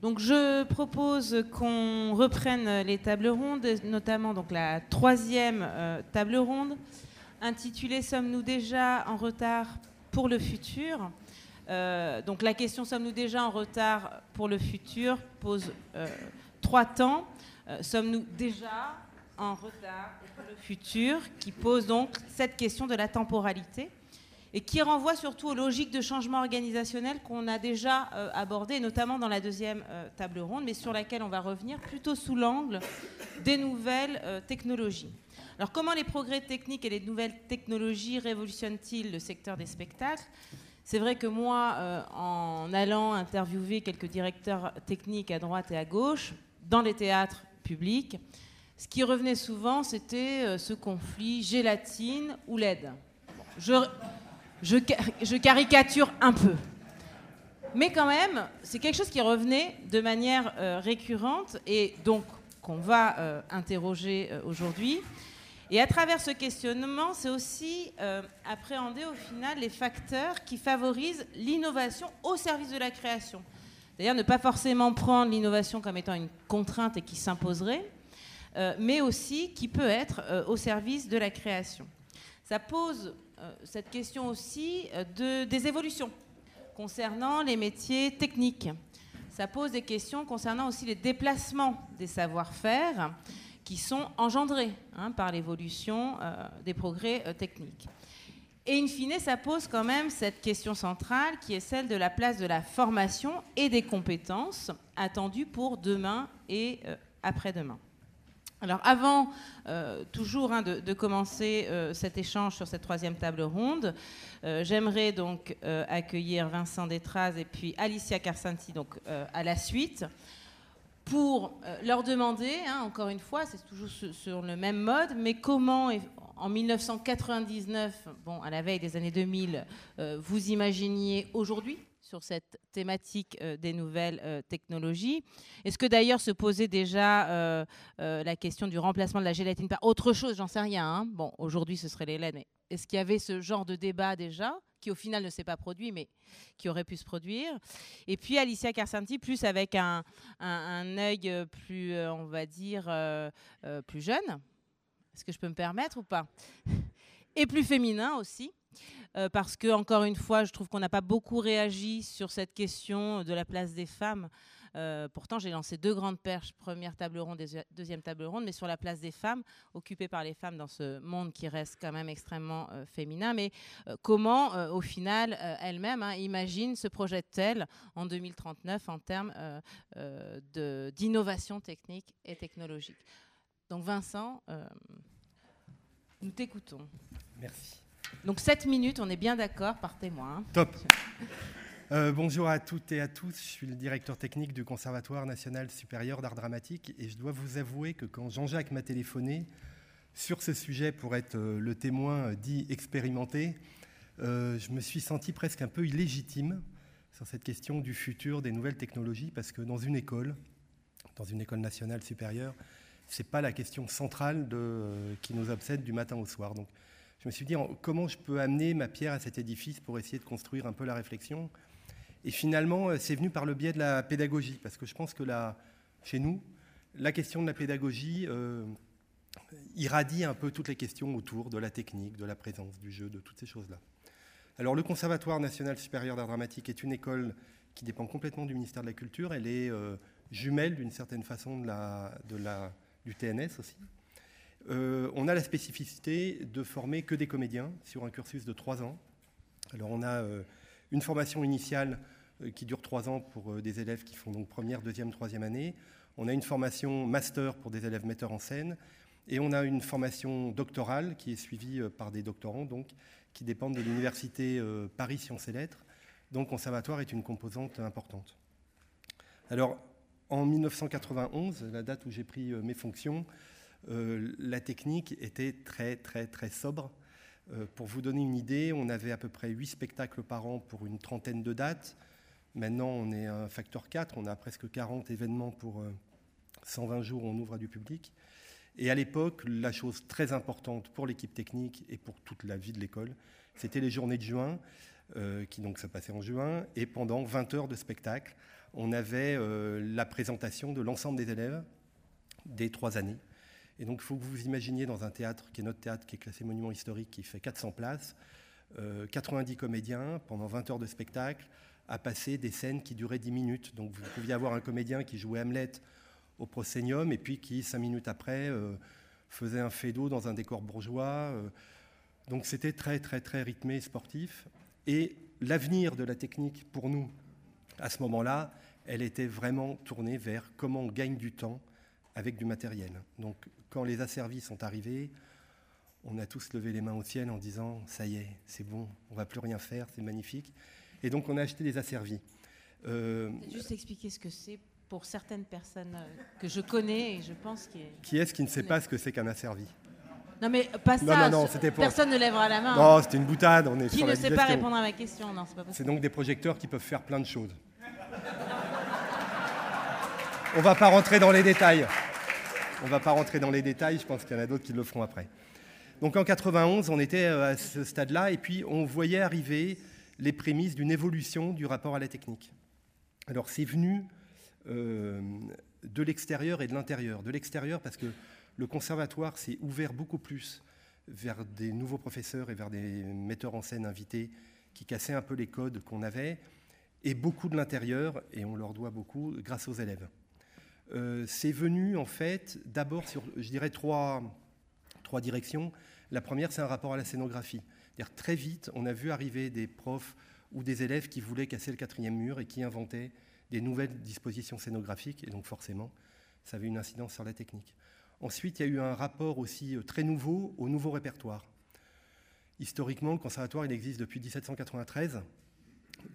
Donc je propose qu'on reprenne les tables rondes, notamment donc la troisième euh, table ronde, intitulée Sommes-nous déjà en retard pour le futur? Euh, Donc la question Sommes-nous déjà en retard pour le futur pose euh, trois temps. Sommes-nous déjà en retard pour le futur? Qui pose donc cette question de la temporalité et qui renvoie surtout aux logiques de changement organisationnel qu'on a déjà euh, abordées, notamment dans la deuxième euh, table ronde, mais sur laquelle on va revenir plutôt sous l'angle des nouvelles euh, technologies. Alors comment les progrès techniques et les nouvelles technologies révolutionnent-ils le secteur des spectacles? C'est vrai que moi, en allant interviewer quelques directeurs techniques à droite et à gauche, dans les théâtres publics, ce qui revenait souvent, c'était ce conflit gélatine ou LED. Je, caricature un peu. Mais quand même, c'est quelque chose qui revenait de manière euh, récurrente et donc qu'on va euh, interroger euh, aujourd'hui. Et à travers ce questionnement, c'est aussi appréhender au final les facteurs qui favorisent l'innovation au service de la création. C'est-à-dire ne pas forcément prendre l'innovation comme étant une contrainte et qui s'imposerait, mais aussi qui peut être au service de la création. Ça pose cette question aussi euh, de, des évolutions concernant les métiers techniques. Ça pose des questions concernant aussi les déplacements des savoir-faire qui sont engendrés hein, par l'évolution euh, des progrès techniques. Et in fine, ça pose quand même cette question centrale qui est celle de la place de la formation et des compétences attendues pour demain et après-demain. Alors avant euh, toujours hein, de, commencer euh, cet échange sur cette troisième table ronde, euh, j'aimerais donc accueillir Vincent Détraz et puis Alicia Carsanti donc, à la suite pour leur demander, hein, encore une fois, c'est toujours sur, le même mode, mais comment en 1999, bon, à la veille des années 2000, vous imaginiez aujourd'hui sur cette thématique euh, des nouvelles euh, technologies. Est-ce que d'ailleurs se posait déjà euh, la question du remplacement de la gélatine par autre chose? J'en sais rien. Hein. Bon, aujourd'hui ce serait les laines. Est-ce qu'il y avait ce genre de débat déjà qui au final ne s'est pas produit, mais qui aurait pu se produire? Et puis Alicia Carsanti, plus avec un, un, œil plus, on va dire, plus jeune. Est-ce que je peux me permettre ou pas? Et plus féminin aussi. Euh, parce que, encore une fois, je trouve qu'on n'a pas beaucoup réagi sur cette question de la place des femmes. Euh, pourtant, j'ai lancé deux grandes perches, première table ronde et deuxième table ronde, mais sur la place des femmes, occupée par les femmes dans ce monde qui reste quand même extrêmement euh, féminin. Mais comment, au final, elle-même hein, imagine, se projette-t-elle en 2039 en termes d'innovation technique et technologique? Donc, Vincent, nous t'écoutons. Merci. Donc 7 minutes, on est bien d'accord, par témoin. Top. Euh, bonjour à toutes et à tous, je suis le directeur technique du Conservatoire national supérieur d'art dramatique et je dois vous avouer que quand Jean-Jacques m'a téléphoné sur ce sujet pour être euh, le témoin dit expérimenté, euh, je me suis senti presque un peu illégitime sur cette question du futur des nouvelles technologies parce que dans une école, dans une école nationale supérieure, ce n'est pas la question centrale qui nous obsède du matin au soir. Donc, je me suis dit comment je peux amener ma pierre à cet édifice pour essayer de construire un peu la réflexion? Et finalement, euh, c'est venu par le biais de la pédagogie, parce que je pense que là, chez nous, la question de la pédagogie euh, irradie un peu toutes les questions autour de la technique, de la présence, du jeu, de toutes ces choses-là. Alors le Conservatoire national supérieur d'art dramatique est une école qui dépend complètement du ministère de la Culture. Elle est euh, jumelle d'une certaine façon de la, du TNS aussi. Euh, on a la spécificité de former que des comédiens sur un cursus de trois ans. Alors on a euh, une formation initiale euh, qui dure trois ans pour des élèves qui font donc première, deuxième, troisième année. On a une formation master pour des élèves metteurs en scène. Et on a une formation doctorale qui est suivie par des doctorants, donc, qui dépendent de l'université Paris Sciences et Lettres. Donc, conservatoire est une composante importante. Alors, en 1991, la date où j'ai pris mes fonctions, la technique était très très très sobre. Euh, pour vous donner une idée, on avait à peu près 8 spectacles par an pour une trentaine de dates. Maintenant, on est un facteur 4, on a presque 40 événements pour 120 euh, jours, on ouvre à du public. Et à l'époque, la chose très importante pour l'équipe technique et pour toute la vie de l'école, c'était les journées de juin, qui donc se passaient en juin, et pendant 20 heures de spectacle, on avait la présentation de l'ensemble des élèves des trois années. Et donc, il faut que vous vous imaginiez dans un théâtre qui est notre théâtre, qui est classé monument historique, qui fait 400 places, 90 comédiens pendant 20 heures de spectacle, à passer des scènes qui duraient 10 minutes. Donc, vous pouviez avoir un comédien qui jouait Hamlet au proscenium et puis qui, cinq minutes après, faisait un fait d'eau dans un décor bourgeois. Euh, donc c'était très très très rythmé et sportif. Et l'avenir de la technique pour nous, à ce moment-là, elle était vraiment tournée vers comment on gagne du temps avec du matériel. Donc quand les asservis sont arrivés, on a tous levé les mains au ciel en disant ça y est, c'est bon, on va plus rien faire, c'est magnifique. Et donc on a acheté des asservis. Euh, Juste expliquer ce que c'est pour certaines personnes euh, que je connais et je pense qu'il Qui est-ce qui ne sait pas ce que c'est qu'un asservi? Non mais pas ça. Non, non, Personne ne lèvera la main. Non, c'était une boutade. On est qui ne sait pas répondre à ma question Non, c'est pas possible. C'est donc des projecteurs qui peuvent faire plein de choses. on va pas rentrer dans les détails. On va pas rentrer dans les détails. Je pense qu'il y en a d'autres qui le feront après. Donc en 91, on était euh, à ce stade-là et puis on voyait arriver les prémices d'une évolution du rapport à la technique. Alors c'est venu euh, de l'extérieur et de l'intérieur. De l'extérieur parce que le conservatoire s'est ouvert beaucoup plus vers des nouveaux professeurs et vers des metteurs en scène invités qui cassaient un peu les codes qu'on avait, et beaucoup de l'intérieur, et on leur doit beaucoup, grâce aux élèves. Euh, c'est venu en fait d'abord sur, je dirais, trois, trois directions. La première, c'est un rapport à la scénographie. Très vite, on a vu arriver des profs ou des élèves qui voulaient casser le quatrième mur et qui inventaient des nouvelles dispositions scénographiques, et donc forcément, ça avait une incidence sur la technique. Ensuite, il y a eu un rapport aussi euh, très nouveau au nouveau répertoire. Historiquement, le conservatoire, il existe depuis 1793,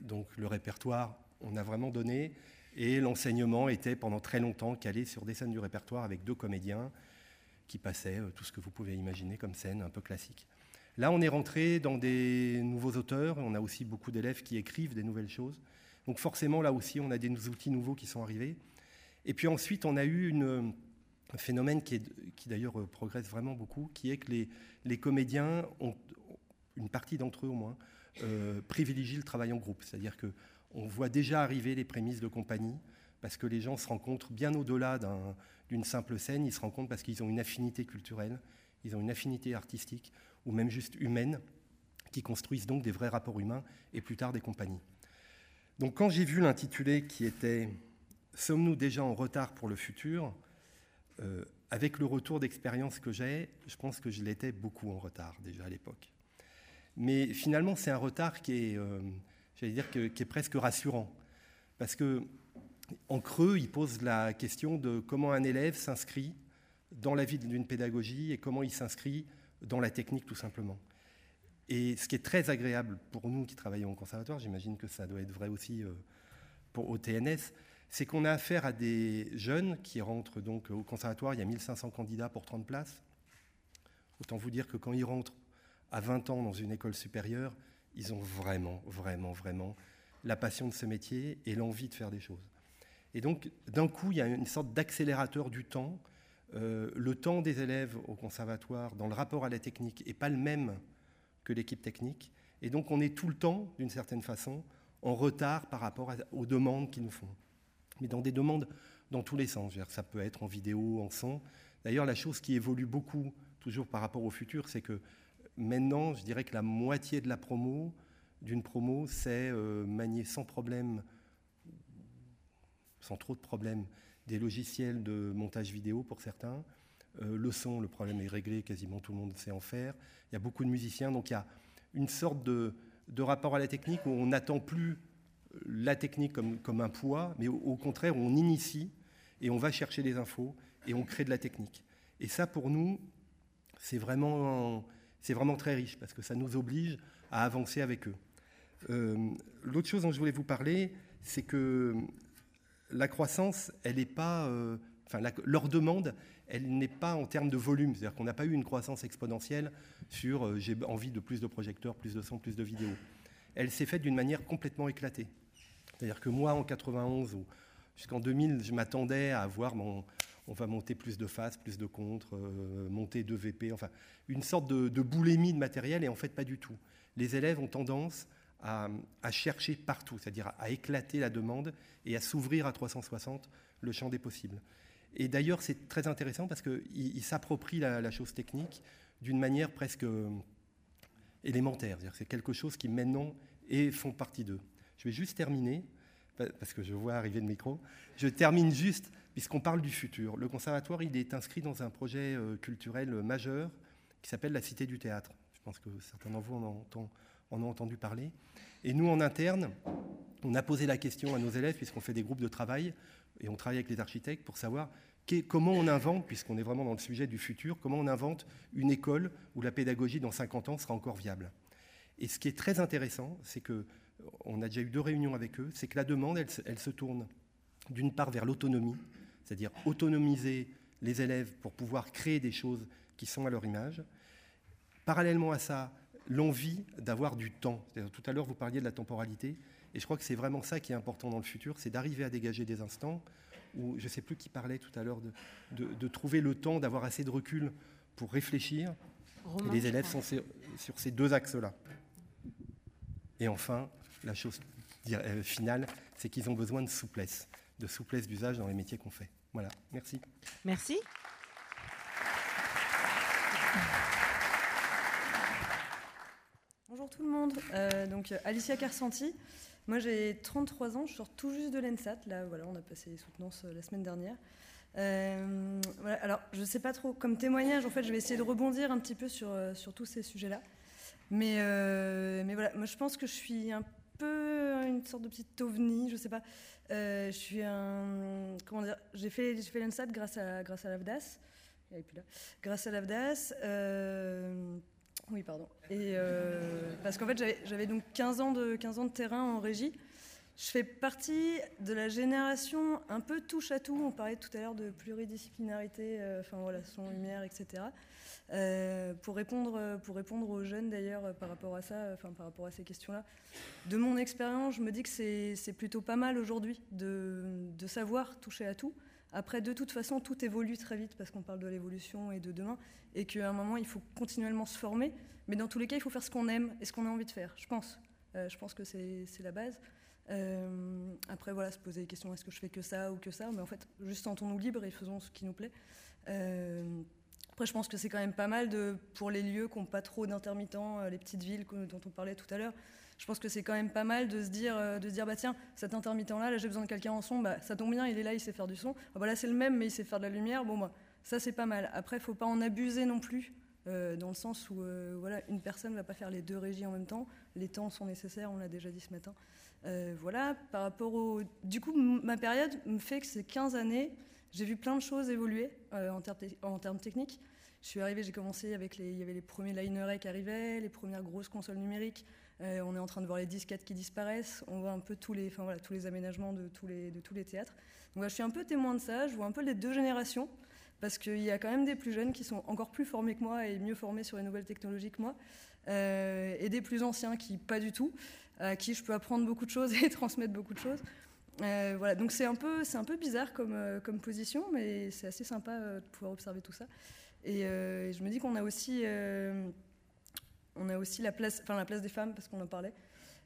donc le répertoire, on a vraiment donné, et l'enseignement était pendant très longtemps calé sur des scènes du répertoire avec deux comédiens qui passaient euh, tout ce que vous pouvez imaginer comme scène un peu classique. Là, on est rentré dans des nouveaux auteurs, on a aussi beaucoup d'élèves qui écrivent des nouvelles choses. Donc forcément, là aussi, on a des outils nouveaux qui sont arrivés. Et puis ensuite, on a eu un phénomène qui, qui d'ailleurs euh, progresse vraiment beaucoup, qui est que les, comédiens, ont, une partie d'entre eux au moins, euh, privilégient le travail en groupe. C'est-à-dire qu'on voit déjà arriver les prémices de compagnie, parce que les gens se rencontrent bien au-delà d'une simple scène, ils se rencontrent parce qu'ils ont une affinité culturelle, ils ont une affinité artistique, ou même juste humaine, qui construisent donc des vrais rapports humains, et plus tard des compagnies. Donc quand j'ai vu l'intitulé qui était Sommes-nous déjà en retard pour le futur? Euh, Avec le retour d'expérience que j'ai, je pense que je l'étais beaucoup en retard déjà à l'époque. Mais finalement, c'est un retard qui est, euh, dire, qui est presque rassurant. Parce que en creux, il pose la question de comment un élève s'inscrit dans la vie d'une pédagogie et comment il s'inscrit dans la technique tout simplement. Et ce qui est très agréable pour nous qui travaillons au conservatoire, j'imagine que ça doit être vrai aussi euh, pour, au TNS, c'est qu'on a affaire à des jeunes qui rentrent donc au conservatoire, il y a 1500 candidats pour 30 places. Autant vous dire que quand ils rentrent à 20 ans dans une école supérieure, ils ont vraiment, vraiment, vraiment la passion de ce métier et l'envie de faire des choses. Et donc, d'un coup, il y a une sorte d'accélérateur du temps. Euh, le temps des élèves au conservatoire dans le rapport à la technique n'est pas le même que l'équipe technique. Et donc on est tout le temps, d'une certaine façon, en retard par rapport aux demandes qu'ils nous font. Mais dans des demandes dans tous les sens. Ça peut être en vidéo, en son. D'ailleurs, la chose qui évolue beaucoup, toujours par rapport au futur, c'est que maintenant, je dirais que la moitié de la promo, d'une promo, c'est euh, manier sans problème, sans trop de problèmes, des logiciels de montage vidéo pour certains, euh, le son, le problème est réglé, quasiment tout le monde sait en faire. Il y a beaucoup de musiciens, donc il y a une sorte de, rapport à la technique où on n'attend plus la technique comme, un poids, mais au, contraire, on initie et on va chercher des infos et on crée de la technique. Et ça, pour nous, c'est vraiment, vraiment très riche parce que ça nous oblige à avancer avec eux. Euh, l'autre chose dont je voulais vous parler, c'est que la croissance, elle n'est pas. Euh, enfin, leur demande, elle n'est pas en termes de volume. C'est-à-dire qu'on n'a pas eu une croissance exponentielle sur euh, j'ai envie de plus de projecteurs, plus de son, plus de vidéos. Elle s'est faite d'une manière complètement éclatée. C'est-à-dire que moi, en 91 ou jusqu'en 2000, je m'attendais à avoir mon, on va monter plus de faces, plus de contre, euh, monter de VP, enfin une sorte de, de, boulémie de matériel, et en fait pas du tout. Les élèves ont tendance à, chercher partout, c'est-à-dire à, éclater la demande et à s'ouvrir à 360 le champ des possibles. Et d'ailleurs, c'est très intéressant parce qu'il s'approprie la, chose technique d'une manière presque euh, élémentaire. C'est quelque chose qui maintenant et font partie d'eux. Je vais juste terminer, parce que je vois arriver le micro. Je termine juste, puisqu'on parle du futur. Le conservatoire, il est inscrit dans un projet euh, culturel majeur qui s'appelle la Cité du Théâtre. Je pense que certains d'entre vous en ont, en ont entendu parler. Et nous, en interne, on a posé la question à nos élèves, puisqu'on fait des groupes de travail, et on travaille avec les architectes pour savoir comment on invente, puisqu'on est vraiment dans le sujet du futur, comment on invente une école où la pédagogie dans 50 ans sera encore viable. Et ce qui est très intéressant, c'est que on a déjà eu deux réunions avec eux, c'est que la demande, elle, se tourne d'une part vers l'autonomie, c'est-à-dire autonomiser les élèves pour pouvoir créer des choses qui sont à leur image. Parallèlement à ça, l'envie d'avoir du temps. Tout à l'heure, vous parliez de la temporalité, et je crois que c'est vraiment ça qui est important dans le futur, c'est d'arriver à dégager des instants où, je ne sais plus qui parlait tout à l'heure, de, trouver le temps, d'avoir assez de recul pour réfléchir. les élèves sont sur ces deux axes-là. Et enfin, la chose euh, finale, c'est qu'ils ont besoin de souplesse, de souplesse d'usage dans les métiers qu'on fait. Voilà, merci. Merci. Bonjour tout le monde, euh, donc Alicia Carsanti. Moi j'ai 33 ans, je sors tout juste de l'ENSAT. Là, voilà, on a passé les soutenances euh, la semaine dernière. voilà, alors je ne sais pas trop, comme témoignage, en fait, je vais essayer de rebondir un petit peu sur, sur tous ces sujets-là. Mais, mais voilà, moi je pense que je suis un peu une sorte de petite ovni, je sais pas. Euh, je suis un. Comment dire J'ai fait, fait l'ENSAT grâce à, grâce à l'AFDAS. Grâce à l'AFDAS. Euh, oui, pardon. Et, euh, parce qu'en fait, j'avais donc 15 ans, de, 15 ans de terrain en régie. Je fais partie de la génération un peu touche à tout. On parlait tout à l'heure de pluridisciplinarité, enfin voilà, son, lumière, etc. Euh, pour, répondre, pour répondre aux jeunes d'ailleurs par rapport à ça, enfin par rapport à ces questions-là, de mon expérience, je me dis que c'est plutôt pas mal aujourd'hui de, de, savoir toucher à tout. Après, de toute façon, tout évolue très vite parce qu'on parle de l'évolution et de demain, et qu'à un moment, il faut continuellement se former. Mais dans tous les cas, il faut faire ce qu'on aime et ce qu'on a envie de faire, je pense. Euh, je pense que c'est la base. Euh, après, voilà, se poser des questions est-ce que je fais que ça ou que ça Mais en fait, juste sentons-nous libres et faisons ce qui nous plaît. Après, je pense que c'est quand même pas mal de, pour les lieux qui n'ont pas trop d'intermittents, euh, les petites villes dont on parlait tout à l'heure. Je pense que c'est quand même pas mal de se dire, euh, de se dire bah tiens, cet intermittent-là, là, j'ai besoin de quelqu'un en son, bah, ça tombe bien, il est là, il sait faire du son. Ah, bah, là, c'est le même, mais il sait faire de la lumière. Bon, bah, ça, c'est pas mal. Après, faut pas en abuser non plus, euh, dans le sens où voilà, une personne ne va pas faire les deux régies en même temps. Les temps sont nécessaires, on l'a déjà dit ce matin. Voilà, par rapport au. Du coup, ma période me fait que ces 15 années, j'ai vu plein de choses évoluer euh, en, termes techniques. Je suis arrivée, j'ai commencé avec les, il y avait les premiers linerets qui arrivaient, les premières grosses consoles numériques. Euh, on est en train de voir les disquettes qui disparaissent. On voit un peu tous les, enfin voilà, tous les aménagements de tous les, de tous les théâtres. Donc je suis un peu témoin de ça. Je vois un peu les deux générations parce qu'il y a quand même des plus jeunes qui sont encore plus formés que moi et mieux formés sur les nouvelles technologies que moi, euh, et des plus anciens qui pas du tout, à qui je peux apprendre beaucoup de choses et transmettre beaucoup de choses. Euh, voilà, donc c'est un peu, un peu bizarre comme, euh, comme position, mais c'est assez sympa euh, de pouvoir observer tout ça. Et je me dis qu'on a aussi, on a aussi la place, enfin la place des femmes parce qu'on en parlait.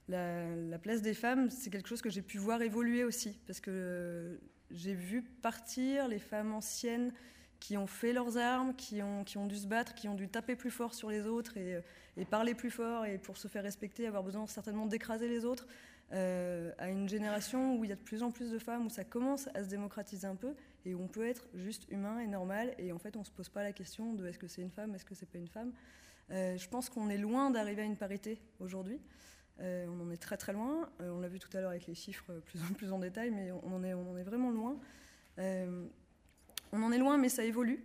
La, la, place des femmes, c'est quelque chose que j'ai pu voir évoluer aussi, parce que j'ai vu partir les femmes anciennes qui ont fait leurs armes, qui ont, qui ont dû se battre, qui ont dû taper plus fort sur les autres et, et parler plus fort et pour se faire respecter, avoir besoin certainement d'écraser les autres. Euh, à une génération où il y a de plus en plus de femmes, où ça commence à se démocratiser un peu et où on peut être juste humain et normal et en fait on ne se pose pas la question de est-ce que c'est une femme, est-ce que c'est pas une femme. Euh, je pense qu'on est loin d'arriver à une parité aujourd'hui. Euh, on en est très très loin. on l'a vu tout à l'heure avec les chiffres plus en plus en détail, mais on en est, on en est vraiment loin. on en est loin, mais ça évolue.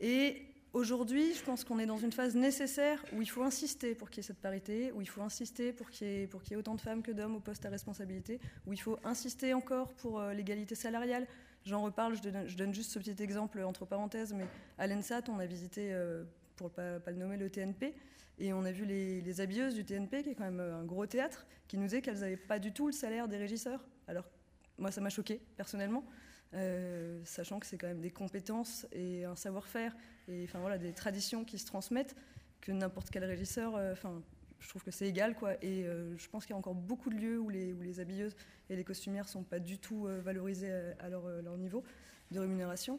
Et Aujourd'hui, je pense qu'on est dans une phase nécessaire où il faut insister pour qu'il y ait cette parité, où il faut insister pour qu'il y, ait autant de femmes que d'hommes au poste à responsabilité, où il faut insister encore pour euh, l'égalité salariale. J'en reparle, je donne, juste ce petit exemple entre parenthèses, mais à l'ENSAT, on a visité, euh, pour ne pas, le nommer, le TNP, et on a vu les, les, habilleuses du TNP, qui est quand même euh, un gros théâtre, qui nous disaient qu'elles n'avaient pas du tout le salaire des régisseurs. Alors, moi, ça m'a choqué, personnellement. Euh, sachant que c'est quand même des compétences et un savoir-faire et enfin voilà des traditions qui se transmettent que n'importe quel régisseur, euh, enfin je trouve que c'est égal, quoi. Et je pense qu'il y a encore beaucoup de lieux où les, où les habilleuses et les costumières sont pas du tout valorisées à leur, leur, niveau de rémunération.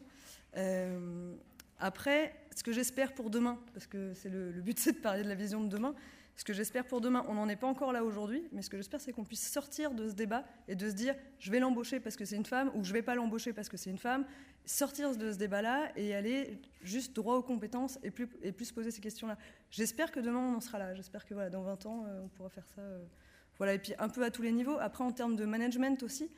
après, ce que j'espère pour demain, parce que c'est le, le but, c'est de parler de la vision de demain, ce que j'espère pour demain, on n'en est pas encore là aujourd'hui, mais ce que j'espère, c'est qu'on puisse sortir de ce débat et de se dire je vais l'embaucher parce que c'est une femme ou je vais pas l'embaucher parce que c'est une femme. Sortir de ce débat-là et aller juste droit aux compétences et plus, et plus poser ces questions-là. J'espère que demain, on en sera là. J'espère que voilà, dans 20 ans, euh, on pourra faire ça. Euh, voilà, et puis un peu à tous les niveaux. Après, en termes de management aussi,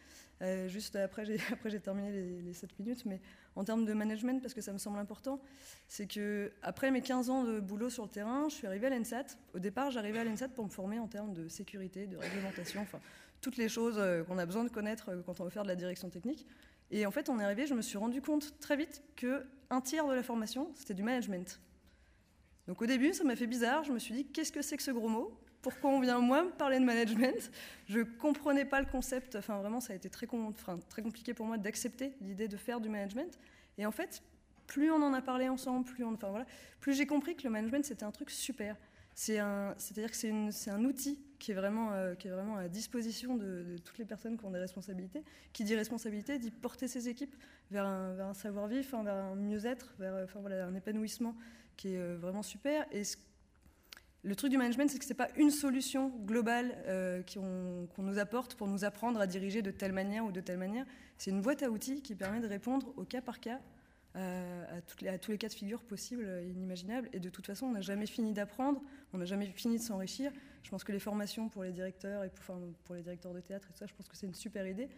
euh, juste après, j'ai, terminé les, les 7 minutes, mais en termes de management, parce que ça me semble important, c'est que après mes 15 ans de boulot sur le terrain, je suis arrivée à l'ENSAT. Au départ, j'arrivais à l'ENSAT pour me former en termes de sécurité, de réglementation, enfin, toutes les choses euh, qu'on a besoin de connaître euh, quand on veut faire de la direction technique. Et en fait, on est arrivé, je me suis rendu compte très vite qu'un tiers de la formation, c'était du management. Donc au début, ça m'a fait bizarre. Je me suis dit, qu'est-ce que c'est que ce gros mot? Pourquoi on vient moi parler de management. Je comprenais pas le concept. Enfin, vraiment, ça a été très, compliqué pour moi d'accepter l'idée de faire du management. Et en fait, plus on en a parlé ensemble, plus, on, enfin, voilà, plus j'ai compris que le management, c'était un truc super. C'est-à-dire que c'est un outil qui est, vraiment, euh, qui est vraiment à disposition de, toutes les personnes qui ont des responsabilités. Qui dit responsabilité dit porter ses équipes vers un, savoir-vivre, vers un mieux-être, vers enfin, voilà, un épanouissement qui est euh, vraiment super. Le truc du management, c'est que ce n'est pas une solution globale euh, qu'on nous apporte pour nous apprendre à diriger de telle manière ou de telle manière. C'est une boîte à outils qui permet de répondre au cas par cas euh, à, tous les cas de figure possibles et inimaginables. Et de toute façon, on n'a jamais fini d'apprendre, on n'a jamais fini de s'enrichir. Je pense que les formations pour les directeurs et pour, les directeurs de théâtre et ça, je pense que c'est une super idée.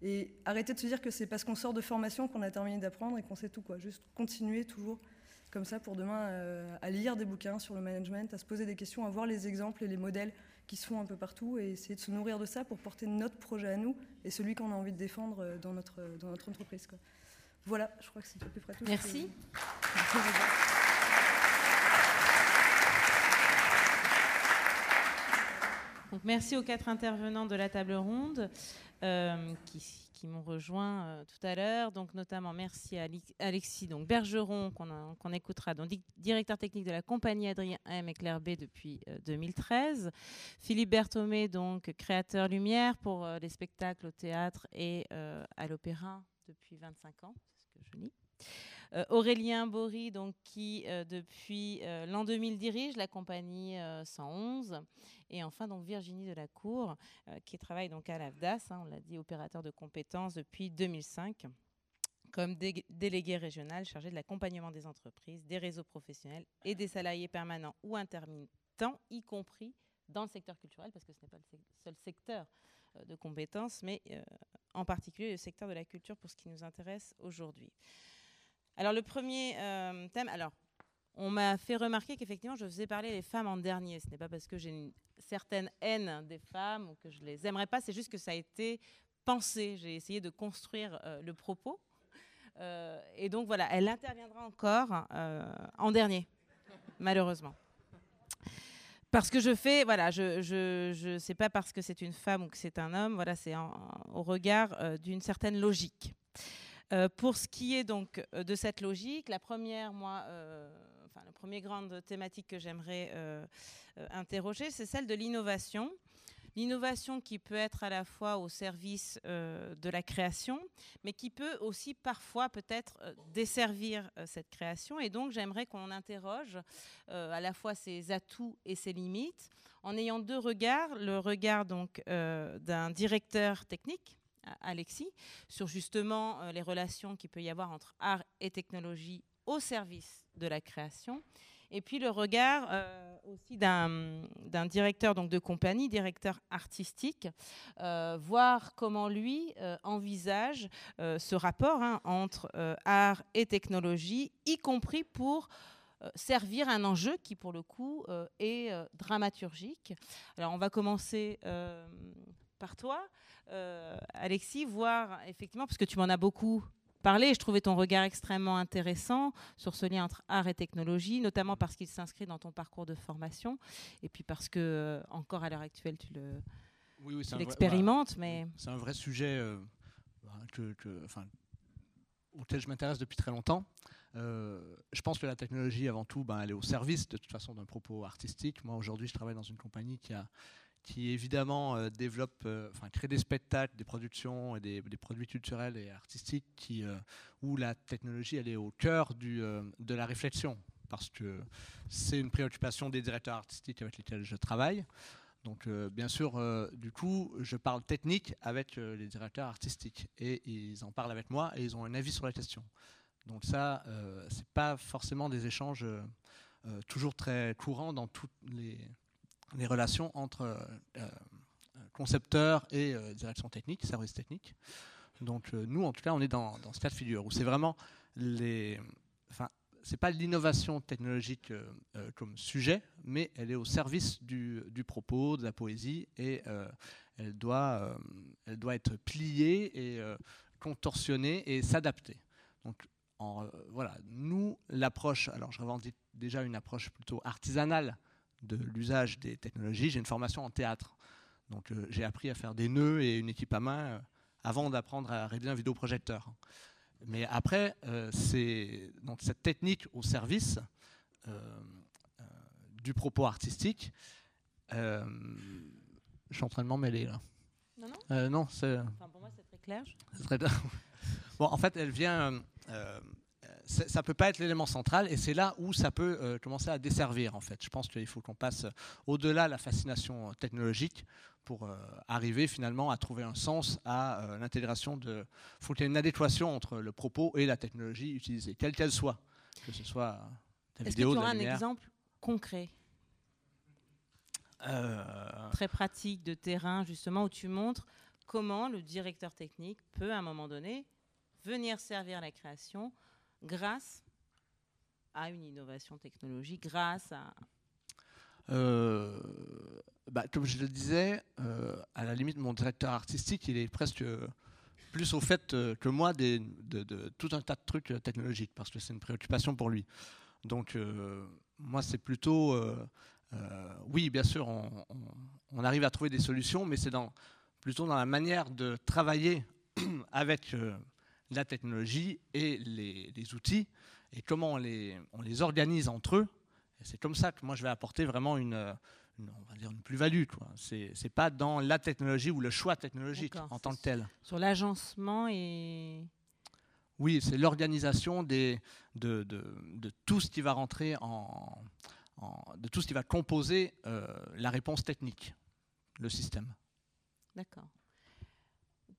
Et arrêter de se dire que c'est parce qu'on sort de formation qu'on a terminé d'apprendre et qu'on sait tout. Quoi. Juste continuer toujours comme ça pour demain euh, à lire des bouquins sur le management, à se poser des questions, à voir les exemples et les modèles qui se font un peu partout et essayer de se nourrir de ça pour porter notre projet à nous et celui qu'on a envie de défendre euh, dans notre, dans notre entreprise. Quoi. Voilà, je crois que c'est à peu près tout. Merci. Donc, merci aux quatre intervenants de la table ronde euh, qui, qui m'ont rejoint euh, tout à l'heure. Donc, notamment, merci à Alexis donc Bergeron, qu'on écoutera, donc directeur technique de la compagnie Adrien M et B depuis 2013. Euh, Philippe Berthomé, donc créateur Lumière pour euh, les spectacles au théâtre et à l'opéra depuis 25 ans, c'est ce que je lis. Aurélien Bory, donc, qui depuis l'an 2000 dirige la compagnie 111 et enfin, donc Virginie Delacour, euh, qui travaille donc à l'AFDAS, hein, on l'a dit, opérateur de compétences depuis 2005 comme délégué régional chargé de l'accompagnement des entreprises, des réseaux professionnels et des salariés permanents ou intermittents, y compris dans le secteur culturel, parce que ce n'est pas le seul secteur euh, de compétences, mais euh, en particulier le secteur de la culture pour ce qui nous intéresse aujourd'hui. Alors le premier thème, alors on m'a fait remarquer qu'effectivement je faisais parler les femmes en dernier. Ce n'est pas parce que j'ai une certaine haine des femmes ou que je les aimerais pas, c'est juste que ça a été pensé. J'ai essayé de construire euh, le propos. Euh, et donc voilà, elle interviendra encore euh, en dernier, malheureusement. Parce que je fais, voilà, je, je, je sais pas parce que c'est une femme ou que c'est un homme, voilà, c'est au regard d'une certaine logique. Pour ce qui est donc de cette logique, la première, moi, enfin, la première grande thématique que j'aimerais euh, euh, interroger, c'est celle de l'innovation. L'innovation qui peut être à la fois au service euh, de la création, mais qui peut aussi parfois peut-être desservir cette création. Et donc j'aimerais qu'on interroge à la fois ses atouts et ses limites, en ayant deux regards. Le regard donc d'un directeur technique, Alexis, sur justement les relations qu'il peut y avoir entre art et technologie au service de la création. Et puis le regard euh, aussi d'un directeur donc de compagnie, directeur artistique, euh, voir comment lui euh, envisage ce rapport hein, entre art et technologie, y compris pour servir un enjeu qui pour le coup est dramaturgique. Alors on va commencer par toi, Alexis, voir effectivement, parce que tu m'en as beaucoup parler. Je trouvais ton regard extrêmement intéressant sur ce lien entre art et technologie, notamment parce qu'il s'inscrit dans ton parcours de formation, et puis parce que euh, encore à l'heure actuelle tu le oui, l'expérimentes. mais c'est un vrai sujet euh, que, enfin, auquel je m'intéresse depuis très longtemps. je pense que la technologie, avant tout, ben, elle est au service de toute façon d'un propos artistique. Moi, aujourd'hui, je travaille dans une compagnie qui a qui évidemment euh, développe, euh, crée des spectacles, des productions et des, produits culturels et artistiques euh, où la technologie est au cœur de la réflexion parce que c'est une préoccupation des directeurs artistiques avec lesquels je travaille. Donc bien sûr, du coup, je parle technique avec les directeurs artistiques et ils en parlent avec moi et ils ont un avis sur la question. Donc ça, c'est pas forcément des échanges toujours très courants dans toutes les les relations entre euh, euh, concepteurs et euh, direction technique, service technique. Donc nous, en tout cas, on est dans, ce cas de figure où c'est vraiment les, enfin, c'est pas l'innovation technologique comme sujet, mais elle est au service du, propos, de la poésie, et elle, doit, elle doit être pliée et contorsionnée et s'adapter. Donc voilà, nous, l'approche, alors je revendique déjà une approche plutôt artisanale de l'usage des technologies. J'ai une formation en théâtre. Donc euh, j'ai appris à faire des nœuds et une équipe à main euh, avant d'apprendre à réaliser un vidéoprojecteur. Mais après, euh, c'est donc cette technique au service du propos artistique. je suis en train de m'en mêler là. Non, non. non, c'est. Enfin, pour moi, c'est très clair. Très... bon, en fait, elle vient ça peut pas être l'élément central et c'est là où ça peut euh, commencer à desservir en fait. Je pense qu'il faut qu'on passe au-delà de la fascination technologique pour euh, arriver finalement à trouver un sens à euh, l'intégration de. Il faut qu'il y ait une adéquation entre le propos et la technologie utilisée, quelle qu'elle soit, que ce soit la vidéo, Est-ce que tu auras un exemple concret? Très pratique de terrain, justement, où tu montres comment le directeur technique peut, à un moment donné, venir servir la création grâce à une innovation technologique, grâce à... Euh, bah, comme je le disais, euh, à la limite, mon directeur artistique, il est presque plus au fait euh, que moi de, tout un tas de trucs technologiques, parce que c'est une préoccupation pour lui. Donc, moi, c'est plutôt... oui, bien sûr, on, arrive à trouver des solutions, mais c'est plutôt dans la manière de travailler avec la technologie et les, outils et comment on les, on les, organise entre eux. C'est comme ça que moi je vais apporter vraiment une, on va dire une plus-value. Ce n'est pas dans la technologie ou le choix technologique en tant que tel. Sur l'agencement et... Oui, c'est l'organisation de, de, de, tout ce qui va rentrer en, de tout ce qui va composer euh, la réponse technique, le système. D'accord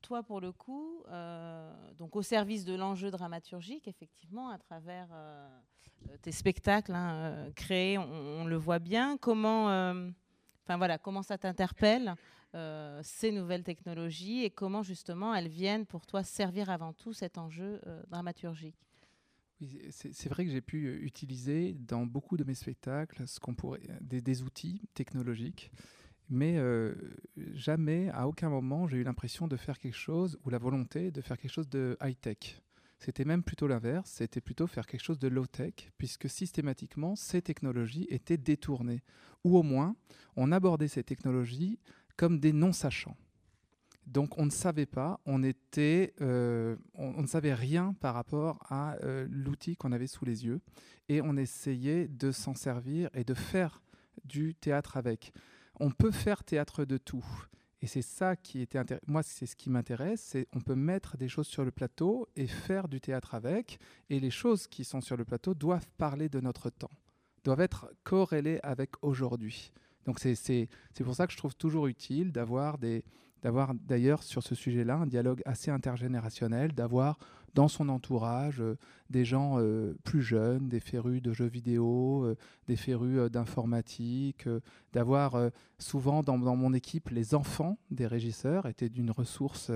toi, pour le coup, euh, donc au service de l'enjeu dramaturgique, effectivement, à travers euh, tes spectacles hein, euh, créés, on, le voit bien. Comment, enfin voilà, comment ça t'interpelle ces nouvelles technologies et comment justement elles viennent pour toi servir avant tout cet enjeu dramaturgique? c'est vrai que j'ai pu utiliser dans beaucoup de mes spectacles ce qu'on pourrait des outils technologiques mais euh, jamais, à aucun moment, j'ai eu l'impression de faire quelque chose ou la volonté de faire quelque chose de high-tech. C'était même plutôt l'inverse, c'était plutôt faire quelque chose de low-tech, puisque systématiquement, ces technologies étaient détournées. Ou au moins, on abordait ces technologies comme des non-sachants. Donc on ne savait pas, on, était, euh, on, ne savait rien par rapport à euh, l'outil qu'on avait sous les yeux, et on essayait de s'en servir et de faire du théâtre avec on peut faire théâtre de tout. Et c'est ça qui était moi c'est ce qui m'intéresse, c'est on peut mettre des choses sur le plateau et faire du théâtre avec et les choses qui sont sur le plateau doivent parler de notre temps, doivent être corrélées avec aujourd'hui. Donc c'est pour ça que je trouve toujours utile d'avoir d'avoir d'ailleurs sur ce sujet-là un dialogue assez intergénérationnel, d'avoir dans son entourage euh, des gens euh, plus jeunes, des férus de jeux vidéo, euh, des férus d'informatique, d'avoir souvent dans, mon équipe les enfants des régisseurs étaient d'une ressource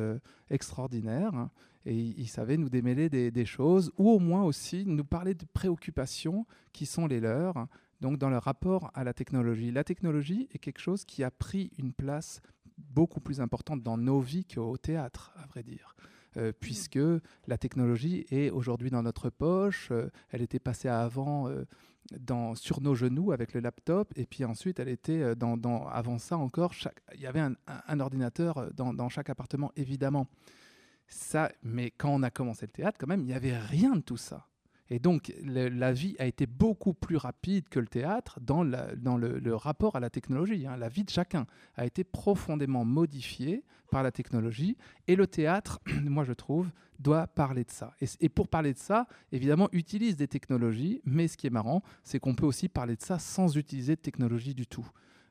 extraordinaire hein, et ils savaient nous démêler des, des, choses ou au moins aussi nous parler de préoccupations qui sont les leurs. Donc dans leur rapport à la technologie. La technologie est quelque chose qui a pris une place beaucoup plus importante dans nos vies qu'au théâtre, à vrai dire. Euh, puisque la technologie est aujourd'hui dans notre poche. Euh, elle était passée avant euh, sur nos genoux avec le laptop, et puis ensuite elle était dans, avant ça encore. Il y avait un, un ordinateur dans, dans, chaque appartement, évidemment. Ça, mais quand on a commencé le théâtre, quand même, il n'y avait rien de tout ça. Et donc, la vie a été beaucoup plus rapide que le théâtre dans, le, rapport à la technologie. Hein. La vie de chacun a été profondément modifiée par la technologie. Et le théâtre, moi je trouve, doit parler de ça. Et, pour parler de ça, évidemment, utilise des technologies. Mais ce qui est marrant, c'est qu'on peut aussi parler de ça sans utiliser de technologie du tout.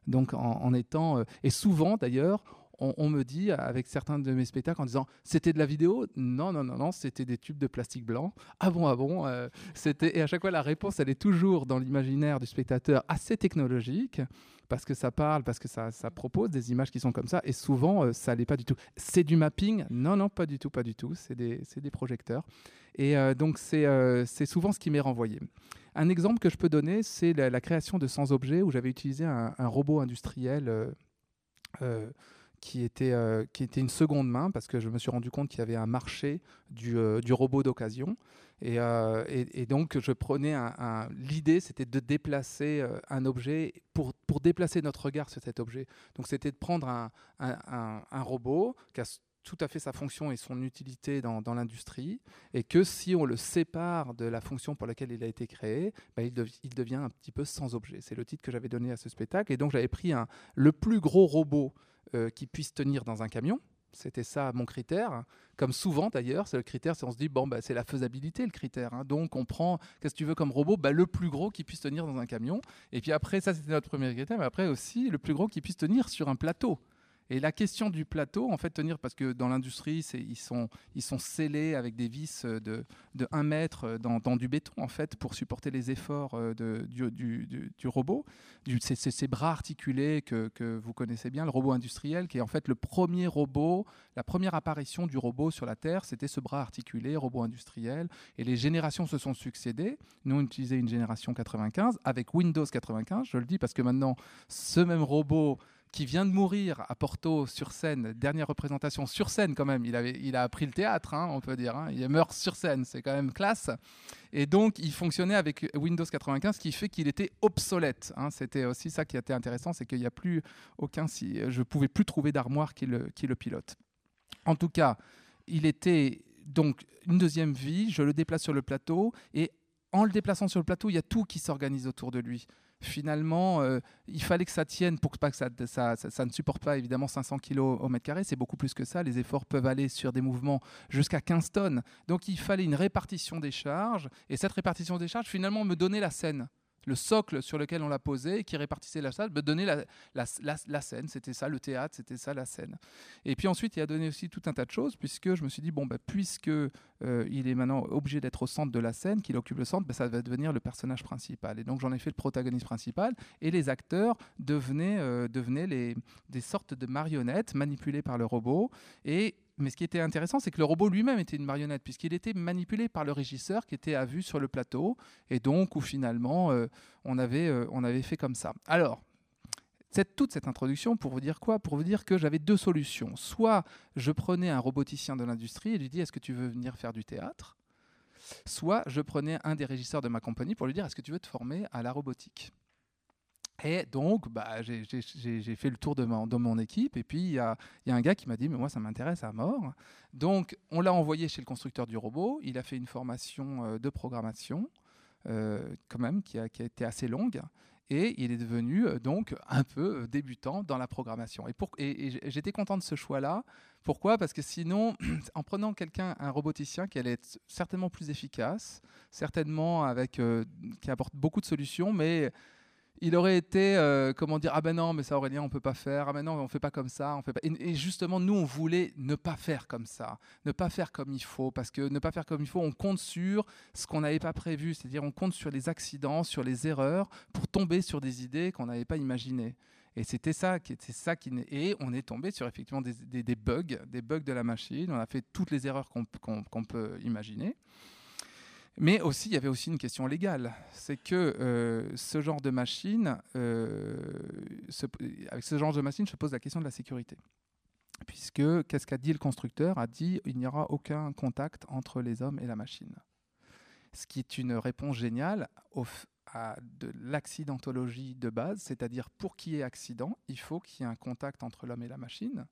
Donc, en, étant. Euh, et souvent, d'ailleurs, on, me dit avec certains de mes spectacles en disant c'était de la vidéo? Non, non, non, non, c'était des tubes de plastique blanc. Ah bon, ah bon. Euh, c'était et à chaque fois la réponse elle est toujours dans l'imaginaire du spectateur assez technologique parce que ça parle, parce que ça, propose des images qui sont comme ça et souvent euh, ça l'est pas du tout. C'est du mapping? Non, non, pas du tout, pas du tout. C'est des, des, projecteurs et euh, donc c'est souvent ce qui m'est renvoyé. Un exemple que je peux donner, c'est la, création de Sans Objet où j'avais utilisé un robot industriel qui était, euh, qui était une seconde main parce que je me suis rendu compte qu'il y avait un marché du, euh, du robot d'occasion. Et, euh, et, donc, je prenais un, l'idée, c'était de déplacer un objet pour, pour déplacer notre regard sur cet objet. Donc, c'était de prendre un, un, robot qui a tout à fait sa fonction et son utilité dans, dans l'industrie, et que si on le sépare de la fonction pour laquelle il a été créé, bah, il, il, devient un petit peu sans objet. C'est le titre que j'avais donné à ce spectacle. Et donc j'avais pris le plus gros robot euh, qui puisse tenir dans un camion. C'était ça mon critère. Comme souvent d'ailleurs, c'est le critère, c'est on se dit, bon, bah, c'est la faisabilité le critère. Hein. Donc on prend, qu'est-ce que tu veux comme robot? Bah, Le plus gros qui puisse tenir dans un camion. Et puis après, ça c'était notre premier critère, mais après aussi le plus gros qui puisse tenir sur un plateau. Et la question du plateau, en fait, tenir, parce que dans l'industrie, ils sont, ils sont scellés avec des vis de, de 1 mètre dans, dans, du béton, en fait, pour supporter les efforts euh, du, du, du, robot. C'est ces bras articulés que, que, vous connaissez bien, le robot industriel, qui est en fait le premier robot, la première apparition du robot sur la Terre, c'était ce bras articulé, robot industriel. Et les générations se sont succédées. Nous, on utilisait une génération 95 avec Windows 95, je le dis parce que maintenant, ce même robot qui vient de mourir à Porto sur scène, dernière représentation sur scène quand même. Il, avait, il a appris le théâtre, hein, on peut dire. Hein. Il meurt sur scène, c'est quand même classe. Et donc, il fonctionnait avec Windows 95, ce qui fait qu'il était obsolète. Hein. C'était aussi ça qui était intéressant, c'est qu'il n'y a plus aucun. Si, je ne pouvais plus trouver d'armoire qui le, qui le pilote. En tout cas, il était donc une deuxième vie. Je le déplace sur le plateau et en le déplaçant sur le plateau, il y a tout qui s'organise autour de lui finalement, euh, il fallait que ça tienne pour que, pas que ça, ça, ne supporte pas évidemment 500 kg au mètre carré. C'est beaucoup plus que ça. Les efforts peuvent aller sur des mouvements jusqu'à 15 tonnes. Donc il fallait une répartition des charges. Et cette répartition des charges, finalement, me donnait la scène le socle sur lequel on l'a posé, qui répartissait la salle, me donnait la, scène. C'était ça le théâtre, c'était ça la scène. Et puis ensuite, il a donné aussi tout un tas de choses, puisque je me suis dit, bon, bah, puisque euh, il est maintenant obligé d'être au centre de la scène, qu'il occupe le centre, bah, ça va devenir le personnage principal. Et donc j'en ai fait le protagoniste principal, et les acteurs devenaient, euh, des sortes de marionnettes manipulées par le robot, et mais ce qui était intéressant, c'est que le robot lui-même était une marionnette, puisqu'il était manipulé par le régisseur qui était à vue sur le plateau, et donc où finalement euh, on, avait, euh, on avait fait comme ça. Alors, toute cette introduction pour vous dire quoi? Pour vous dire que j'avais deux solutions. Soit je prenais un roboticien de l'industrie et lui dis est-ce que tu veux venir faire du théâtre? Soit je prenais un des régisseurs de ma compagnie pour lui dire est-ce que tu veux te former à la robotique? Et donc, bah, j'ai fait le tour de mon, équipe. Et puis, il y a, un gars qui m'a dit, mais moi, ça m'intéresse à mort. Donc, on l'a envoyé chez le constructeur du robot. Il a fait une formation euh, de programmation, euh, quand même, qui a, été assez longue. Et il est devenu euh, donc un peu débutant dans la programmation. Et, j'étais content de ce choix-là. Pourquoi? Parce que sinon, en prenant quelqu'un, un roboticien qui allait être certainement plus efficace, certainement avec, qui apporte beaucoup de solutions, mais il aurait été, euh, comment dire, ah ben non, mais ça Aurélien, on peut pas faire, ah ben non, on fait pas comme ça, on fait pas. Et, justement, nous, on voulait ne pas faire comme ça, ne pas faire comme il faut, parce que ne pas faire comme il faut, on compte sur ce qu'on n'avait pas prévu, c'est-à-dire on compte sur les accidents, sur les erreurs, pour tomber sur des idées qu'on n'avait pas imaginées. Et c'était ça qui était ça qui et on est tombé sur effectivement des, bugs, des bugs de la machine. On a fait toutes les erreurs qu'on peut imaginer. Mais aussi, il y avait aussi une question légale. C'est que euh, ce genre de machine, euh, avec ce genre de machine, je pose la question de la sécurité. Puisque, qu'est-ce qu'a dit le constructeur? A dit il n'y aura aucun contact entre les hommes et la machine. Ce qui est une réponse géniale à de l'accidentologie de base, c'est-à-dire pour qu'il y ait accident, il faut qu'il y ait un contact entre l'homme et la machine.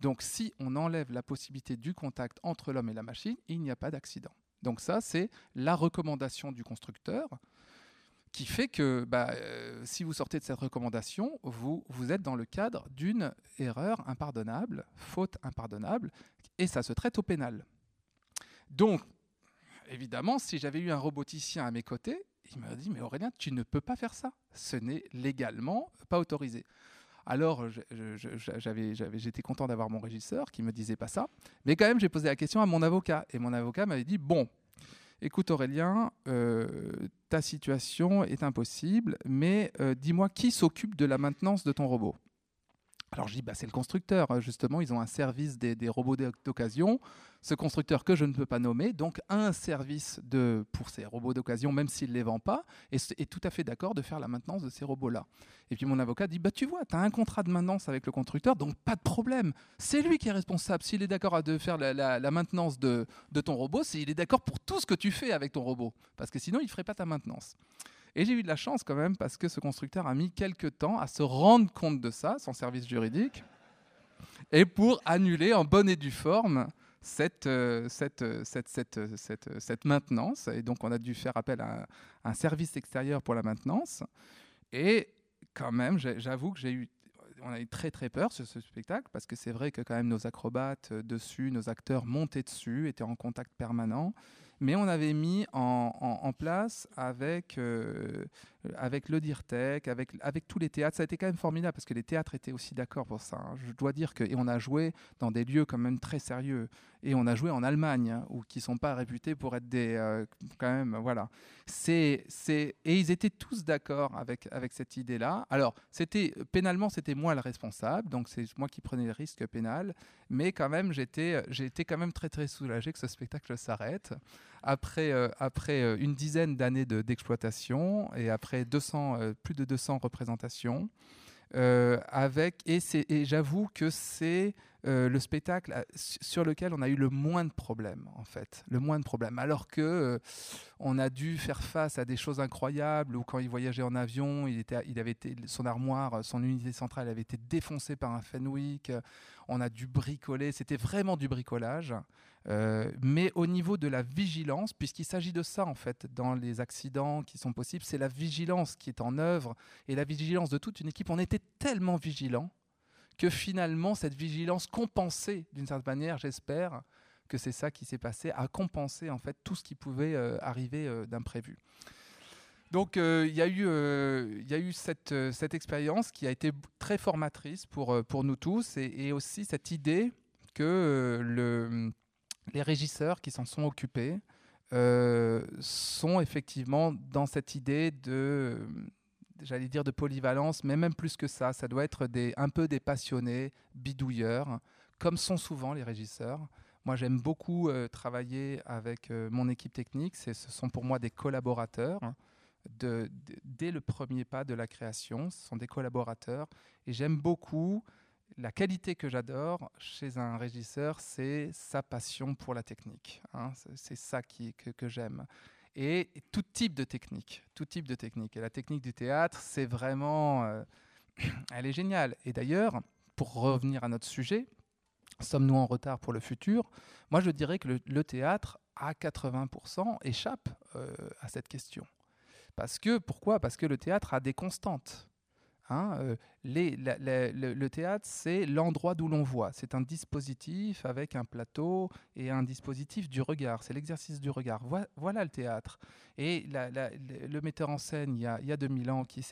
Donc si on enlève la possibilité du contact entre l'homme et la machine, il n'y a pas d'accident. Donc ça, c'est la recommandation du constructeur qui fait que bah, euh, si vous sortez de cette recommandation, vous, vous êtes dans le cadre d'une erreur impardonnable, faute impardonnable, et ça se traite au pénal. Donc, évidemment, si j'avais eu un roboticien à mes côtés, il m'a dit, mais Aurélien, tu ne peux pas faire ça. Ce n'est légalement pas autorisé. Alors, j'étais content d'avoir mon régisseur qui me disait pas ça. Mais quand même, j'ai posé la question à mon avocat. Et mon avocat m'avait dit, bon, écoute Aurélien, euh, ta situation est impossible, mais euh, dis-moi qui s'occupe de la maintenance de ton robot alors je dis, bah, c'est le constructeur, hein. justement, ils ont un service des, robots d'occasion, ce constructeur que je ne peux pas nommer, donc un service de, pour ces robots d'occasion, même s'il ne les vend pas, et est tout à fait d'accord de faire la maintenance de ces robots-là. Et puis mon avocat dit, bah, tu vois, tu as un contrat de maintenance avec le constructeur, donc pas de problème, c'est lui qui est responsable. S'il est d'accord de faire la, maintenance de, de ton robot, c'est il est d'accord pour tout ce que tu fais avec ton robot, parce que sinon il ne ferait pas ta maintenance. Et j'ai eu de la chance quand même parce que ce constructeur a mis quelques temps à se rendre compte de ça, son service juridique, et pour annuler en bonne et due forme cette, euh, euh, cette, cette, cette, maintenance. Et donc on a dû faire appel à un service extérieur pour la maintenance. Et quand même, j'avoue que j'ai eu on a eu très très peur sur ce spectacle parce que c'est vrai que quand même nos acrobates euh, dessus, nos acteurs montaient dessus, étaient en contact permanent mais on avait mis en, place avec, euh, avec le DIRTEC, avec, avec tous les théâtres. Ça a été quand même formidable parce que les théâtres étaient aussi d'accord pour ça. Hein. Je dois dire que, et on a joué dans des lieux quand même très sérieux. Et on a joué en Allemagne, hein, où, qui ne sont pas réputés pour être des. Euh, quand même, voilà. C'est, c'est, et ils étaient tous d'accord avec, avec cette idée-là. Alors, c'était, pénalement, c'était moi le responsable, donc c'est moi qui prenais le risque pénal. Mais quand même, j'étais, j'étais quand même très, très soulagé que ce spectacle s'arrête après, euh, après euh, une dizaine d'années d'exploitation et après 200, euh, plus de 200 représentations. avec, et, et j'avoue que c'est le spectacle sur lequel on a eu le moins de problèmes, en fait. Le moins de problèmes. Alors que on a dû faire face à des choses incroyables, ou quand il voyageait en avion, il, était, il avait été, son armoire, son unité centrale avait été défoncée par un Fenwick. On a dû bricoler. C'était vraiment du bricolage. Euh, mais au niveau de la vigilance, puisqu'il s'agit de ça en fait dans les accidents qui sont possibles, c'est la vigilance qui est en œuvre et la vigilance de toute une équipe. On était tellement vigilants que finalement cette vigilance compensée d'une certaine manière, j'espère que c'est ça qui s'est passé, a compensé en fait tout ce qui pouvait euh, arriver euh, d'imprévu. Donc il y a eu, cette, expérience qui a été très formatrice pour, nous tous et aussi cette idée que le les régisseurs qui s'en sont occupés euh, sont effectivement dans cette idée de, j'allais dire de polyvalence, mais même plus que ça, ça doit être des, un peu des passionnés, bidouilleurs, comme sont souvent les régisseurs. Moi, j'aime beaucoup euh, travailler avec euh, mon équipe technique. Ce sont pour moi des collaborateurs. Dès le premier pas de la création, ce sont des collaborateurs. Et j'aime beaucoup la qualité que j'adore chez un régisseur, c'est sa passion pour la technique. Hein. C'est ça qui, que, j'aime. Et, tout type de technique, tout type de technique. Et la technique du théâtre, c'est vraiment, euh, elle est géniale. Et d'ailleurs, pour revenir à notre sujet, sommes-nous en retard pour le futur? Moi, je dirais que le, théâtre, à 80%, échappe euh, à cette question. Parce que, pourquoi? Parce que le théâtre a des constantes. Hein, euh, le, théâtre, c'est l'endroit d'où l'on voit. C'est un dispositif avec un plateau et un dispositif du regard. C'est l'exercice du regard. Voilà, le théâtre. Et le metteur en scène, il y a, il y a 2000 ans, qui,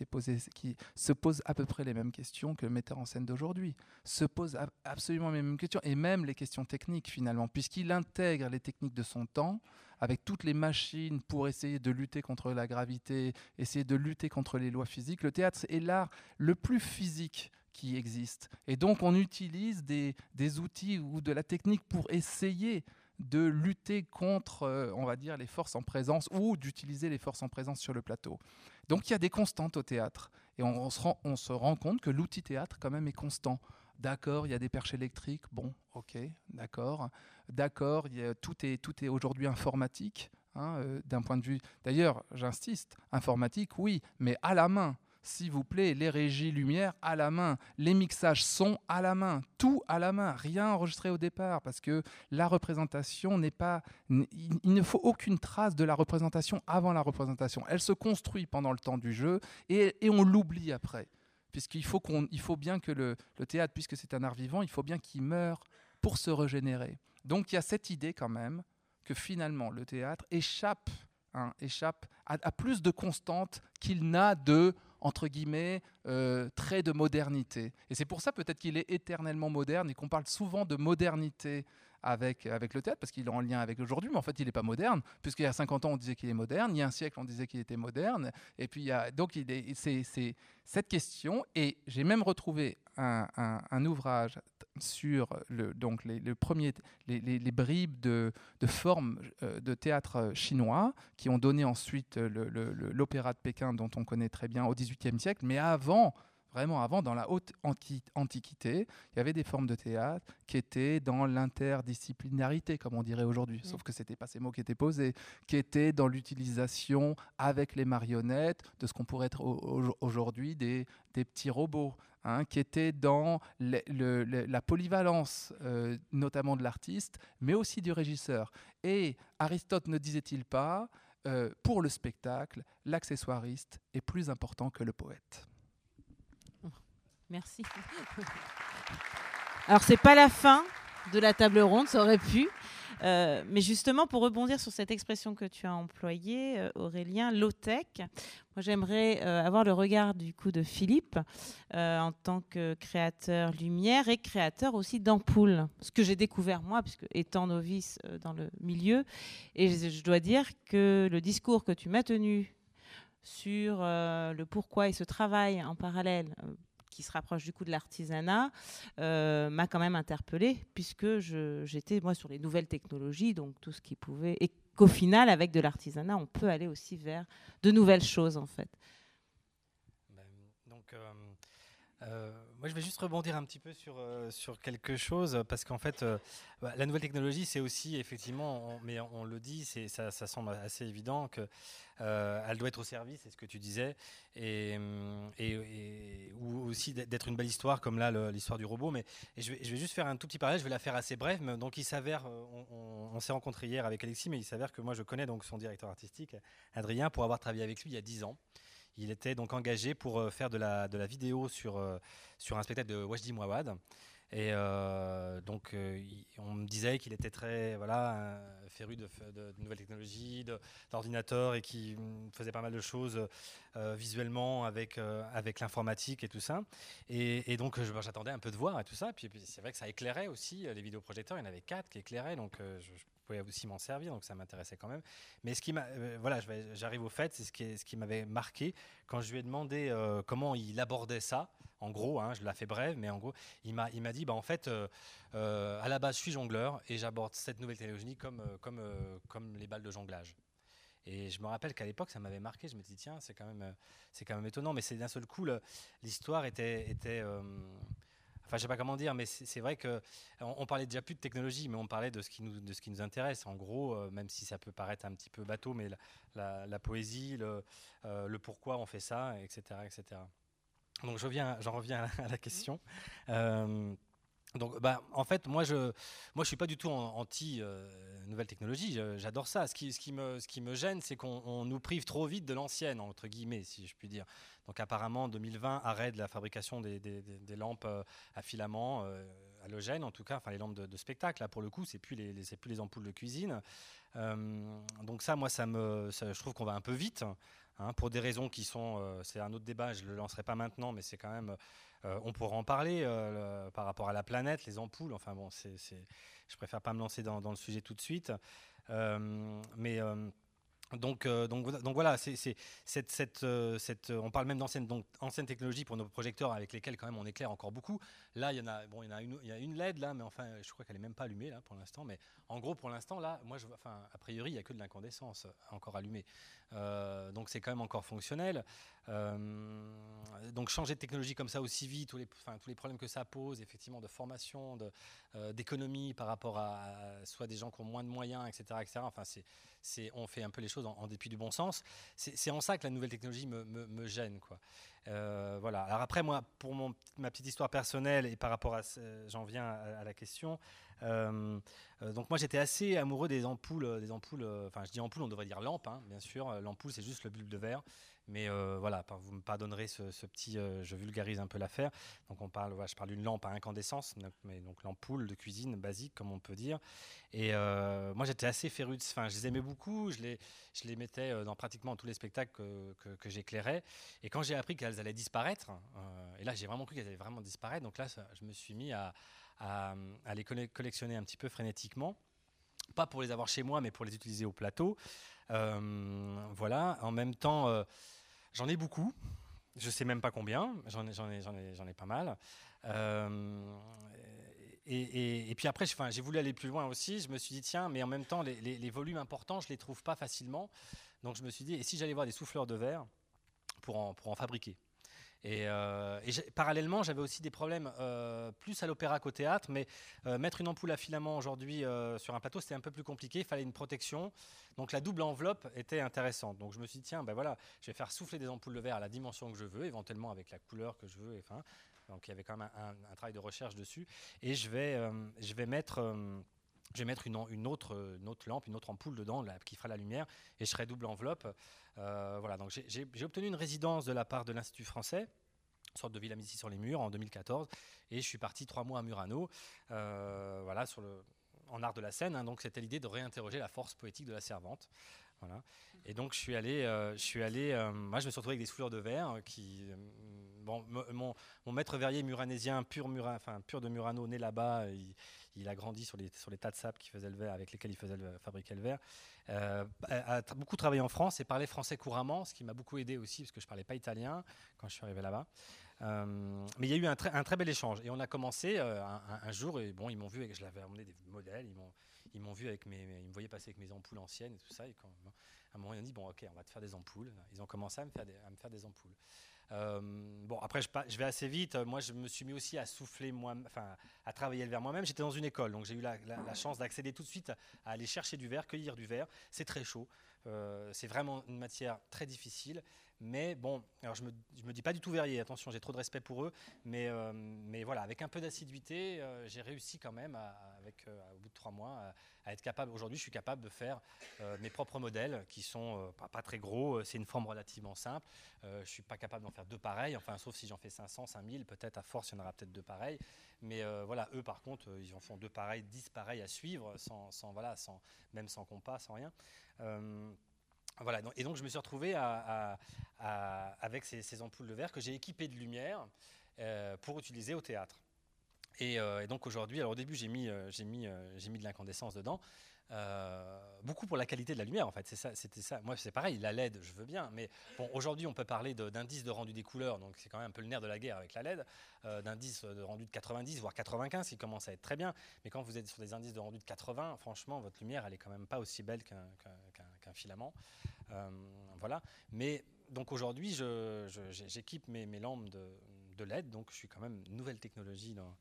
qui se pose à peu près les mêmes questions que le metteur en scène d'aujourd'hui. Se pose absolument les mêmes questions, et même les questions techniques finalement, puisqu'il intègre les techniques de son temps avec toutes les machines pour essayer de lutter contre la gravité, essayer de lutter contre les lois physiques. Le théâtre est l'art le plus physique qui existe. Et donc on utilise des, outils ou de la technique pour essayer de lutter contre, euh, on va dire, les forces en présence ou d'utiliser les forces en présence sur le plateau. Donc il y a des constantes au théâtre. Et on, se, rend, on se rend compte que l'outil théâtre, quand même, est constant. D'accord, il y a des perches électriques. Bon, ok, d'accord. D'accord, tout est, tout est aujourd'hui informatique. Hein, euh, d'un point de vue. D'ailleurs, j'insiste, informatique, oui, mais à la main. s'il vous plaît, les régies lumière à la main, les mixages son à la main, tout à la main, rien enregistré au départ, parce que la représentation n'est pas... Il ne faut aucune trace de la représentation avant la représentation. Elle se construit pendant le temps du jeu et, on l'oublie après. Puisqu'il faut, il faut bien que le, théâtre, puisque c'est un art vivant, il faut bien qu'il meure pour se régénérer. Donc il y a cette idée quand même que finalement le théâtre échappe, hein, échappe à, plus de constante qu'il n'a de entre guillemets, euh, trait de modernité. Et c'est pour ça peut-être qu'il est éternellement moderne et qu'on parle souvent de modernité avec, le théâtre, parce qu'il est en lien avec aujourd'hui, mais en fait, il n'est pas moderne, puisqu'il y a 50 ans, on disait qu'il est moderne, il y a un siècle, on disait qu'il était moderne, et puis il y a, donc c'est cette question, et j'ai même retrouvé un, ouvrage sur donc les, les, bribes de, de formes euh, de théâtre chinois qui ont donné ensuite l'opéra de Pékin dont on connaît très bien au XVIIIe siècle. Mais avant, vraiment avant, dans la haute antiquité, il y avait des formes de théâtre qui étaient dans l'interdisciplinarité, comme on dirait aujourd'hui, sauf que ce n'était pas ces mots qui étaient posés, qui étaient dans l'utilisation avec les marionnettes de ce qu'on pourrait être aujourd'hui des, des petits robots. Hein, qui était dans la polyvalence, euh, notamment de l'artiste, mais aussi du régisseur. Et Aristote ne disait-il pas, euh, pour le spectacle, l'accessoiriste est plus important que le poète Merci. Alors, c'est pas la fin de la table ronde, ça aurait pu. Euh, mais justement, pour rebondir sur cette expression que tu as employée, euh, Aurélien, low-tech, moi j'aimerais euh, avoir le regard du coup de Philippe en tant que créateur lumière et créateur aussi d'ampoules. Ce que j'ai découvert moi, puisque étant novice dans le milieu, et je, dois dire que le discours que tu m'as tenu sur le pourquoi et ce travail en parallèle qui se rapproche du coup de l'artisanat, euh, m'a quand même interpellée, puisque j'étais moi sur les nouvelles technologies, donc tout ce qui pouvait. Et qu'au final, avec de l'artisanat, on peut aller aussi vers de nouvelles choses en fait. Ben, donc. Euh, euh, moi, je vais juste rebondir un petit peu sur, euh, sur quelque chose, parce qu'en fait, euh, bah, la nouvelle technologie, c'est aussi, effectivement, mais on, le dit, ça, semble assez évident qu'elle elle doit être au service, c'est ce que tu disais, et, et, ou aussi d'être une belle histoire, comme là, l'histoire du robot. Mais je vais, juste faire un tout petit parallèle, je vais la faire assez brève. Donc, il s'avère, on, on s'est rencontré hier avec Alexis, mais il s'avère que moi, je connais donc son directeur artistique, Adrien, pour avoir travaillé avec lui il y a 10 ans. Il était donc engagé pour euh, faire de la, de la vidéo sur, euh, sur un spectacle de Wajdi Mouawad. Et euh, donc, on me disait qu'il était très voilà, féru de, nouvelles technologies, d'ordinateurs et qui faisait pas mal de choses visuellement avec, avec l'informatique et tout ça. Et, donc, j'attendais un peu de voir et tout ça. Puis, puis c'est vrai que ça éclairait aussi les vidéoprojecteurs. Il y en avait quatre qui éclairaient. Donc, je, pouvais aussi m'en servir, donc ça m'intéressait quand même. Mais ce qui m'a, euh, voilà, j'arrive au fait, c'est ce qui, ce qui m'avait marqué quand je lui ai demandé euh, comment il abordait ça. En gros, hein, je l'ai fait brève, mais en gros, il m'a, il m'a dit, bah en fait, euh, à la base, je suis jongleur et j'aborde cette nouvelle technologie comme, comme, comme les balles de jonglage. Et je me rappelle qu'à l'époque, ça m'avait marqué. Je me dis, tiens, c'est quand même, c'est quand même étonnant. Mais c'est d'un seul coup, l'histoire était, était Enfin, je sais pas comment dire, mais c'est vrai que on, parlait déjà plus de technologie, mais on parlait de ce qui nous, de ce qui nous intéresse. En gros, euh, même si ça peut paraître un petit peu bateau, mais la, poésie, le, euh, le, pourquoi on fait ça, etc., etc. Donc, j'en reviens, reviens à la question. Euh, donc, bah, en fait, moi, je, moi, je suis pas du tout anti nouvelle technologie. J'adore ça. Ce qui, ce qui me, ce qui me gêne, c'est qu'on nous prive trop vite de l'ancienne, entre guillemets, si je puis dire. Donc apparemment, 2020, arrêt de la fabrication des, lampes euh, à filament, euh, halogènes en tout cas, enfin les lampes de, spectacle, là pour le coup, c'est plus les, plus les ampoules de cuisine. Euh, donc ça, moi, ça me, je trouve qu'on va un peu vite, hein, pour des raisons qui sont, c'est un autre débat, je ne le lancerai pas maintenant, mais c'est quand même, on pourra en parler par rapport à la planète, les ampoules, enfin bon, c'est, je préfère pas me lancer dans, dans le sujet tout de suite. mais donc, euh, donc, voilà, c'est, euh, cette, on parle même d'anciennes ancienne technologies pour nos projecteurs avec lesquels quand même on éclaire encore beaucoup. Là, il y en a, a une, a une LED là, mais enfin, je crois qu'elle est même pas allumée là pour l'instant. Mais en gros, pour l'instant là, moi, je, a priori, il y a que de l'incandescence encore allumée. Euh, donc c'est quand même encore fonctionnel. donc changer de technologie comme ça aussi vite, tous les, problèmes que ça pose, effectivement, de formation, d'économie par rapport à, soit des gens qui ont moins de moyens, etc., etc. Enfin, c'est, on fait un peu les choses en, dépit du bon sens. C'est en ça que la nouvelle technologie me, gêne. Quoi. Euh, voilà. Alors après, moi, pour ma petite histoire personnelle et par rapport à, j'en viens à, la question. Euh, donc moi, j'étais assez amoureux des ampoules, des ampoules. Enfin, je dis ampoules, on devrait dire lampe, hein, bien sûr. L'ampoule, c'est juste le bulbe de verre. Mais euh, voilà, vous me pardonnerez ce, petit, euh, je vulgarise un peu l'affaire. Donc on parle, je parle d'une lampe à incandescence, mais donc l'ampoule de cuisine basique, comme on peut dire. Et euh, moi j'étais assez féru, enfin je les aimais beaucoup, je les, je les mettais dans pratiquement tous les spectacles que, que, j'éclairais. Et quand j'ai appris qu'elles allaient disparaître, et là j'ai vraiment cru qu'elles allaient vraiment disparaître, donc là je me suis mis à, à, à les collectionner un petit peu frénétiquement pas pour les avoir chez moi, mais pour les utiliser au plateau. Voilà. En même temps, J'en ai beaucoup. Je sais même pas combien. J'en ai, ai, ai, ai pas mal. Euh, et, puis après, j'ai voulu aller plus loin aussi. Je me suis dit, tiens, mais en même temps, les, les, volumes importants, je les trouve pas facilement. Donc je me suis dit, et si j'allais voir des souffleurs de verre pour en, pour en fabriquer? Et, euh, parallèlement, j'avais aussi des problèmes euh, plus à l'opéra qu'au théâtre, mais euh, mettre une ampoule à filament aujourd'hui sur un plateau, c'était un peu plus compliqué. Il fallait une protection. Donc la double enveloppe était intéressante. Donc je me suis dit, tiens, ben voilà, je vais faire souffler des ampoules de verre à la dimension que je veux, éventuellement avec la couleur que je veux. Donc il y avait quand même un, travail de recherche dessus. Et je vais, je vais mettre je vais mettre une, une, autre, lampe, une autre ampoule dedans qui fera la lumière et je serai double enveloppe. Euh, voilà, donc j'ai obtenu une résidence de la part de l'Institut français, sorte de Villa Médicis sur les murs en 2014 et je suis parti trois mois à Murano, euh, voilà, en art de la scène. Hein, donc c'était l'idée de réinterroger la force poétique de la servante. Et donc je suis allé, euh, je suis allé, moi je me suis retrouvé avec des souffleurs de verre qui, bon, mon, maître verrier muranésien pur, enfin, pur de Murano, né là-bas, il a grandi sur les, sur les tas de sable qui faisaient le verre, avec lesquels il faisait le, fabriquait le verre. Euh, a, beaucoup travaillé en France et parlait français couramment, ce qui m'a beaucoup aidé aussi parce que je parlais pas italien quand je suis arrivé là-bas. Euh, mais il y a eu un, un, très bel échange et on a commencé euh, un, jour et bon ils m'ont vu et je l'avais emmené des modèles, ils m'ont vu avec mes, ils me voyaient passer avec mes ampoules anciennes et tout ça et à un moment ils ont dit bon ok on va te faire des ampoules, ils ont commencé à me faire des ampoules. Euh, bon, après, je, vais assez vite. Moi, je me suis mis aussi à souffler, enfin, à travailler le verre moi-même. J'étais dans une école, donc j'ai eu la, chance d'accéder tout de suite à aller chercher du verre, cueillir du verre. C'est très chaud. Euh, c'est vraiment une matière très difficile. Mais bon, alors je me, me dis pas du tout verrier, attention, j'ai trop de respect pour eux. Mais, euh, voilà, avec un peu d'assiduité, j'ai réussi quand même, avec, au bout de trois mois, à être capable. Aujourd'hui, je suis capable de faire euh, mes propres modèles qui sont euh, pas, très gros. Euh, c'est une forme relativement simple. je ne suis pas capable d'en faire deux pareils. Enfin, sauf si j'en fais 500, 5000, peut-être à force, il y en aura peut-être deux pareils. Mais voilà, eux, par contre, ils en font deux pareils, dix pareils à suivre, sans, voilà, sans, même sans compas, sans rien. Voilà, et donc je me suis retrouvé avec ces, ampoules de verre que j'ai équipées de lumière pour utiliser au théâtre. Euh, et, donc aujourd'hui, alors au début j'ai mis, euh, euh, de l'incandescence dedans, beaucoup pour la qualité de la lumière en fait. C'est ça, c'était ça. Moi c'est pareil, la LED, je veux bien, mais bon aujourd'hui on peut parler d'indice de, rendu des couleurs, donc c'est quand même un peu le nerf de la guerre avec la LED, d'indice de rendu de 90 voire 95 qui commence à être très bien, mais quand vous êtes sur des indices de rendu de 80, franchement votre lumière elle est quand même pas aussi belle qu'un, qu'un, filament, voilà. Mais donc aujourd'hui j'équipe mes, mes lampes de, de LED, donc je suis quand même nouvelle technologie dans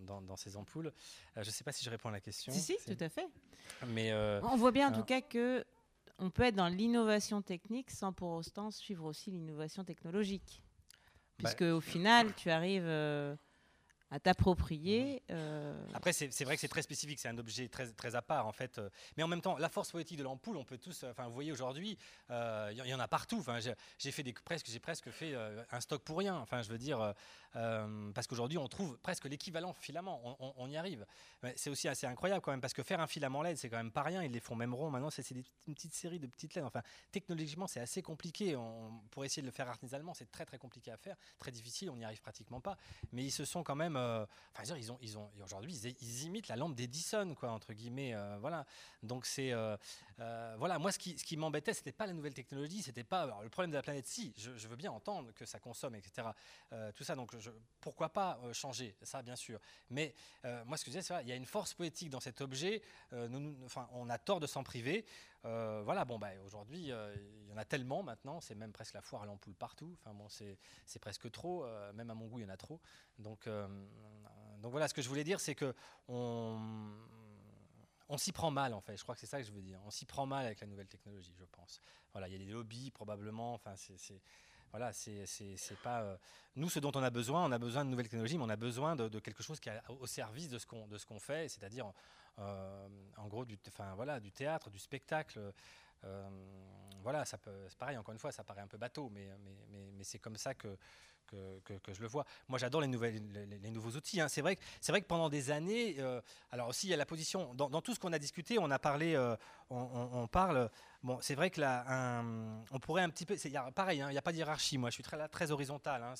dans, ces ampoules. Euh, je ne sais pas si je réponds à la question. Si, si, tout à fait. Mais euh, on voit bien en tout cas que on peut être dans l'innovation technique sans pour autant suivre aussi l'innovation technologique. Bah, Puisque au final, tu arrives euh, à t'approprier. Euh, Après, c'est vrai que c'est très spécifique, c'est un objet très, très à part en fait. Euh. Mais en même temps, la force poétique de l'ampoule, on peut tous. Enfin, vous voyez aujourd'hui, il euh, y, en a partout. Enfin, j'ai fait des presque, j'ai presque fait un stock pour rien. Enfin, je veux dire, parce qu'aujourd'hui, on trouve presque l'équivalent filament. On, y arrive. C'est aussi assez incroyable quand même, parce que faire un filament LED, c'est quand même pas rien. Ils les font même rond. Maintenant, c'est une petite série de petites LED. Enfin, technologiquement, c'est assez compliqué. On, pour essayer de le faire artisanalement, c'est très très compliqué à faire, très difficile. On n'y arrive pratiquement pas. Mais ils se sont quand même euh, ils ont, ils ont, aujourd'hui, ils, imitent la lampe d'Edison, quoi, entre guillemets. Euh, voilà. Donc c'est, euh, voilà. Moi, ce qui, ce qui m'embêtait, c'était pas la nouvelle technologie, c'était pas le problème de la planète. Si, je, veux bien entendre que ça consomme, etc. tout ça. Donc, pourquoi pas changer ça, bien sûr. Mais moi, ce que je disais, c'est il y a une force poétique dans cet objet. Nous, enfin, on a tort de s'en priver. Voilà, bon, bah, aujourd'hui, il y en a tellement maintenant, c'est même presque la foire à l'ampoule partout. Enfin, bon, c'est presque trop, même à mon goût, il y en a trop. Donc, donc voilà, ce que je voulais dire, c'est que on, on s'y prend mal en fait. Je crois que c'est ça que je veux dire. On s'y prend mal avec la nouvelle technologie, je pense. Voilà, il y a des lobbies probablement. Enfin, c'est voilà, c'est pas euh, nous ce dont on a besoin. On a besoin de nouvelles technologies, mais on a besoin de, quelque chose qui est au service de ce qu'on fait, c'est-à-dire euh, en gros du, enfin voilà, du théâtre, du spectacle. Euh, voilà, ça peut, c'est pareil. Encore une fois, ça paraît un peu bateau, mais mais, mais, c'est comme ça que que, je le vois. Moi, j'adore les, les, nouveaux outils. Hein. C'est vrai, vrai, que pendant des années, euh, alors aussi, il y a la position, dans, tout ce qu'on a discuté, on a parlé, euh, on, parle, bon, c'est vrai que là, on pourrait un petit peu, c'est pareil, hein, il n'y a pas de moi, je suis très, horizontal. Hein.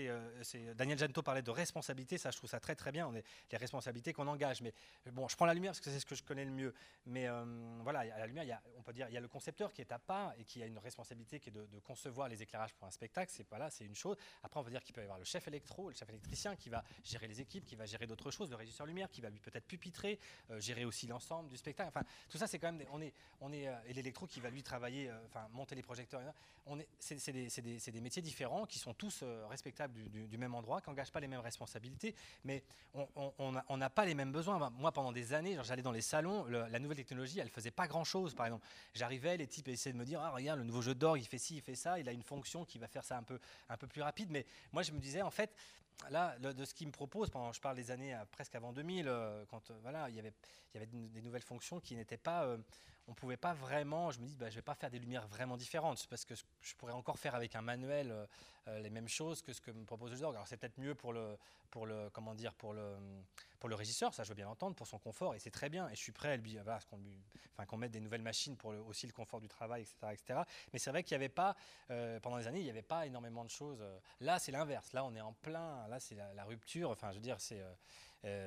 Euh, Daniel Janto parlait de responsabilité, ça, je trouve ça très, très bien, on est, les responsabilités qu'on engage. Mais bon, je prends la lumière parce que c'est ce que je connais le mieux. Mais voilà, à la lumière, on peut dire, il y a le concepteur qui est à part et qui a une responsabilité qui est de, concevoir les éclairages pour un spectacle. C'est c'est une chose. Après, on va dire qu'il peut y avoir le chef électro, le chef électricien qui va gérer les équipes, qui va gérer d'autres choses, le régisseur lumière qui va lui peut-être pupitrer, euh, gérer aussi l'ensemble du spectacle. Enfin, tout ça, c'est quand même, on est, on est, euh, l'électro qui va lui travailler, euh, enfin, monter les projecteurs. C'est, des, des, des, métiers différents qui sont tous respectables du, même endroit, qui n'engagent pas les mêmes responsabilités, mais on n'a pas les mêmes besoins. Moi, pendant des années, j'allais dans les salons, la nouvelle technologie, elle faisait pas grand-chose. Par exemple, j'arrivais, les types essayaient de me dire, ah regarde, le nouveau jeu d'or, il fait ci, il fait ça, il a une fonction qui va faire ça un peu, un peu plus rapide, mais moi, je me disais, en fait, là, de ce qu'il me propose, pendant, je parle des années euh, presque avant 2000, euh, quand euh, voilà, il y avait, il y avait des nouvelles fonctions qui n'étaient pas on ne pouvait pas vraiment, je me dis, bah, je vais pas faire des lumières vraiment différentes, parce que je pourrais encore faire avec un manuel euh, euh, les mêmes choses que ce que me propose le Zorg. Alors c'est peut-être mieux pour le, pour le, comment dire, pour le, pour le régisseur, ça je veux bien l'entendre, pour son confort, et c'est très bien, et je suis prêt à lui, qu'on enfin, qu'on mette des nouvelles machines pour aussi le confort du travail, etc. etc. Mais c'est vrai qu'il n'y avait pas, euh, pendant des années, il n'y avait pas énormément de choses. Là, c'est l'inverse, là on est en plein, là c'est la, rupture, enfin je veux dire, c'est...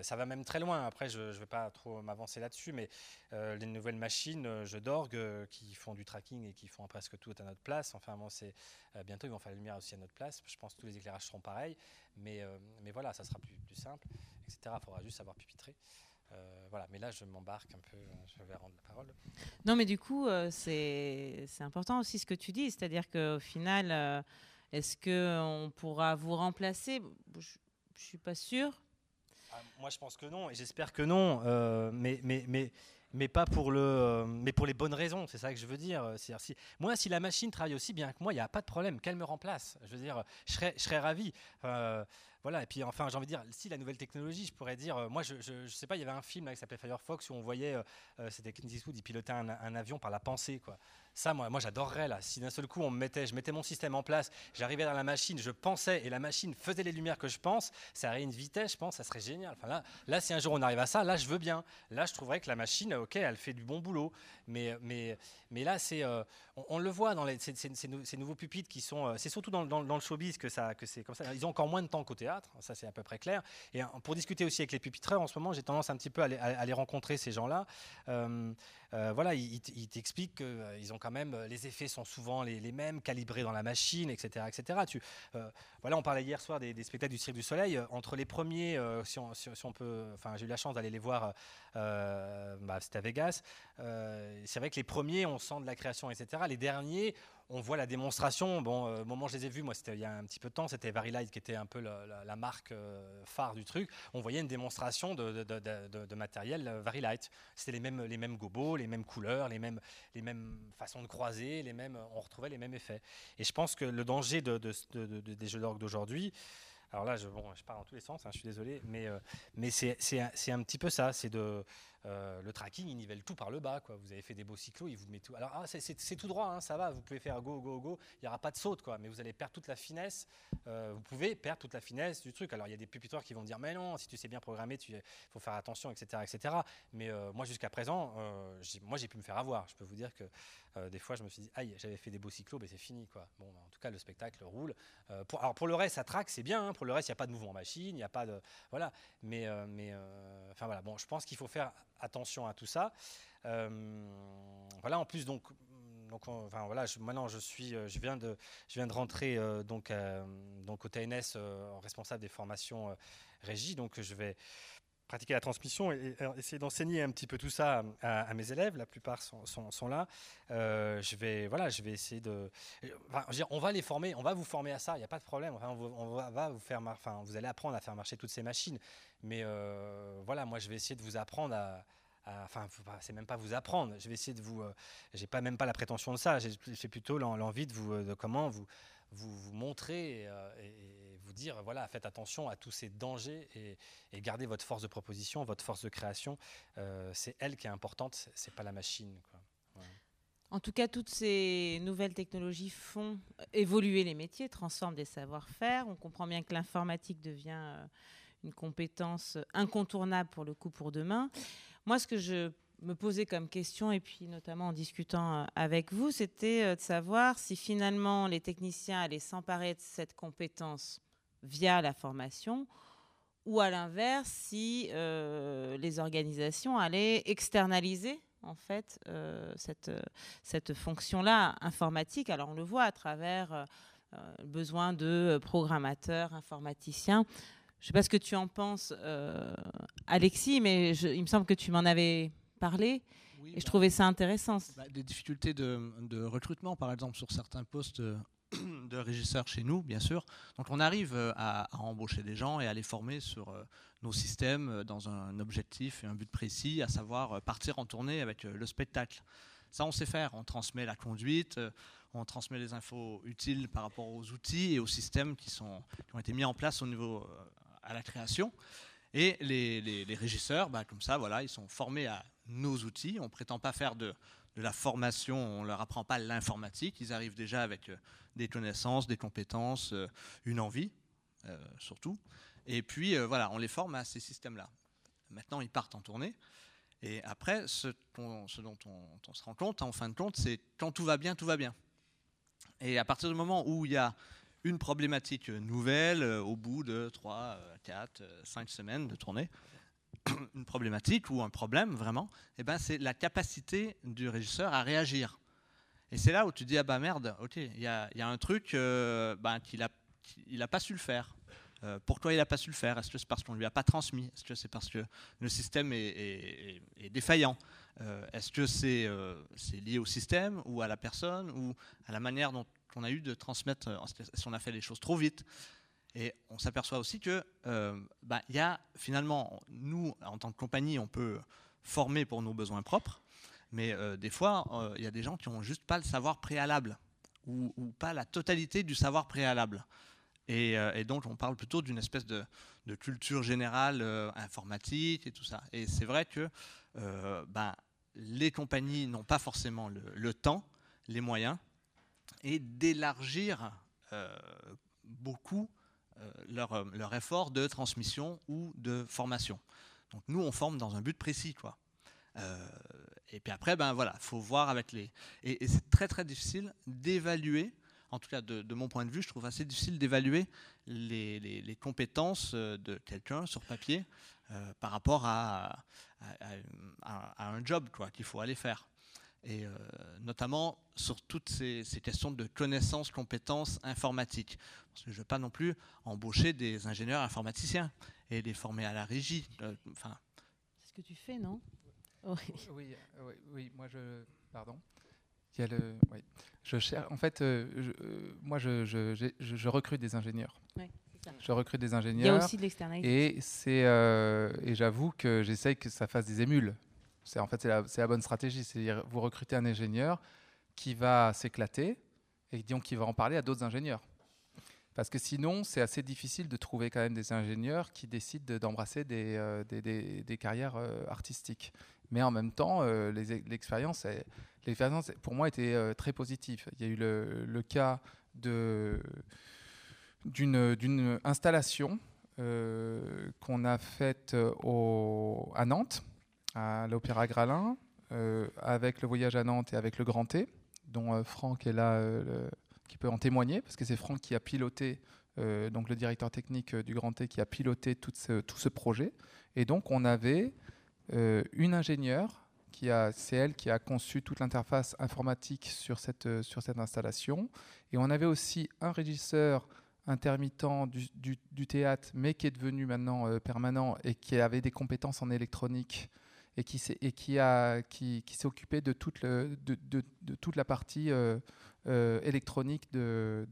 ça va même très loin. Après, je ne vais pas trop m'avancer là-dessus, mais euh, les nouvelles machines, euh, je d'orgue, qui font du tracking et qui font presque tout à notre place. Enfin, bon, c'est bientôt ils vont faire la lumière aussi à notre place. Je pense que tous les éclairages seront pareils, mais, voilà, ça sera plus, simple, etc. Il faudra juste savoir pupitrer. voilà, mais là je m'embarque un peu, je vais rendre la parole. Non, mais du coup, c'est important aussi ce que tu dis, c'est-à-dire qu'au final, est-ce qu'on pourra vous remplacer? Je ne suis pas sûre. Ah, moi, je pense que non, et j'espère que non. Euh, mais, mais, mais, mais pas pour le, euh, mais pour les bonnes raisons. C'est ça que je veux dire. Si, moi, si la machine travaille aussi bien que moi, il n'y a pas de problème. Qu'elle me remplace. Je veux dire, je serais, je serais ravi. voilà. Et puis, enfin, j'ai envie de dire, si la nouvelle technologie, je pourrais dire, euh, moi, je, je, sais pas, il y avait un film là, qui s'appelait Firefox où on voyait, c'était Clint Eastwood, il pilotait un, un, avion par la pensée, quoi. Ça, moi, j'adorerais là. Si d'un seul coup on me mettait, je mettais mon système en place, j'arrivais dans la machine, je pensais et la machine faisait les lumières que je pense, ça aurait une vitesse, je pense, ça serait génial. Là, là, si un jour on arrive à ça, là, je veux bien. Là, je trouverais que la machine, ok, elle fait du bon boulot, mais mais mais là, c'est, euh, on, le voit dans les, ces, nouveaux pupitres qui sont, euh, c'est surtout dans, dans, le showbiz que ça, que c'est comme ça. Ils ont encore moins de temps qu'au théâtre, ça c'est à peu près clair. Et euh, pour discuter aussi avec les pupitreurs, en ce moment, j'ai tendance un petit peu à les, rencontrer ces gens-là. Voilà, ils, ils t'expliquent qu'ils ont quand même les effets sont souvent les, mêmes, calibrés dans la machine, etc. etc. Tu, euh, voilà, on parlait hier soir des, spectacles du Cirque du Soleil. Entre les premiers, euh, si, on, peut, enfin, j'ai eu la chance d'aller les voir, euh, bah, c'était à Vegas. c'est vrai que les premiers, on sent de la création, etc. Les derniers, on voit la démonstration. Bon, euh, au moment où je les ai vus, moi, c'était il y a un petit peu de temps, c'était Varilight qui était un peu la, marque euh, phare du truc. On voyait une démonstration de, de, matériel euh, Varilight. C'était les mêmes, les mêmes gobos, les mêmes couleurs, les mêmes, les mêmes façons de croiser, les mêmes, on retrouvait les mêmes effets. Et je pense que le danger des jeux d'orgue d'aujourd'hui, alors là, je, bon, je dans tous les sens, hein, je suis désolé, mais, mais c'est un petit peu ça, c'est de, euh, le tracking, il nivelle tout par le bas. Quoi. Vous avez fait des beaux cyclos, il vous met tout. Alors, ah, c'est tout droit, hein, ça va, vous pouvez faire go, go, go, il n'y aura pas de saute, quoi, mais vous allez perdre toute la finesse. Euh, vous pouvez perdre toute la finesse du truc. Alors, il y a des pupitoires qui vont dire, mais non, si tu sais bien programmer, il faut faire attention, etc. etc. Mais euh, moi, jusqu'à présent, moi, j'ai pu me faire avoir. Je peux vous dire que des fois, je me suis dit, aïe, j'avais fait des beaux cyclos, mais c'est fini. En tout cas, le spectacle roule. pour, alors, pour le reste, ça traque, c'est bien. Hein. pour le reste, il n'y a pas de mouvement machine, il n'y a pas de. Voilà. Mais, mais enfin, voilà. Bon, je pense qu'il faut faire attention à tout ça. Euh, voilà, en plus, donc, donc enfin, voilà, je, maintenant je suis, euh, je viens de, je viens de rentrer euh, donc, donc au TNS en responsable des formations régie, donc je vais pratiquer la transmission et, essayer d'enseigner un petit peu tout ça à, mes élèves. La plupart sont, sont, là. je vais, voilà, je vais essayer de. Enfin, on va les former, on va vous former à ça. Il n'y a pas de problème. On, va, vous faire, enfin, vous allez apprendre à faire marcher toutes ces machines. Mais euh, voilà, moi, je vais essayer de vous apprendre à, enfin, c'est même pas vous apprendre. Je vais essayer de vous. j'ai pas même pas la prétention de ça. J'ai plutôt l'envie de vous, comment vous vous, montrer vous dire voilà, faites attention à tous ces dangers et, gardez votre force de proposition, votre force de création. c'est elle qui est importante, c'est pas la machine. En tout cas, toutes ces nouvelles technologies font évoluer les métiers, transforment des savoir-faire. On comprend bien que l'informatique devient euh, une compétence incontournable pour le coup pour demain. Moi, ce que je me posais comme question, et puis notamment en discutant euh, avec vous, c'était euh, de savoir si finalement les techniciens allaient s'emparer de cette compétence via la formation, ou à l'inverse, si les organisations allaient externaliser en fait euh, cette, cette fonction-là informatique. Alors on le voit à travers euh, le besoin de programmateurs, informaticiens. Je ne sais pas ce que tu en penses, euh, Alexis, mais il me semble que tu m'en avais parlé. et je bah, trouvais ça intéressant. Bah, des difficultés de, de, recrutement, par exemple, sur certains postes de régisseurs chez nous, bien sûr. Donc on arrive à, à, embaucher des gens et à les former sur nos systèmes euh, dans un objectif et un but précis, à savoir euh, partir en tournée avec euh, le spectacle. Ça, on sait faire. On transmet la conduite, on transmet les infos utiles par rapport aux outils et aux systèmes qui, ont été mis en place au niveau à la création. Et les, régisseurs, bah, comme ça, ils sont formés à nos outils. On ne prétend pas faire de, de, la formation, on ne leur apprend pas l'informatique. Ils arrivent déjà avec des connaissances, des compétences, une envie, surtout. Et puis, euh, voilà, on les forme à ces systèmes-là. Maintenant, ils partent en tournée. Et après, ce, dont on, se rend compte, en fin de compte, c'est quand tout va bien, tout va bien. Et à partir du moment où il y a une problématique nouvelle, euh, au bout de 3, 4, 5 semaines de tournée, une problématique ou un problème vraiment, eh ben, c'est la capacité du régisseur à réagir. Et c'est là où tu dis, ah bah merde, ok, il y a, un truc euh, ben, qu'il n'a pas su le faire. Euh, pourquoi il n'a pas su le faire? Est-ce que c'est parce qu'on ne lui a pas transmis? Est-ce que c'est parce que le système est, défaillant? Euh, Est-ce que euh, c'est lié au système ou à la personne ou à la manière dont on a eu de transmettre si on a fait les choses trop vite? Et on s'aperçoit aussi que bah, il y a finalement, nous, en tant que compagnie, on peut former pour nos besoins propres, mais des fois, il y a des gens qui n'ont juste pas le savoir préalable ou, pas la totalité du savoir préalable. Euh, et, donc, on parle plutôt d'une espèce de, culture générale euh, informatique et tout ça. Et c'est vrai que euh, ben, les compagnies n'ont pas forcément le, temps, les moyens, et d'élargir beaucoup leur, leur, effort de transmission ou de formation. Donc, nous, on forme dans un but précis, quoi. et puis après, ben voilà, faut voir avec les. et c'est très très difficile d'évaluer en tout cas de, mon point de vue, je trouve assez difficile d'évaluer les, compétences euh, de quelqu'un sur papier euh, par rapport à, un job qu'il faut aller faire. Et euh, notamment sur toutes ces, questions de connaissances, compétences informatiques. Parce que je ne veux pas non plus embaucher des ingénieurs informaticiens et les former à la régie. Enfin, C'est ce que tu fais, non? Oui. Oui, oui, oui, moi je. Pardon je cherche, en fait, euh, euh, moi, je, je, recrute des ingénieurs. Je recrute des ingénieurs. Il y a aussi de l'externalité. Et, c'est, euh, et j'avoue que j'essaye que ça fasse des émules. C'est, en fait, c'est la, bonne stratégie. C'est-à-dire, vous recrutez un ingénieur qui va s'éclater et donc qui va en parler à d'autres ingénieurs. Parce que sinon, c'est assez difficile de trouver quand même des ingénieurs qui décident d'embrasser des, des, des, carrières artistiques. Mais en même temps, l'expérience, l'expérience pour moi était euh, très positive. Il y a eu le, cas d'une installation euh, qu'on a faite à Nantes, à l'Opéra Gralin, euh, avec le voyage à Nantes et avec le Grand T, dont Franck est là, qui peut en témoigner, parce que c'est Franck qui a piloté, donc le directeur technique du Grand T, qui a piloté tout ce, projet. Et donc on avait une ingénieure c'est elle qui a conçu toute l'interface informatique sur cette, euh, sur cette installation. Et on avait aussi un régisseur intermittent du, théâtre, mais qui est devenu maintenant euh, permanent et qui avait des compétences en électronique et qui s'est occupé de toute la partie euh, électronique de,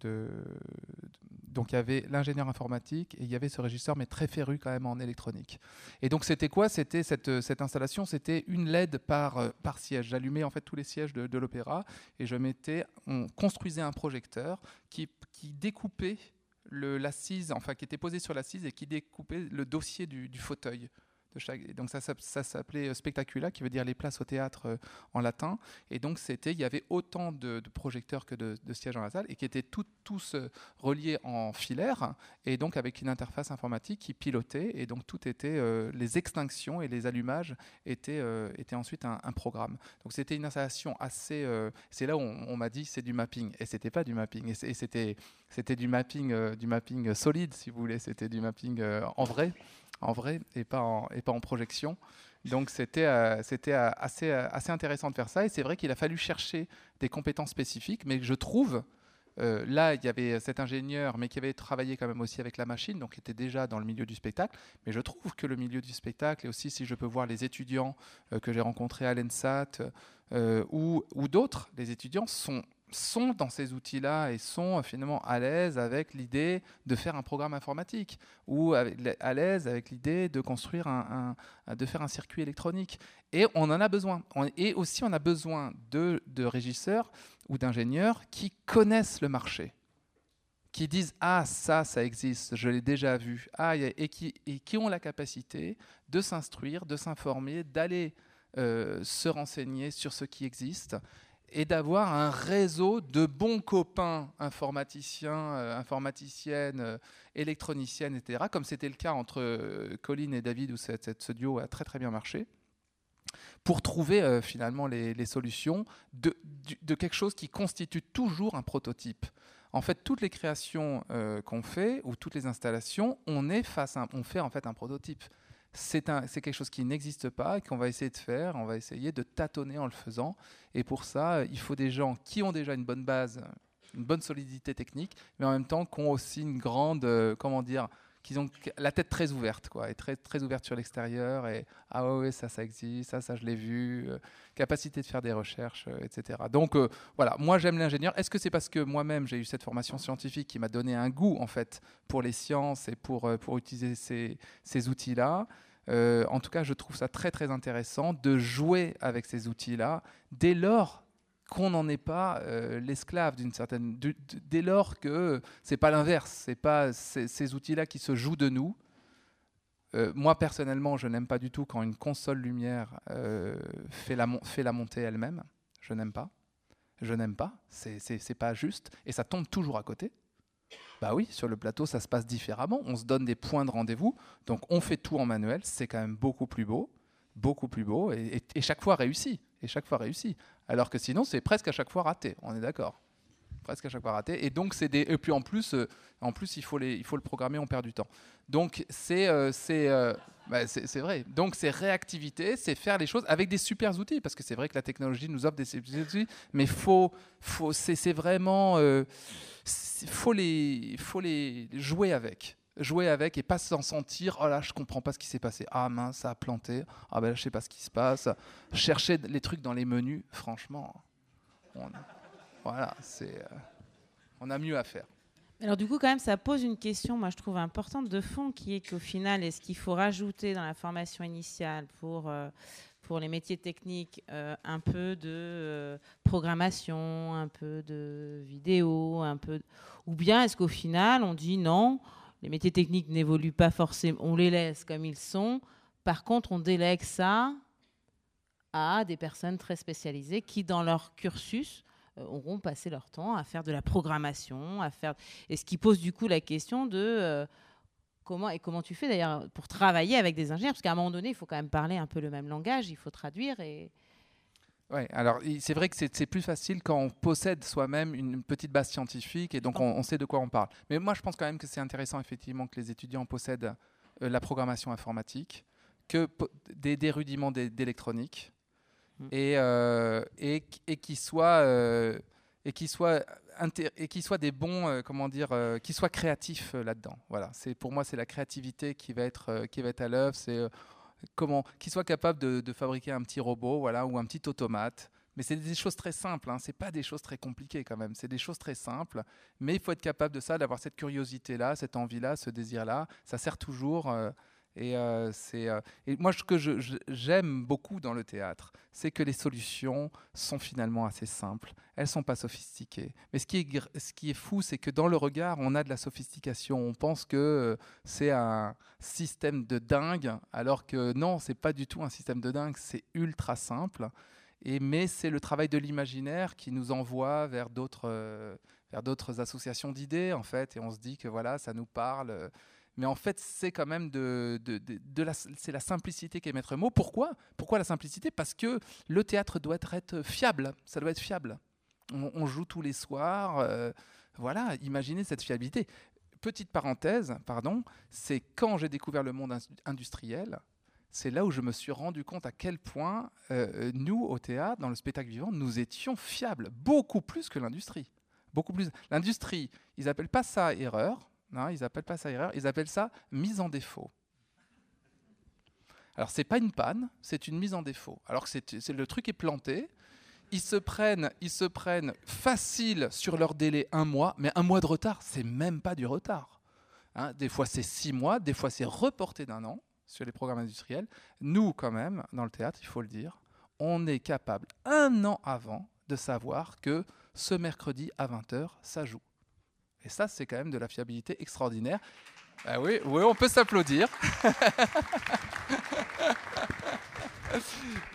donc il y avait l'ingénieur informatique et il y avait ce régisseur, mais très féru quand même en électronique. Et donc c'était quoi? C'était cette, installation, c'était une LED par, siège. J'allumais en fait tous les sièges de, l'opéra et je mettais, on construisait un projecteur qui, qui découpait l'assise, enfin qui était posé sur l'assise et qui découpait le dossier du fauteuil donc ça, s'appelait euh, Spectacula, qui veut dire les places au théâtre euh, en latin. Et donc c'était, il y avait autant de, projecteurs que de, sièges dans la salle et qui étaient tous euh, reliés en filaire et donc avec une interface informatique qui pilotait. Et donc tout était, les extinctions et les allumages étaient, ensuite un, programme. Donc c'était une installation assez. c'est là où on, m'a dit c'est du mapping et c'était pas du mapping et c'était du mapping solide si vous voulez. C'était du mapping en vrai en vrai et pas en, projection. Donc c'était euh, euh, assez, euh, assez intéressant de faire ça. Et c'est vrai qu'il a fallu chercher des compétences spécifiques, mais je trouve, là, il y avait cet ingénieur, mais qui avait travaillé quand même aussi avec la machine, donc qui était déjà dans le milieu du spectacle. Mais je trouve que le milieu du spectacle, et aussi si je peux voir les étudiants que j'ai rencontrés à l'ENSAT ou d'autres, les étudiants sont sont dans ces outils-là et sont finalement à l'aise avec l'idée de faire un programme informatique ou à l'aise avec l'idée de construire un, de faire un circuit électronique. Et on en a besoin. Et aussi, on a besoin de, de régisseurs ou d'ingénieurs qui connaissent le marché, qui disent ah ça, ça existe, je l'ai déjà vu, ah, et, qui, et qui ont la capacité de s'instruire, de s'informer, d'aller euh, se renseigner sur ce qui existe et d'avoir un réseau de bons copains informaticiens, euh, informaticiennes, euh, électroniciennes, etc., comme c'était le cas entre euh, Colin et David, où cette, ce duo a très très bien marché, pour trouver finalement les, solutions de, de, quelque chose qui constitue toujours un prototype. En fait, toutes les créations qu'on fait, ou toutes les installations, on, est face on fait en fait un prototype c'est quelque chose qui n'existe pas et qu'on va essayer de faire. On va essayer de tâtonner en le faisant. Et pour ça, il faut des gens qui ont déjà une bonne base, une bonne solidité technique, mais en même temps qui ont aussi une grande, euh, comment dire, qu'ils ont la tête très ouverte, quoi, et très, très ouverte sur l'extérieur, et ah ouais, ça, ça existe, ça, ça, je l'ai vu, euh, capacité de faire des recherches, euh, etc. Donc voilà, moi j'aime l'ingénieur. Est-ce que c'est parce que moi-même j'ai eu cette formation scientifique qui m'a donné un goût, en fait, pour les sciences et pour, pour utiliser ces, ces outils-là? Euh, en tout cas, je trouve ça très très intéressant de jouer avec ces outils-là dès lors qu'on n'en est pas euh, l'esclave d'une certaine, dès lors que c'est pas l'inverse, c'est pas ces, outils-là qui se jouent de nous. Euh, moi personnellement, je n'aime pas du tout quand une console lumière fait la, fait la montée elle-même. Je n'aime pas. Je n'aime pas. C'est pas juste et ça tombe toujours à côté. Bah oui, sur le plateau, ça se passe différemment. On se donne des points de rendez-vous. Donc on fait tout en manuel. C'est quand même beaucoup plus beau, beaucoup plus beau, et, chaque fois réussi. Et chaque fois réussi. Alors que sinon, c'est presque à chaque fois raté. On est d'accord presque à chaque fois raté. Et donc, c'est des. Et puis en plus, euh, en plus, il faut il faut le programmer. On perd du temps. Donc, c'est, euh, euh, bah, c'est, c'est vrai. Donc, c'est réactivité, c'est faire les choses avec des super outils, parce que c'est vrai que la technologie nous offre des super outils, mais faut, faut, c'est, c'est vraiment faut les, faut les jouer avec. Jouer avec et pas s'en sentir, oh là, je comprends pas ce qui s'est passé. Ah mince, ça a planté. Ah ben là, je sais pas ce qui se passe. Chercher les trucs dans les menus, franchement, on, voilà, c'est, euh, on a mieux à faire. Alors du coup, quand même, ça pose une question, moi je trouve importante de fond, qui est qu'au final, est-ce qu'il faut rajouter dans la formation initiale pour euh, pour les métiers techniques euh, un peu de programmation, un peu de vidéo, un peu ou bien est-ce qu'au final on dit non, les métiers techniques n'évoluent pas forcément, on les laisse comme ils sont. Par contre, on délègue ça à des personnes très spécialisées qui, dans leur cursus, euh, auront passé leur temps à faire de la programmation, à faire et ce qui pose du coup la question de Comment, et comment tu fais d'ailleurs pour travailler avec des ingénieurs? Parce qu'à un moment donné, il faut quand même parler un peu le même langage, il faut traduire. Et... Oui, alors c'est vrai que c'est plus facile quand on possède soi-même une petite base scientifique et donc on, sait de quoi on parle. Mais moi, je pense quand même que c'est intéressant effectivement que les étudiants possèdent euh, la programmation informatique, que des, des rudiments d'électronique mmh. et, euh, et, et qu'ils soient, euh, et qu'ils soient et qui soient des bons, comment dire, qui soient créatifs là-dedans. Voilà, c'est pour moi c'est la créativité qui va être qui va être à l'œuvre. C'est comment, qu'ils soient capables de, fabriquer un petit robot, voilà, ou un petit automate Mais c'est des choses très simples, hein. c'est pas des choses très compliquées quand même, c'est des choses très simples, mais il faut être capable de ça, d'avoir cette curiosité-là, cette envie-là, ce désir-là, ça sert toujours. Euh, et, euh, euh, moi, ce que j'aime beaucoup dans le théâtre, c'est que les solutions sont finalement assez simples. Elles sont pas sophistiquées. Mais ce qui est, fou, c'est que dans le regard, on a de la sophistication. On pense que euh, c'est un système de dingue, alors que non, c'est pas du tout un système de dingue. C'est ultra simple. Et, mais c'est le travail de l'imaginaire qui nous envoie vers d'autres, d'autres associations d'idées, en fait. Et on se dit que voilà, ça nous parle mais en fait, c'est quand même de, la, c'est la simplicité qui est maître mot. Pourquoi? Pourquoi la simplicité? Parce que le théâtre doit être fiable. Ça doit être fiable. On, joue tous les soirs. Euh, voilà, imaginez cette fiabilité. Petite parenthèse, pardon, c'est quand j'ai découvert le monde industriel, c'est là où je me suis rendu compte à quel point euh, nous, au théâtre, dans le spectacle vivant, nous étions fiables, beaucoup plus que l'industrie. Beaucoup plus. L'industrie, ils appellent pas ça erreur, ils appellent pas ça erreur, ils appellent ça mise en défaut. Alors c'est pas une panne, c'est une mise en défaut. Alors que c'est le truc est planté, ils se prennent, ils se prennent facile sur leur délai un mois, mais un mois de retard, c'est même pas du retard. Hein. des fois c'est six mois, des fois c'est reporté d'un an sur les programmes industriels. Nous quand même, dans le théâtre, il faut le dire, on est capable un an avant de savoir que ce mercredi à 20h, ça joue. Et ça, c'est quand même de la fiabilité extraordinaire. Ah oui, oui, on peut s'applaudir.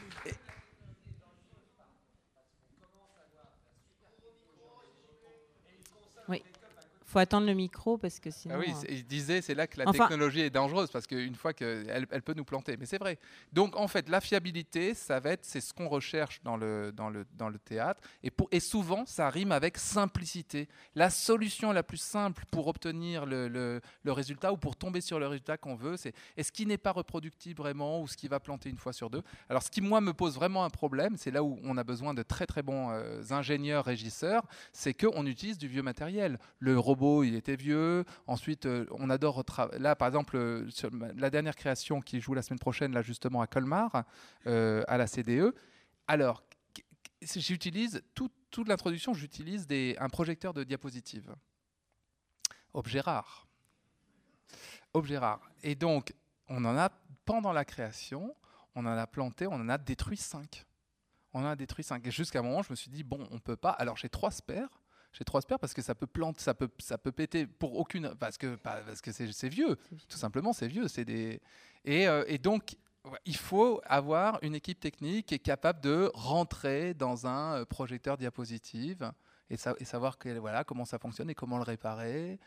faut attendre le micro parce que sinon. Ah oui, il disait c'est là que la technologie est dangereuse parce qu'une fois qu'elle elle peut nous planter. Mais c'est vrai. Donc en fait, la fiabilité, ça va être c'est ce qu'on recherche dans le dans le dans le théâtre et pour et souvent ça rime avec simplicité. La solution la plus simple pour obtenir le, le, le résultat ou pour tomber sur le résultat qu'on veut, c'est est ce qui n'est pas reproductible vraiment ou ce qui va planter une fois sur deux? Alors ce qui moi me pose vraiment un problème, c'est là où on a besoin de très très bons euh, ingénieurs régisseurs, c'est qu'on utilise du vieux matériel. Le robot il était vieux. Ensuite, euh, on adore. Là, par exemple, euh, la dernière création qui joue la semaine prochaine, là, justement, à Colmar, euh, à la CDE. Alors, j'utilise toute l'introduction, j'utilise un projecteur de diapositive. Objet rare. Objet rare. Et donc, on en a, pendant la création, on en a planté, on en a détruit 5. On en a détruit 5. Et jusqu'à un moment, je me suis dit, bon, on peut pas. Alors, j'ai trois spares j'ai trop peur parce que ça peut planter, ça peut, ça peut péter pour aucune, parce que parce que c'est vieux, tout simplement c'est vieux, c'est des et, euh, et donc il faut avoir une équipe technique qui est capable de rentrer dans un euh, projecteur diapositive et, et savoir que, voilà, comment ça fonctionne et comment le réparer.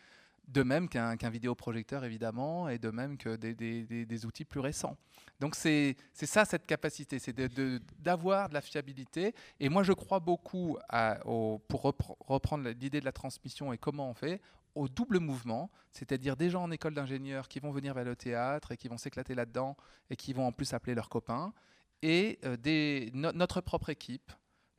De même qu'un vidéoprojecteur, évidemment, et de même que des, outils plus récents. Donc c'est ça cette capacité, c'est d'avoir de, la fiabilité. Et moi je crois beaucoup, pour reprendre l'idée de la transmission et comment on fait, au double mouvement, c'est-à-dire des gens en école d'ingénieur qui vont venir vers le théâtre et qui vont s'éclater là-dedans et qui vont en plus appeler leurs copains, et euh, notre propre équipe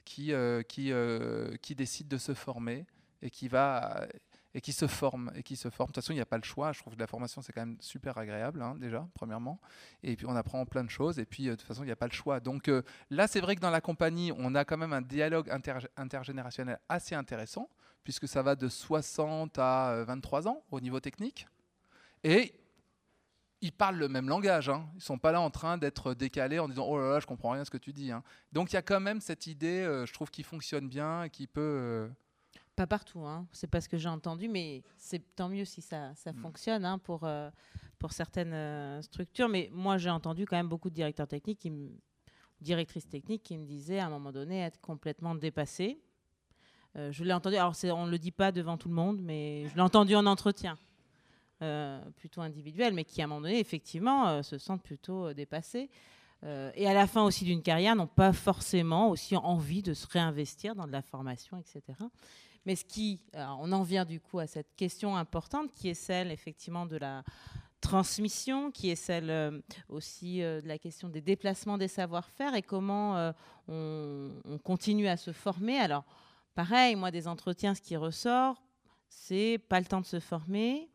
qui, euh, euh, qui décide de se former et qui va et qui se forment. Et qui se forment. De toute façon, il n'y a pas le choix. Je trouve que la formation, c'est quand même super agréable, hein, déjà, premièrement. Et puis, on apprend plein de choses. Et puis, euh, de toute façon, il n'y a pas le choix. Donc euh, là, c'est vrai que dans la compagnie, on a quand même un dialogue intergénérationnel assez intéressant, puisque ça va de 60 à 23 euh, ans au niveau technique. Et ils parlent le même langage. Hein. Ils ne sont pas là en train d'être décalés en disant Oh là là, je comprends rien à ce que tu dis. Hein. Donc il y a quand même cette idée, je trouve, qui fonctionne bien, qui peut, pas partout, hein. c'est pas ce que j'ai entendu, mais c'est tant mieux si ça, ça mm. fonctionne hein, pour, euh, pour certaines euh, structures. Mais moi, j'ai entendu quand même beaucoup de directeurs techniques, qui directrices techniques, qui me disaient à un moment donné être complètement dépassés. Euh, je l'ai entendu, alors on ne le dit pas devant tout le monde, mais je l'ai entendu en entretien, plutôt individuel, mais qui à un moment donné, effectivement, se sentent plutôt dépassés. et à la fin aussi d'une carrière, n'ont pas forcément aussi envie de se réinvestir dans de la formation, etc. Mais ce qui, on en vient du coup à cette question importante qui est celle effectivement de la transmission, qui est celle euh, aussi euh, de la question des déplacements des savoir-faire et comment euh, on, continue à se former. Alors, pareil, moi, des entretiens, ce qui ressort, c'est pas le temps de se former.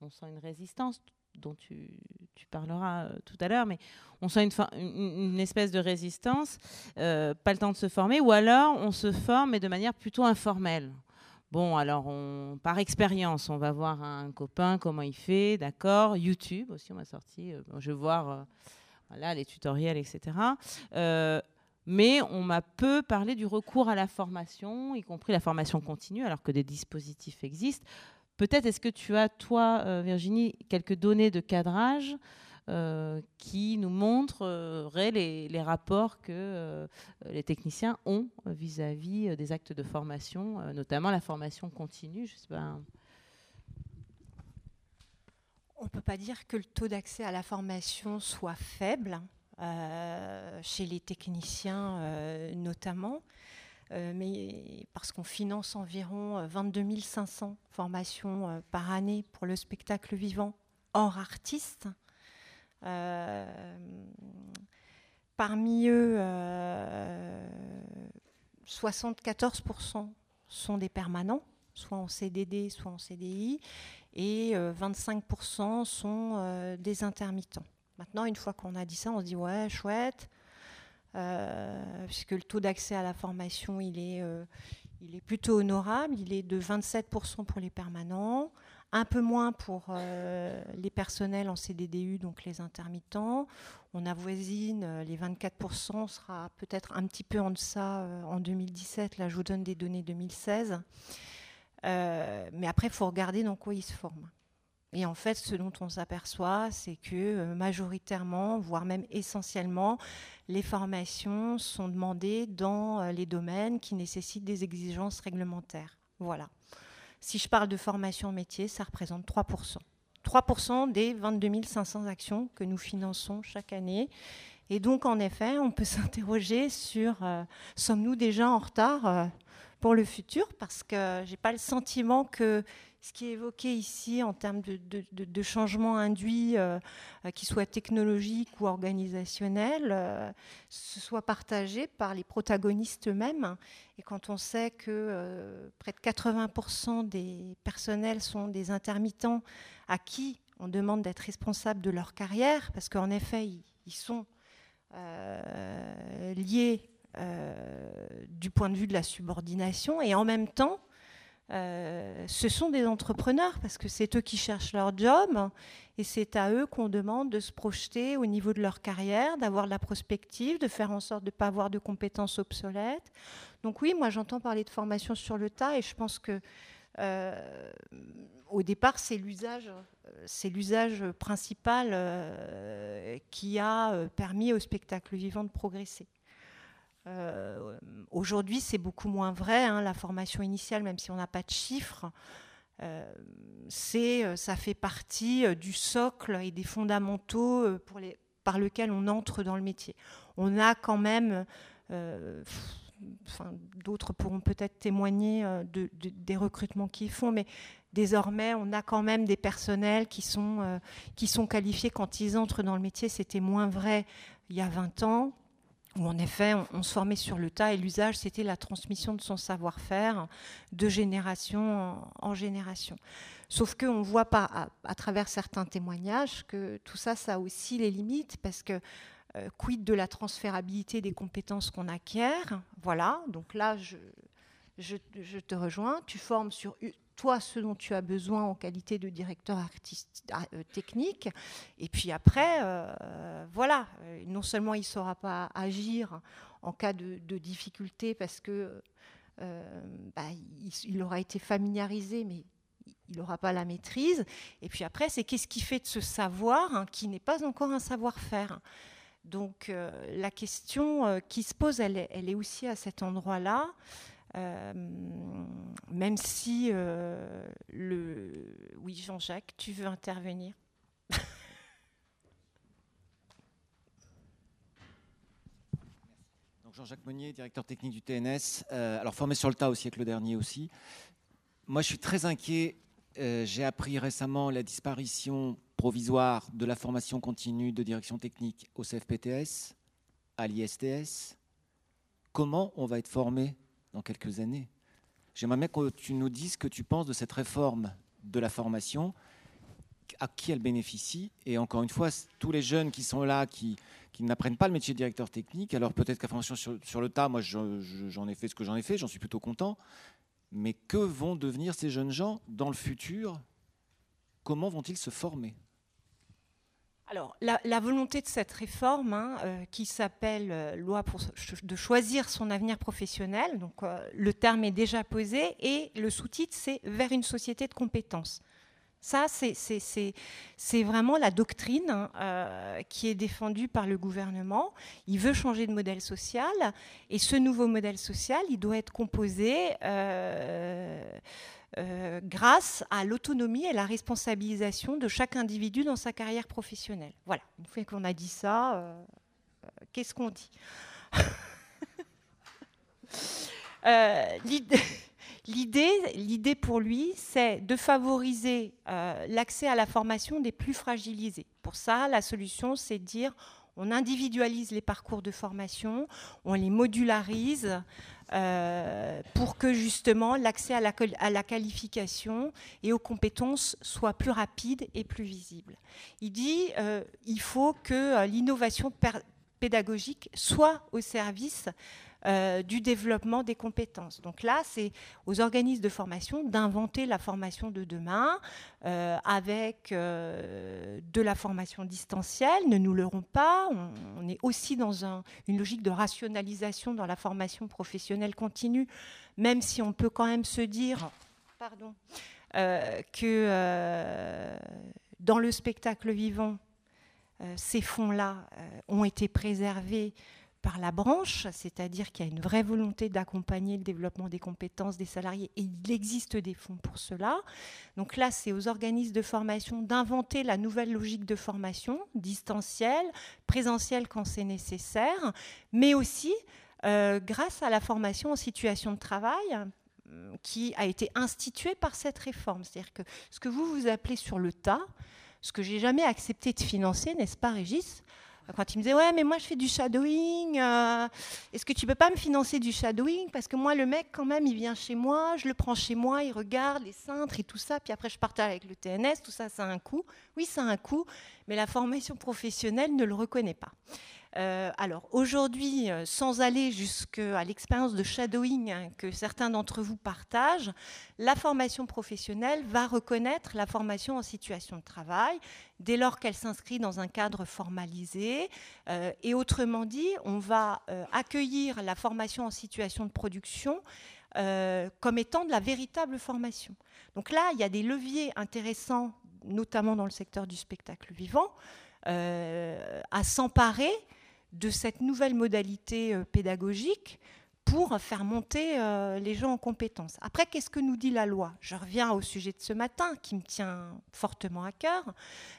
On sent une résistance dont tu, tu parleras tout à l'heure, mais on sent une, espèce de résistance, pas le temps de se former, ou alors on se forme, mais de manière plutôt informelle. Bon, alors par expérience, on va voir un copain comment il fait, d'accord. YouTube aussi, on m'a sorti. je vais voir voilà, les tutoriels, etc. Euh, mais on m'a peu parlé du recours à la formation, y compris la formation continue, alors que des dispositifs existent. Peut-être est-ce que tu as, toi, euh, Virginie, quelques données de cadrage euh, qui nous montreraient les, rapports que les techniciens ont vis-à-vis des actes de formation, notamment la formation continue on ne peut pas dire que le taux d'accès à la formation soit faible, euh, chez les techniciens euh, notamment, euh, mais parce qu'on finance environ 22 500 formations par année pour le spectacle vivant hors artistes. Parmi eux, 74% sont des permanents, soit en CDD, soit en CDI, et 25% euh, sont euh, des intermittents. Maintenant, une fois qu'on a dit ça, on se dit ouais, chouette, euh, puisque le taux d'accès à la formation, il est, il est plutôt honorable. Il est de 27% pour les permanents, un peu moins pour les personnels en CDDU, donc les intermittents. On avoisine les 24%, on sera peut-être un petit peu en deçà en 2017. Là, je vous donne des données 2016. Euh, mais après, il faut regarder dans quoi ils se forment. Et en fait, ce dont on s'aperçoit, c'est que euh, majoritairement, voire même essentiellement, les formations sont demandées dans euh, les domaines qui nécessitent des exigences réglementaires. Voilà. Si je parle de formation métier, ça représente 3%. 3% des 22 500 actions que nous finançons chaque année. Et donc, en effet, on peut s'interroger sur sommes-nous déjà en retard pour le futur parce que j'ai pas le sentiment que ce qui est évoqué ici en termes de, de, changements induits, euh, euh, qui soient technologiques ou organisationnels, euh, ce soit partagé par les protagonistes eux-mêmes. Et quand on sait que près de 80% des personnels sont des intermittents à qui on demande d'être responsables de leur carrière, parce qu'en effet, ils, sont liés euh, du point de vue de la subordination et en même temps, euh, ce sont des entrepreneurs parce que c'est eux qui cherchent leur job et c'est à eux qu'on demande de se projeter au niveau de leur carrière, d'avoir de la prospective, de faire en sorte de ne pas avoir de compétences obsolètes. Donc oui, moi j'entends parler de formation sur le tas et je pense que euh, au départ c'est l'usage, c'est l'usage principal qui a permis au spectacle vivant de progresser. Euh, aujourd'hui, c'est beaucoup moins vrai. Hein, la formation initiale, même si on n'a pas de chiffres, euh, euh, ça fait partie du socle et des fondamentaux par lesquels on entre dans le métier. On a quand même, d'autres pourront peut-être témoigner de, des recrutements qu'ils font, mais désormais, on a quand même des personnels qui sont, qui sont qualifiés quand ils entrent dans le métier. C'était moins vrai il y a 20 ans où en effet on, se formait sur le tas et l'usage c'était la transmission de son savoir-faire de génération en, génération. Sauf qu'on voit pas à, travers certains témoignages que tout ça, ça a aussi les limites parce que euh, quid de la transférabilité des compétences qu'on acquiert? Voilà, donc là je, te rejoins, tu formes sur toi ce dont tu as besoin en qualité de directeur artiste, ah, euh, technique. Et puis après, euh, voilà, euh, non seulement il ne saura pas agir en cas de, difficulté parce que bah, il, aura été familiarisé, mais il n'aura pas la maîtrise. Et puis après, c'est qu'est-ce qui fait de ce savoir hein, qui n'est pas encore un savoir-faire. Donc la question qui se pose, elle est aussi à cet endroit-là. Euh, même si euh, le... Oui, Jean-Jacques, tu veux intervenir? Jean-Jacques Monnier, directeur technique du TNS. Euh, alors formé sur le tas aussi avec le dernier aussi. Moi, je suis très inquiet. J'ai appris récemment la disparition provisoire de la formation continue de direction technique au CFPTS, à l'ISTS. Comment on va être formé dans quelques années. J'aimerais bien que tu nous dises ce que tu penses de cette réforme de la formation à qui elle bénéficie. Et encore une fois, tous les jeunes qui sont là, qui, n'apprennent pas le métier de directeur technique, alors peut-être qu'à formation sur, sur, le tas, moi j'en ai fait ce que j'en ai fait, j'en suis plutôt content. Mais que vont devenir ces jeunes gens dans le futur? Comment vont-ils se former? Alors, la, volonté de cette réforme, hein, euh, qui s'appelle euh, loi pour, de choisir son avenir professionnel, donc euh, le terme est déjà posé, et le sous-titre, c'est vers une société de compétences. Ça, c'est vraiment la doctrine hein, qui est défendue par le gouvernement. Il veut changer de modèle social, et ce nouveau modèle social, il doit être composé euh, grâce à l'autonomie et la responsabilisation de chaque individu dans sa carrière professionnelle. Voilà, une fois qu'on a dit ça, euh, euh, qu'est-ce qu'on dit L'idée, l'idée pour lui, c'est de favoriser l'accès à la formation des plus fragilisés. Pour ça, la solution, c'est de dire on individualise les parcours de formation, on les modularise, euh, pour que justement l'accès à la, qualification et aux compétences soit plus rapide et plus visible. Il dit euh, il faut que euh, l'innovation pédagogique soit au service euh, du développement des compétences. Donc là, c'est aux organismes de formation d'inventer la formation de demain euh, avec euh, de la formation distancielle. Ne nous leurrons pas, on, est aussi dans une logique de rationalisation dans la formation professionnelle continue, même si on peut quand même se dire que dans le spectacle vivant, ces fonds-là ont été préservés par la branche, c'est-à-dire qu'il y a une vraie volonté d'accompagner le développement des compétences des salariés et il existe des fonds pour cela. Donc là, c'est aux organismes de formation d'inventer la nouvelle logique de formation, distancielle, présentielle quand c'est nécessaire, mais aussi euh, grâce à la formation en situation de travail euh, qui a été instituée par cette réforme. C'est-à-dire que ce que vous vous appelez sur le tas, ce que j'ai jamais accepté de financer, n'est-ce pas Régis? Quand il me disait ouais mais moi je fais du shadowing, euh, est-ce que tu peux pas me financer du shadowing? Parce que moi le mec quand même il vient chez moi, je le prends chez moi, il regarde les cintres et tout ça, puis après je partage avec le TNS, tout ça ça a un coût. Oui ça a un coût, mais la formation professionnelle ne le reconnaît pas. Euh, alors aujourd'hui, euh, sans aller jusqu'à l'expérience de shadowing hein, que certains d'entre vous partagent, la formation professionnelle va reconnaître la formation en situation de travail dès lors qu'elle s'inscrit dans un cadre formalisé. Euh, et autrement dit, on va accueillir la formation en situation de production comme étant de la véritable formation. Donc là, il y a des leviers intéressants, notamment dans le secteur du spectacle vivant, à s'emparer de cette nouvelle modalité euh, pédagogique pour faire monter euh, les gens en compétences. Après, qu'est-ce que nous dit la loi? Je reviens au sujet de ce matin qui me tient fortement à cœur.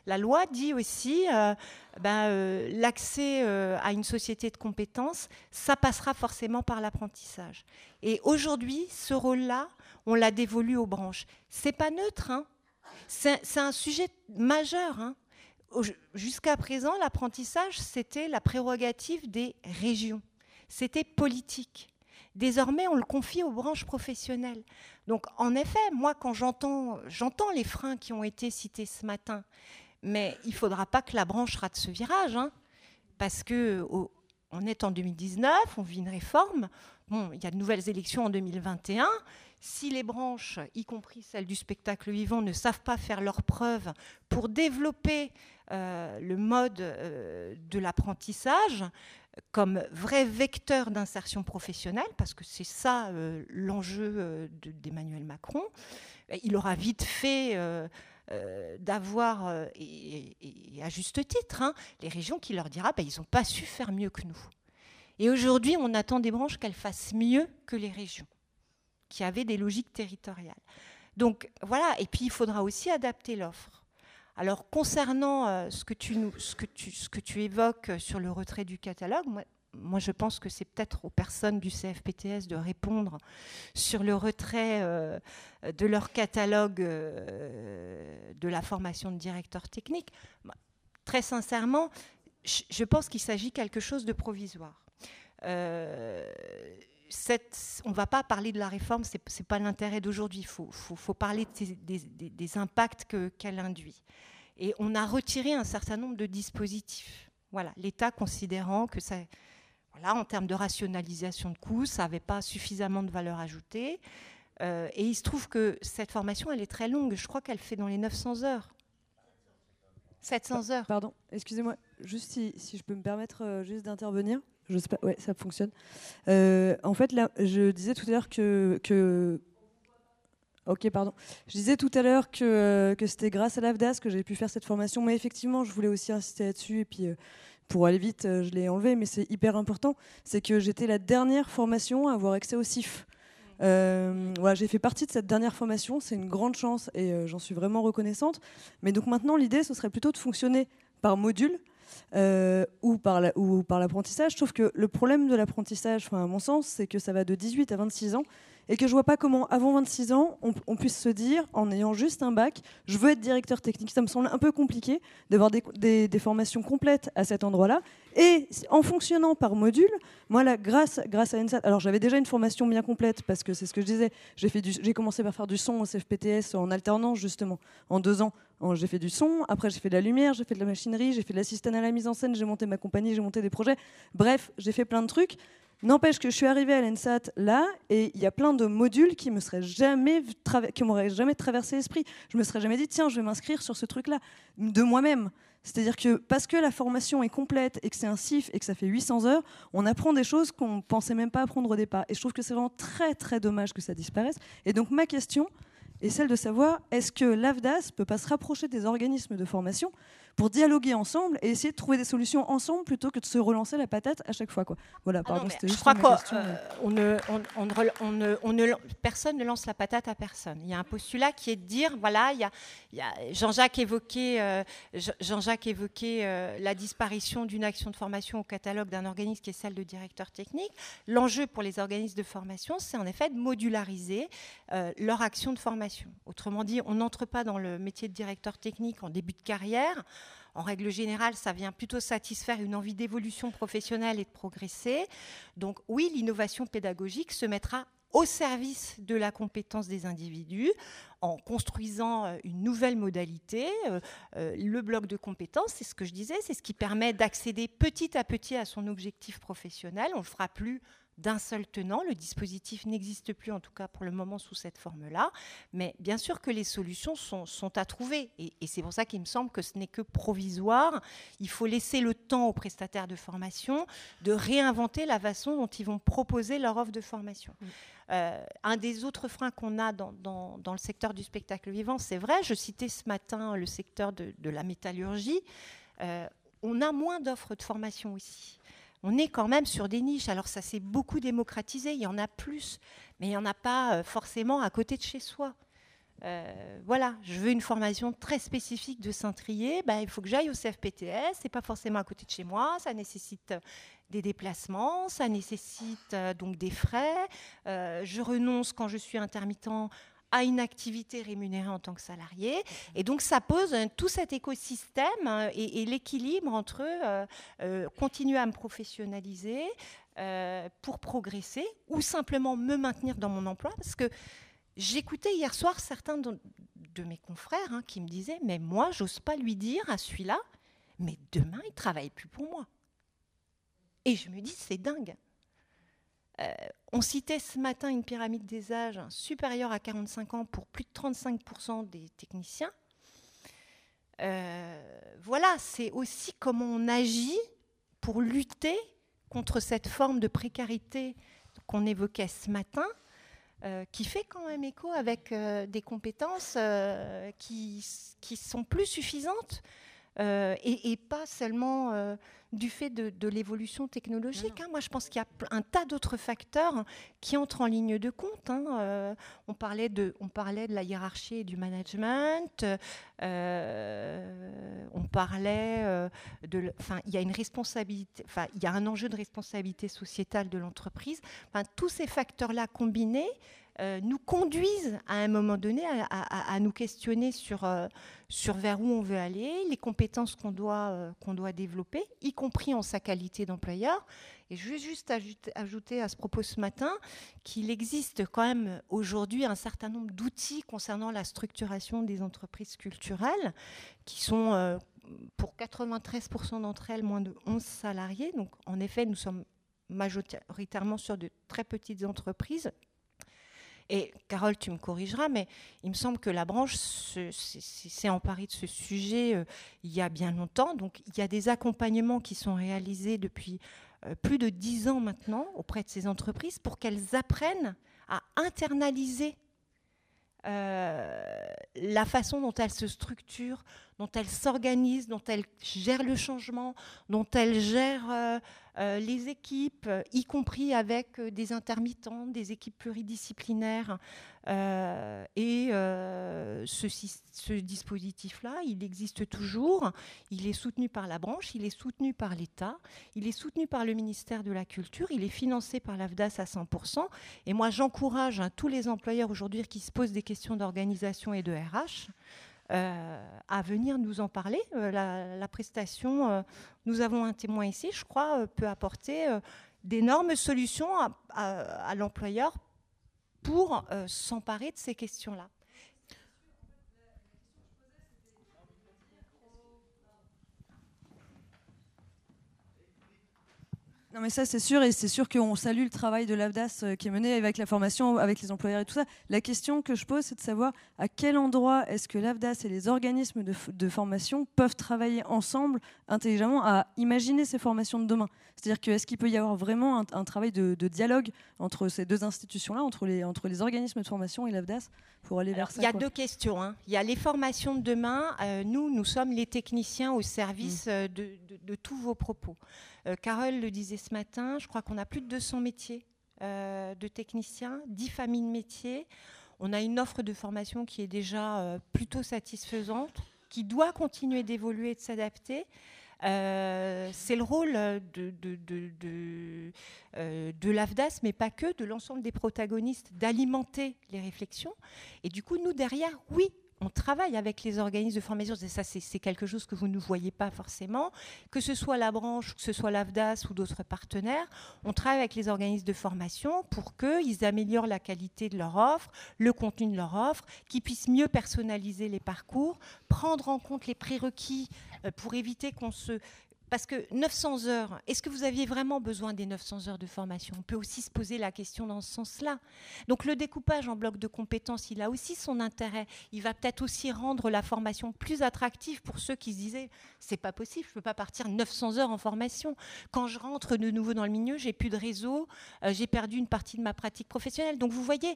La loi dit aussi euh, ben, l'accès à une société de compétences, ça passera forcément par l'apprentissage. Et aujourd'hui, ce rôle-là, on l'a dévolu aux branches. C'est pas neutre, hein. c'est un sujet majeur. Hein jusqu'à présent, l'apprentissage, c'était la prérogative des régions. C'était politique. Désormais, on le confie aux branches professionnelles. Donc, en effet, moi, quand j'entends, j'entends les freins qui ont été cités ce matin, mais il ne faudra pas que la branche rate ce virage, hein, parce que on est en 2019, on vit une réforme. Bon, il y a de nouvelles élections en 2021 si les branches, y compris celles du spectacle vivant, ne savent pas faire leurs preuves pour développer le mode euh, de l'apprentissage comme vrai vecteur d'insertion professionnelle, parce que c'est ça euh, l'enjeu d'Emmanuel Macron, il aura vite fait d'avoir, et, à juste titre, hein, les régions qui leur dira ben, ils n'ont pas su faire mieux que nous. Et aujourd'hui, on attend des branches qu'elles fassent mieux que les régions qui avaient des logiques territoriales. Donc voilà, et puis il faudra aussi adapter l'offre. Alors concernant euh, ce, que tu, évoques sur le retrait du catalogue, moi, je pense que c'est peut-être aux personnes du CFPTS de répondre sur le retrait euh, de leur catalogue euh, de la formation de directeur technique. Très sincèrement, je pense qu'il s'agit quelque chose de provisoire on ne va pas parler de la réforme, ce n'est pas l'intérêt d'aujourd'hui. Il faut, parler des, impacts qu'elle induit. Et on a retiré un certain nombre de dispositifs. Voilà, l'État considérant que ça, voilà, en termes de rationalisation de coûts, ça n'avait pas suffisamment de valeur ajoutée. Euh, et il se trouve que cette formation, elle est très longue. Je crois qu'elle fait dans les 900 heures. 700 heures. Pardon, excusez-moi, juste si, je peux me permettre euh, juste d'intervenir. Je sais pas, ouais, ça fonctionne. Euh, en fait, là, je disais tout à l'heure que, que Ok, pardon. Je disais tout à l'heure que, euh, que c'était grâce à l'AFDAS que j'ai pu faire cette formation, mais effectivement, je voulais aussi insister là-dessus. Et puis, euh, pour aller vite, je l'ai enlevé, mais c'est hyper important. C'est que j'étais la dernière formation à avoir accès au CIF. voilà, j'ai fait partie de cette dernière formation, c'est une grande chance et j'en suis vraiment reconnaissante. Mais donc maintenant, l'idée, ce serait plutôt de fonctionner par module ou par l'apprentissage. La, Sauf que le problème de l'apprentissage, à mon sens, c'est que ça va de 18 à 26 ans et que je vois pas comment, avant 26 ans, on, puisse se dire, en ayant juste un bac, je veux être directeur technique. Ça me semble un peu compliqué d'avoir des, formations complètes à cet endroit-là. Et en fonctionnant par module, moi, là, grâce, grâce à ENSAT, alors j'avais déjà une formation bien complète, parce que c'est ce que je disais, j'ai commencé par faire du son au CFPTS en alternance, justement, en deux ans. J'ai fait du son, après j'ai fait de la lumière, j'ai fait de la machinerie, j'ai fait de l'assistant à la mise en scène, j'ai monté ma compagnie, j'ai monté des projets. Bref, j'ai fait plein de trucs. N'empêche que je suis arrivée à l'ENSAT là, et il y a plein de modules qui me seraient jamais qui m'auraient jamais traversé l'esprit. Je me serais jamais dit tiens, je vais m'inscrire sur ce truc-là de moi-même. C'est-à-dire que parce que la formation est complète et que c'est un CIF et que ça fait 800 heures, on apprend des choses qu'on pensait même pas apprendre au départ. Et je trouve que c'est vraiment très très dommage que ça disparaisse. Et donc ma question est celle de savoir est-ce que l'AFDAS peut pas se rapprocher des organismes de formation pour dialoguer ensemble et essayer de trouver des solutions ensemble plutôt que de se relancer la patate à chaque fois. Quoi. Voilà, pardon, ah je crois qu'on ne, on, ne, on ne, personne ne lance la patate à personne. Il y a un postulat qui est de dire, voilà, il y a, Jean-Jacques évoquait, euh, Jean-Jacques évoquait euh, la disparition d'une action de formation au catalogue d'un organisme qui est celle de directeur technique. L'enjeu pour les organismes de formation, c'est en effet de modulariser euh, leur action de formation. Autrement dit, on n'entre pas dans le métier de directeur technique en début de carrière en règle générale, ça vient plutôt satisfaire une envie d'évolution professionnelle et de progresser. Donc oui, l'innovation pédagogique se mettra au service de la compétence des individus en construisant euh, une nouvelle modalité. Euh, euh, le bloc de compétences, c'est ce que je disais, c'est ce qui permet d'accéder petit à petit à son objectif professionnel. On ne le fera plus d'un seul tenant. Le dispositif n'existe plus, en tout cas pour le moment, sous cette forme-là. Mais bien sûr que les solutions sont, à trouver. Et, c'est pour ça qu'il me semble que ce n'est que provisoire. Il faut laisser le temps aux prestataires de formation de réinventer la façon dont ils vont proposer leur offre de formation. Euh, un des autres freins qu'on a dans, le secteur du spectacle vivant, c'est vrai, je citais ce matin le secteur de, la métallurgie, euh, on a moins d'offres de formation ici on est quand même sur des niches. Alors ça s'est beaucoup démocratisé, il y en a plus, mais il n'y en a pas euh, forcément à côté de chez soi. Euh, voilà, je veux une formation très spécifique de Saint-Trier, ben, il faut que j'aille au CFPTS, c'est pas forcément à côté de chez moi, ça nécessite des déplacements, ça nécessite euh, donc des frais. je renonce quand je suis intermittent à une activité rémunérée en tant que salarié. Et donc ça pose tout cet écosystème hein, et, l'équilibre entre euh, euh, continuer à me professionnaliser euh, pour progresser ou simplement me maintenir dans mon emploi. Parce que j'écoutais hier soir certains de, mes confrères hein, qui me disaient, mais moi, j'ose pas lui dire à celui-là, mais demain, il travaille plus pour moi. Et je me dis, c'est dingue. Euh, on citait ce matin une pyramide des âges supérieure à 45 ans pour plus de 35% des techniciens. Euh, voilà, c'est aussi comment on agit pour lutter contre cette forme de précarité qu'on évoquait ce matin, euh, qui fait quand même écho avec des compétences qui, qui, sont plus suffisantes et, pas seulement du fait de, l'évolution technologique. Hein. Moi, je pense qu'il y a un tas d'autres facteurs qui entrent en ligne de compte. Hein. Euh, on, parlait de, on parlait de la hiérarchie et du management. Euh, on parlait euh, de. Enfin, il y a une responsabilité. Enfin, il y a un enjeu de responsabilité sociétale de l'entreprise. Enfin, tous ces facteurs-là combinés euh, nous conduisent à un moment donné à, nous questionner sur, euh, sur vers où on veut aller, les compétences qu'on doit, euh, qu'on doit développer, y compris en sa qualité d'employeur. Et je vais juste ajouter, à ce propos ce matin qu'il existe quand même aujourd'hui un certain nombre d'outils concernant la structuration des entreprises culturelles qui sont pour 93% d'entre elles moins de 11 salariés. Donc en effet, nous sommes majoritairement sur de très petites entreprises et Carole, tu me corrigeras, mais il me semble que la branche s'est emparée de ce sujet euh, il y a bien longtemps. Donc il y a des accompagnements qui sont réalisés depuis euh, plus de dix ans maintenant auprès de ces entreprises pour qu'elles apprennent à internaliser euh, la façon dont elles se structurent, dont elles s'organisent, dont elles gèrent le changement, dont elles gèrent euh, les équipes, euh, y compris avec euh, des intermittents, des équipes pluridisciplinaires. et ce, dispositif-là, il existe toujours. Il est soutenu par la branche, il est soutenu par l'État, il est soutenu par le ministère de la Culture, il est financé par l'AFDAS à 100%. Et moi, j'encourage hein, tous les employeurs aujourd'hui qui se posent des questions d'organisation et de RH euh, à venir nous en parler. Euh, la, prestation, euh, nous avons un témoin ici, je crois, peut apporter d'énormes solutions à l'employeur pour s'emparer de ces questions-là. Non mais ça c'est sûr et c'est sûr qu'on salue le travail de l'AFDAS euh, qui est mené avec la formation, avec les employeurs et tout ça. La question que je pose c'est de savoir à quel endroit est-ce que l'AFDAS et les organismes de, formation peuvent travailler ensemble intelligemment à imaginer ces formations de demain. C'est-à-dire que est-ce qu'il peut y avoir vraiment un, travail de, dialogue entre ces deux institutions-là, entre les, entre les organismes de formation et l'AFDAS pour aller vers ça Il y a deux questions. Hein. Il y a les formations de demain. Euh, nous, nous sommes les techniciens au service mmh. euh, de, de tous vos propos. Euh, Carole le disait ce matin, je crois qu'on a plus de 200 métiers euh, de techniciens, 10 familles de métiers. On a une offre de formation qui est déjà euh, plutôt satisfaisante, qui doit continuer d'évoluer et de s'adapter. c'est le rôle de, l'AFDAS, mais pas que, de l'ensemble des protagonistes, d'alimenter les réflexions. Et du coup, nous, derrière, oui, on travaille avec les organismes de formation. Ça, c'est quelque chose que vous ne voyez pas forcément. Que ce soit la branche, que ce soit l'AFDAS ou d'autres partenaires, on travaille avec les organismes de formation pour qu'ils améliorent la qualité de leur offre, le contenu de leur offre, qu'ils puissent mieux personnaliser les parcours, prendre en compte les prérequis euh, pour éviter qu'on se parce que 900 heures, est-ce que vous aviez vraiment besoin des 900 heures de formation? On peut aussi se poser la question dans ce sens-là. Donc le découpage en blocs de compétences, il a aussi son intérêt. Il va peut-être aussi rendre la formation plus attractive pour ceux qui se disaient c'est pas possible, je peux pas partir 900 heures en formation. Quand je rentre de nouveau dans le milieu, j'ai plus de réseau, euh, j'ai perdu une partie de ma pratique professionnelle. Donc vous voyez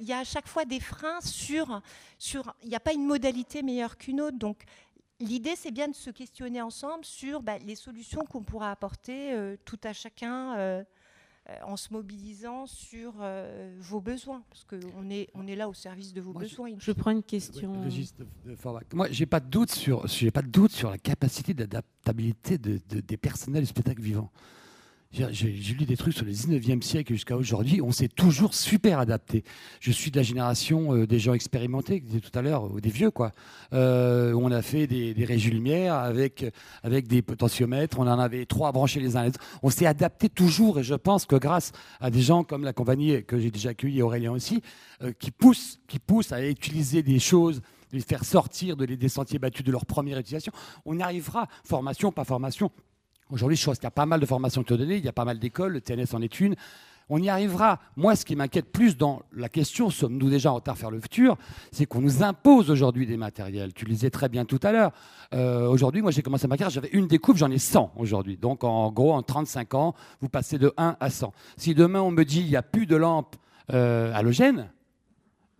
il y a à chaque fois des freins sur, sur il n'y a pas une modalité meilleure qu'une autre. Donc, L'idée, c'est bien de se questionner ensemble sur bah, les solutions qu'on pourra apporter euh, tout à chacun euh, euh, en se mobilisant sur vos besoins, parce qu'on est, on est là au service de vos besoins. Je, prends une question. Moi, j'ai pas de doute sur, j'ai pas de doute sur la capacité d'adaptabilité des personnels du spectacle vivant. J'ai lu des trucs sur le 19e siècle jusqu'à aujourd'hui. On s'est toujours super adapté. Je suis de la génération euh, des gens expérimentés, disais tout à l'heure, des vieux, quoi. Euh, on a fait des, des régies lumière avec, avec des potentiomètres. On en avait trois branchés les uns les autres. On s'est adapté toujours. Et je pense que grâce à des gens comme la compagnie que j'ai déjà accueilli, Aurélien aussi, euh, qui, poussent, qui poussent à utiliser des choses les faire sortir de des sentiers battus de leur première utilisation, on arrivera, formation, pas formation, Aujourd'hui, je pense qu'il y a pas mal de formations qui sont données, il y a pas mal d'écoles, le TNS en est une. On y arrivera. Moi, ce qui m'inquiète plus dans la question, sommes-nous déjà en retard vers le futur, c'est qu'on nous impose aujourd'hui des matériels. Tu le disais très bien tout à l'heure. Euh, aujourd'hui, moi, j'ai commencé ma carrière, j'avais une découpe, j'en ai 100 aujourd'hui. Donc, en gros, en 35 ans, vous passez de 1 à 100. Si demain, on me dit il n'y a plus de lampes euh, halogènes,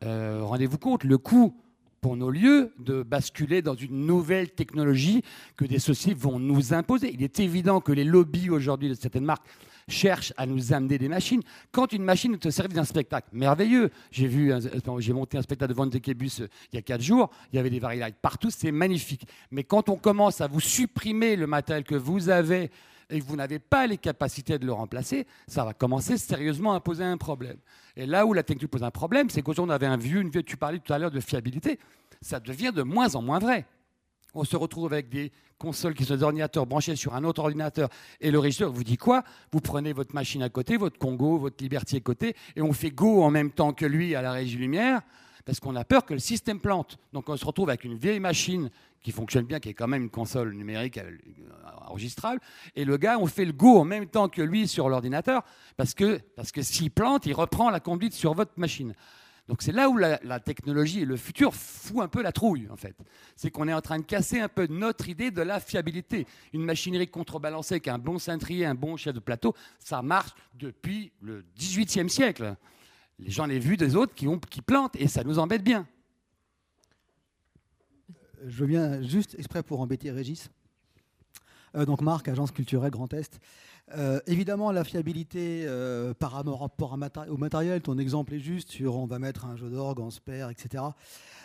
euh, rendez-vous compte, le coût pour nos lieux de basculer dans une nouvelle technologie que des sociétés vont nous imposer. Il est évident que les lobbies aujourd'hui de certaines marques cherchent à nous amener des machines. Quand une machine te sert d'un spectacle merveilleux, j'ai vu, j'ai monté un spectacle de Van Zekebus euh, il y a quatre jours, il y avait des variétés partout, c'est magnifique. Mais quand on commence à vous supprimer le matériel que vous avez et que vous n'avez pas les capacités de le remplacer, ça va commencer sérieusement à poser un problème. Et là où la technique pose un problème, c'est qu'aujourd'hui on avait un vieux, une, tu parlais tout à l'heure de fiabilité, ça devient de moins en moins vrai. On se retrouve avec des consoles qui sont des ordinateurs branchés sur un autre ordinateur. Et le régisseur vous dit quoi? Vous prenez votre machine à côté, votre Congo, votre Liberty à côté et on fait go en même temps que lui à la régie lumière parce qu'on a peur que le système plante. Donc on se retrouve avec une vieille machine qui fonctionne bien, qui est quand même une console numérique euh, enregistrable, et le gars, on fait le go en même temps que lui sur l'ordinateur, parce que, parce que s'il plante, il reprend la conduite sur votre machine. Donc c'est là où la, technologie et le futur fout un peu la trouille, en fait. C'est qu'on est en train de casser un peu notre idée de la fiabilité. Une machinerie contrebalancée avec un bon cintrier, un bon chef de plateau, ça marche depuis le XVIIIe siècle. Les gens les vus des autres qui, plantent, et ça nous embête bien je viens juste exprès pour embêter Régis. Euh, donc Marc, agence culturelle Grand Est. Euh, évidemment, la fiabilité euh, par rapport au matériel, ton exemple est juste sur on va mettre un jeu d'orgue en spare, etc.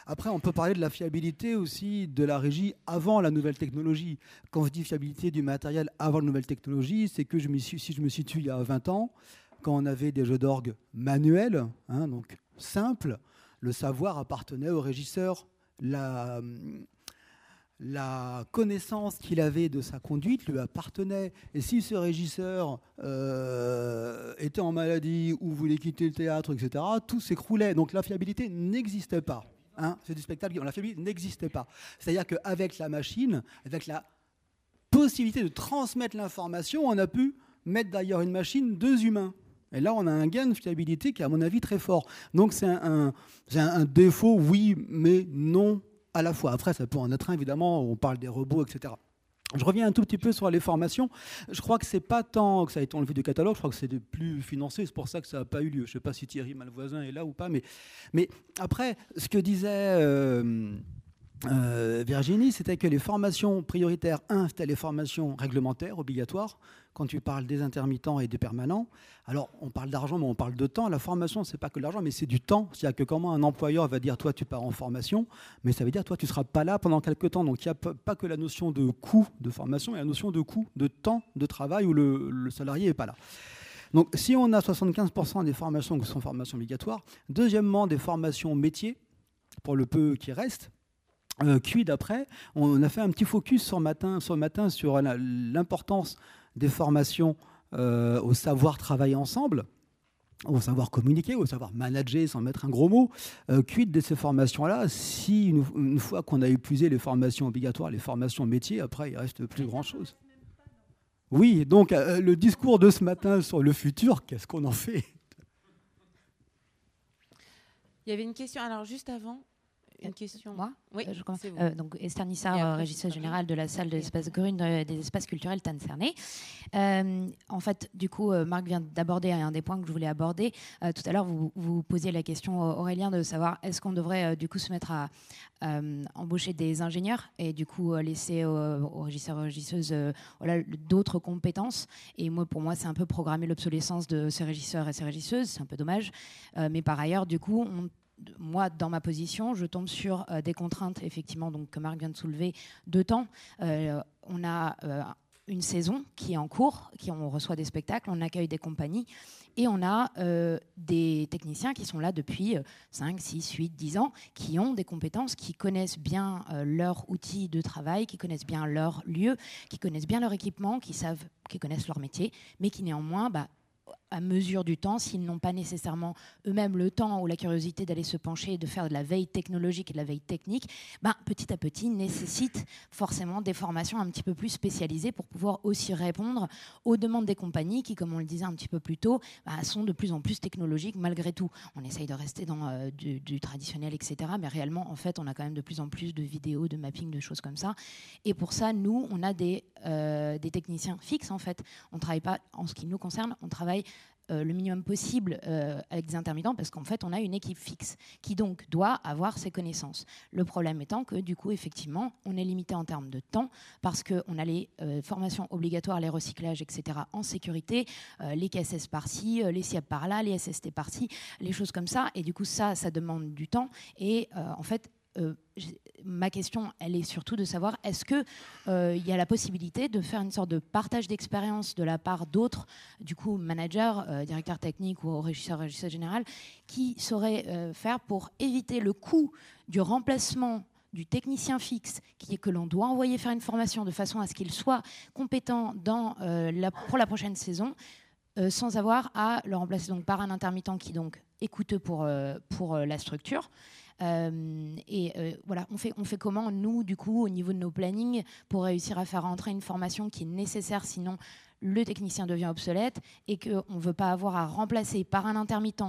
Après, on peut parler de la fiabilité aussi de la régie avant la nouvelle technologie. Quand je dis fiabilité du matériel avant la nouvelle technologie, c'est que si je me situe il y a 20 ans, quand on avait des jeux d'orgue manuels, hein, donc simples, le savoir appartenait au régisseur la, connaissance qu'il avait de sa conduite lui appartenait. Et si ce régisseur euh, était en maladie ou voulait quitter le théâtre, etc., tout s'écroulait. Donc la fiabilité n'existait pas. Hein. C'est du spectacle, la fiabilité n'existait pas. C'est-à-dire qu'avec la machine, avec la possibilité de transmettre l'information, on a pu mettre d'ailleurs une machine deux humains. Et là, on a un gain de fiabilité qui est, à mon avis, très fort. Donc, c'est un, défaut, oui, mais non à la fois. Après, ça peut en être un, évidemment, on parle des robots, etc. Je reviens un tout petit peu sur les formations. Je crois que c'est pas tant que ça a été enlevé du catalogue, je crois que c'est plus financé, c'est pour ça que ça n'a pas eu lieu. Je ne sais pas si Thierry Malvoisin est là ou pas, mais, mais après, ce que disait euh, euh, Virginie, c'était que les formations prioritaires, un, c'était les formations réglementaires obligatoires, quand tu parles des intermittents et des permanents. Alors, on parle d'argent, mais on parle de temps. La formation, c'est pas que l'argent, mais c'est du temps. C'est-à-dire que comment un employeur va dire, toi, tu pars en formation, mais ça veut dire, toi, tu seras pas là pendant quelques temps. Donc, il n'y a pas que la notion de coût de formation, il y a la notion de coût de temps de travail où le, salarié n'est pas là. Donc, si on a 75% des formations qui sont formations obligatoires, deuxièmement, des formations métiers, pour le peu qui reste, euh, quid après On a fait un petit focus sur matin, sur, matin sur l'importance des formations euh, au savoir travailler ensemble, au savoir communiquer, au savoir manager sans mettre un gros mot. Euh, quid de ces formations-là Si une, fois qu'on a épuisé les formations obligatoires, les formations métiers, après il reste plus grand-chose. Oui, donc euh, le discours de ce matin sur le futur, qu'est-ce qu'on en fait? Il y avait une question, alors juste avant, une question. Moi Oui, euh, je. Euh, donc Esther Nissar, euh, régisseuse générale de la salle de l'espace Grune des espaces culturels Tannes en fait, du coup, Marc vient d'aborder un des points que je voulais aborder. tout à l'heure, vous, vous posiez la question, Aurélien, de savoir est-ce qu'on devrait du coup se mettre à embaucher des ingénieurs et du coup laisser aux, régisseurs et régisseuses voilà, d'autres compétences? Et moi, pour moi, c'est un peu programmer l'obsolescence de ces régisseurs et ces régisseuses. C'est un peu dommage. mais par ailleurs, du coup, on moi, dans ma position, je tombe sur euh, des contraintes, effectivement, donc, que Marc vient de soulever, de temps. Euh, on a euh, une saison qui est en cours, qui on reçoit des spectacles, on accueille des compagnies, et on a des techniciens qui sont là depuis 5, 6, 8, 10 ans, qui ont des compétences, qui connaissent bien leur outil de travail, qui connaissent bien leur lieu, qui connaissent bien leur équipement, qui savent, qui connaissent leur métier, mais qui néanmoins bah, à mesure du temps, s'ils n'ont pas nécessairement eux-mêmes le temps ou la curiosité d'aller se pencher et de faire de la veille technologique et de la veille technique, ben, petit à petit nécessitent forcément des formations un petit peu plus spécialisées pour pouvoir aussi répondre aux demandes des compagnies qui, comme on le disait un petit peu plus tôt, ben, sont de plus en plus technologiques malgré tout. On essaye de rester dans euh, du, traditionnel, etc. Mais réellement, en fait, on a quand même de plus en plus de vidéos, de mapping, de choses comme ça. Et pour ça, nous, on a des, euh, des techniciens fixes, en fait. On travaille pas, en ce qui nous concerne, on travaille euh, le minimum possible euh, avec des intermittents parce qu'en fait on a une équipe fixe qui donc doit avoir ses connaissances. Le problème étant que du coup effectivement on est limité en termes de temps parce qu'on a les euh, formations obligatoires, les recyclages etc. en sécurité, les KSS par-ci, les SIAP par-là, les SST par-ci, les choses comme ça et du coup ça ça demande du temps et en fait ma question, elle est surtout de savoir est-ce qu'il euh, y a la possibilité de faire une sorte de partage d'expérience de la part d'autres, du coup, managers, euh, directeurs techniques ou régisseurs, régisseurs général, qui sauraient euh, faire pour éviter le coût du remplacement du technicien fixe qui est que l'on doit envoyer faire une formation de façon à ce qu'il soit compétent pour la prochaine saison, sans avoir à le remplacer donc par un intermittent qui donc est coûteux pour, pour la structure. euh, et euh, voilà, on fait, on fait comment, nous, du coup, au niveau de nos plannings, pour réussir à faire entrer une formation qui est nécessaire, sinon le technicien devient obsolète et qu'on ne veut pas avoir à remplacer par un intermittent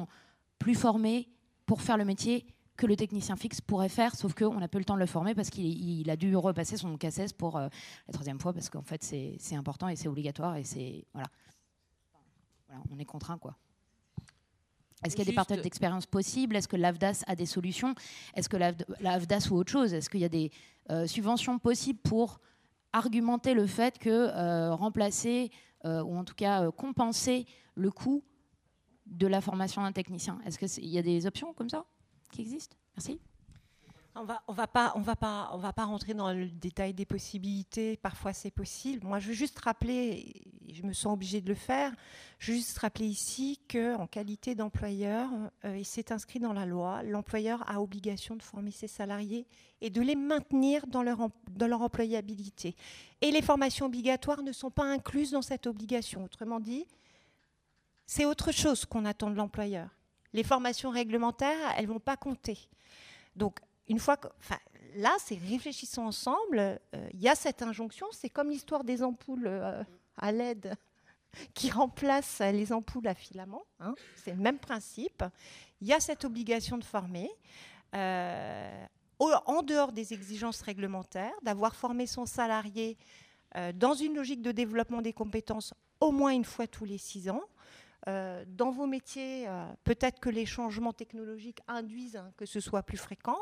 plus formé pour faire le métier que le technicien fixe pourrait faire, sauf qu'on n'a pas le temps de le former parce qu'il a dû repasser son CACES pour euh, la troisième fois, parce qu'en fait c'est important et c'est obligatoire et c'est voilà, on est contraint quoi. Est-ce qu'il y a des partages d'expérience possibles? Est-ce que l'AFDAS a des solutions? Est-ce que l'AFDAS ou autre chose? Est-ce qu'il y a des euh, subventions possibles pour argumenter le fait que euh, remplacer euh, ou en tout cas compenser le coût de la formation d'un technicien? Est-ce qu'il y a des options comme ça qui existent? Merci. On va, va pas, rentrer dans le détail des possibilités. Parfois, c'est possible. Moi, je veux juste rappeler, je me sens obligée de le faire. Je veux juste rappeler ici que, en qualité d'employeur, euh, et c'est inscrit dans la loi, l'employeur a obligation de former ses salariés et de les maintenir dans leur, employabilité. Et les formations obligatoires ne sont pas incluses dans cette obligation. Autrement dit, c'est autre chose qu'on attend de l'employeur. Les formations réglementaires, elles vont pas compter. Donc, une fois que, là, c'est réfléchissons ensemble. Euh, il y a cette injonction. C'est comme l'histoire des ampoules euh, à LED qui remplacent les ampoules à filament. Hein. c'est le même principe. Il y a cette obligation de former. Euh, en dehors des exigences réglementaires, d'avoir formé son salarié dans une logique de développement des compétences au moins une fois tous les six ans, euh, dans vos métiers, euh, peut-être que les changements technologiques induisent hein, que ce soit plus fréquent.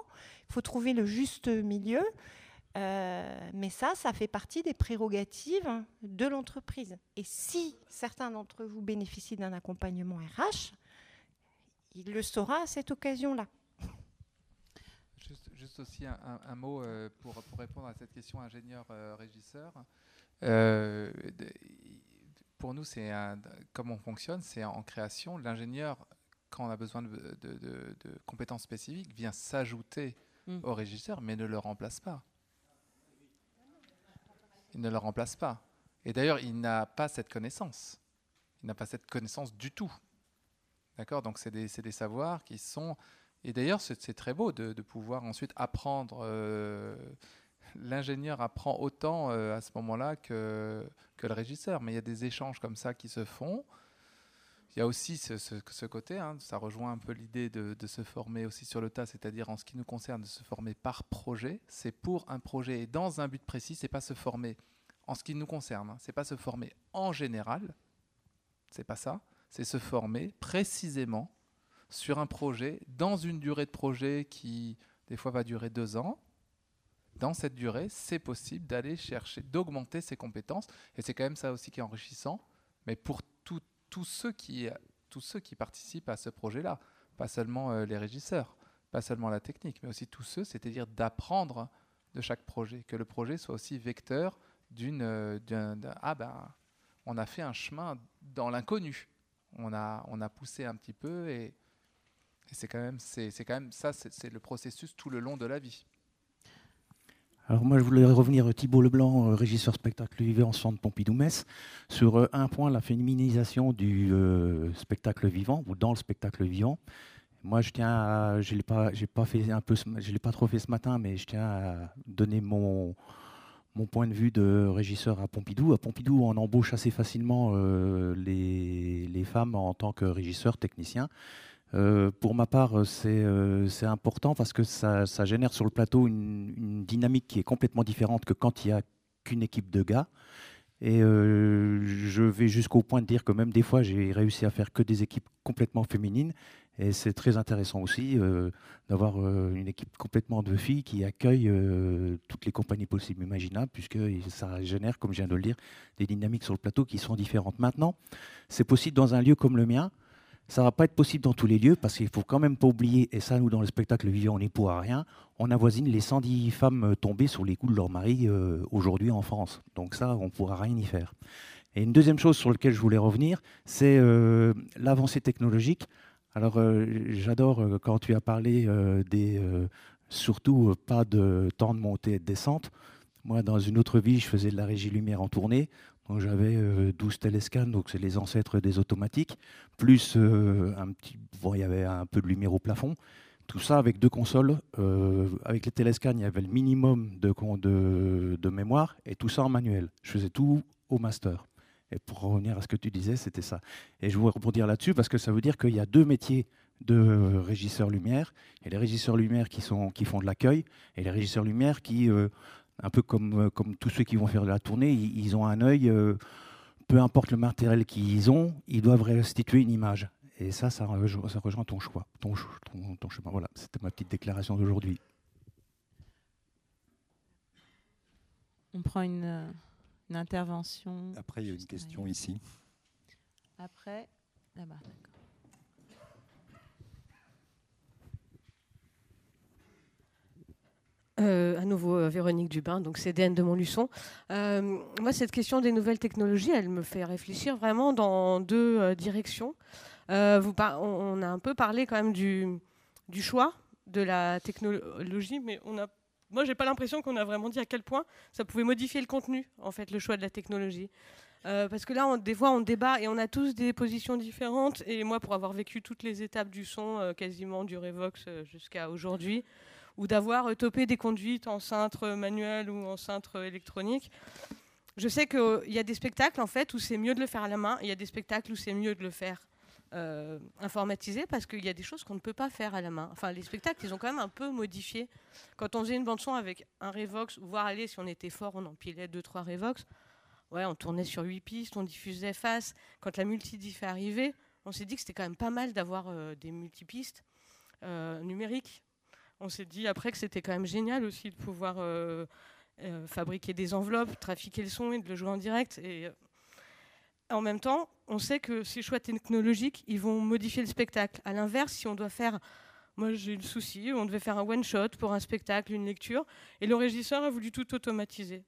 Il faut trouver le juste milieu. Euh, mais ça, ça fait partie des prérogatives de l'entreprise. Et si certains d'entre vous bénéficient d'un accompagnement RH, il le saura à cette occasion-là. Juste, aussi un, mot pour, pour, répondre à cette question ingénieur-régisseur pour nous, c'est comment on fonctionne, c'est en création. L'ingénieur, quand on a besoin de, compétences spécifiques, vient s'ajouter mm. au régisseur, mais ne le remplace pas. Il ne le remplace pas. Et d'ailleurs, il n'a pas cette connaissance. Il n'a pas cette connaissance du tout. D'accord? Donc, c'est des, des, savoirs qui sont. Et d'ailleurs, c'est très beau de, pouvoir ensuite apprendre. Euh, l'ingénieur apprend autant euh, à ce moment-là que, que le régisseur. Mais il y a des échanges comme ça qui se font. Il y a aussi ce, ce, côté, hein, ça rejoint un peu l'idée de, se former aussi sur le tas, c'est-à-dire en ce qui nous concerne de se former par projet. C'est pour un projet et dans un but précis, c'est pas se former en ce qui nous concerne, hein, c'est pas se former en général, c'est pas ça, c'est se former précisément sur un projet, dans une durée de projet qui des fois va durer deux ans, dans cette durée, c'est possible d'aller chercher, d'augmenter ses compétences. Et c'est quand même ça aussi qui est enrichissant. Mais pour tous ceux, qui, participent à ce projet-là, pas seulement euh, les régisseurs, pas seulement la technique, mais aussi tous ceux, c'est-à-dire d'apprendre de chaque projet, que le projet soit aussi vecteur d'une, euh, ah ben, on a fait un chemin dans l'inconnu, on a, on a poussé un petit peu et, c'est quand c'est quand même ça, c'est le processus tout le long de la vie. Alors moi, je voulais revenir, euh, Thibault Leblanc, euh, régisseur spectacle vivant en centre Pompidou-Metz, sur euh, un point, la féminisation du spectacle vivant, ou dans le spectacle vivant. Moi, je tiens à, je l'ai pas, j'ai pas fait un peu, je l'ai pas trop fait ce matin, mais je tiens à donner mon, mon point de vue de régisseur à Pompidou. À Pompidou, on embauche assez facilement les, les, femmes en tant que régisseur technicien. Euh, pour ma part, euh, euh, c'est important parce que ça, génère sur le plateau une, dynamique qui est complètement différente que quand il n'y a qu'une équipe de gars. Et je vais jusqu'au point de dire que même des fois, j'ai réussi à faire que des équipes complètement féminines. Et c'est très intéressant aussi d'avoir une équipe complètement de filles qui accueillent toutes les compagnies possibles imaginables, puisque ça génère, comme je viens de le dire, des dynamiques sur le plateau qui sont différentes. Maintenant, c'est possible dans un lieu comme le mien, Ça ne va pas être possible dans tous les lieux parce qu'il faut quand même pas oublier, et ça, nous, dans le spectacle vivant, on n'y pourra rien, on avoisine les 110 femmes tombées sur les coups de leur mari euh, aujourd'hui en France. Donc ça, on ne pourra rien y faire. Et une deuxième chose sur laquelle je voulais revenir, c'est euh, l'avancée technologique. Alors, euh, j'adore quand tu as parlé des surtout pas de temps de montée et de descente. Moi, dans une autre vie, je faisais de la régie lumière en tournée. Donc j'avais 12 téléscans, donc c'est les ancêtres des automatiques, plus un petit, bon, il y avait un peu de lumière au plafond. Tout ça avec deux consoles. avec les téléscans, il y avait le minimum de, mémoire et tout ça en manuel. Je faisais tout au master. Et pour revenir à ce que tu disais, c'était ça. Et je voudrais rebondir là-dessus parce que ça veut dire qu'il y a deux métiers de régisseurs lumière. Il y a les régisseurs lumière qui, sont, qui font de l'accueil et les régisseurs lumière qui, euh, un peu comme, euh, comme tous ceux qui vont faire de la tournée, ils, ont un œil, euh, peu importe le matériel qu'ils ont, ils doivent restituer une image. Et ça, ça, ça rejoint ton choix, ton, ton, ton chemin. Voilà, c'était ma petite déclaration d'aujourd'hui. On prend une intervention. Après, il y a une question ici. Après, là-bas, Euh, à nouveau euh, Véronique Dubin, donc CDN de Montluçon. Euh, moi, cette question des nouvelles technologies, elle me fait réfléchir vraiment dans deux directions. On a un peu parlé quand même du, choix de la technologie, mais on a moi, j'ai pas l'impression qu'on a vraiment dit à quel point ça pouvait modifier le contenu, en fait, le choix de la technologie. Parce que là, des fois, on débat et on a tous des positions différentes. Et moi, pour avoir vécu toutes les étapes du son, quasiment du Revox jusqu'à aujourd'hui, ou d'avoir topé des conduites en cintre manuel ou en cintre électronique, je sais qu'il y a des spectacles, en fait, où c'est mieux de le faire à la main, il y a des spectacles où c'est mieux de le faire euh, informatisé parce qu'il y a des choses qu'on ne peut pas faire à la main. Enfin, les spectacles, ils ont quand même un peu modifié. Quand on faisait une bande-son avec un Revox, voire aller, si on était fort, on empilait 2-3 Revox. Ouais, on tournait sur 8 pistes, on diffusait face. Quand la multidiff est arrivée, on s'est dit que c'était quand même pas mal d'avoir euh, des multipistes euh, numériques. On s'est dit après que c'était quand même génial aussi de pouvoir fabriquer des enveloppes, trafiquer le son et de le jouer en direct. Et en même temps, on sait que ces choix technologiques, ils vont modifier le spectacle. À l'inverse, si on doit faire, moi j'ai le souci, on devait faire un one-shot pour un spectacle, une lecture, et le régisseur a voulu tout automatiser.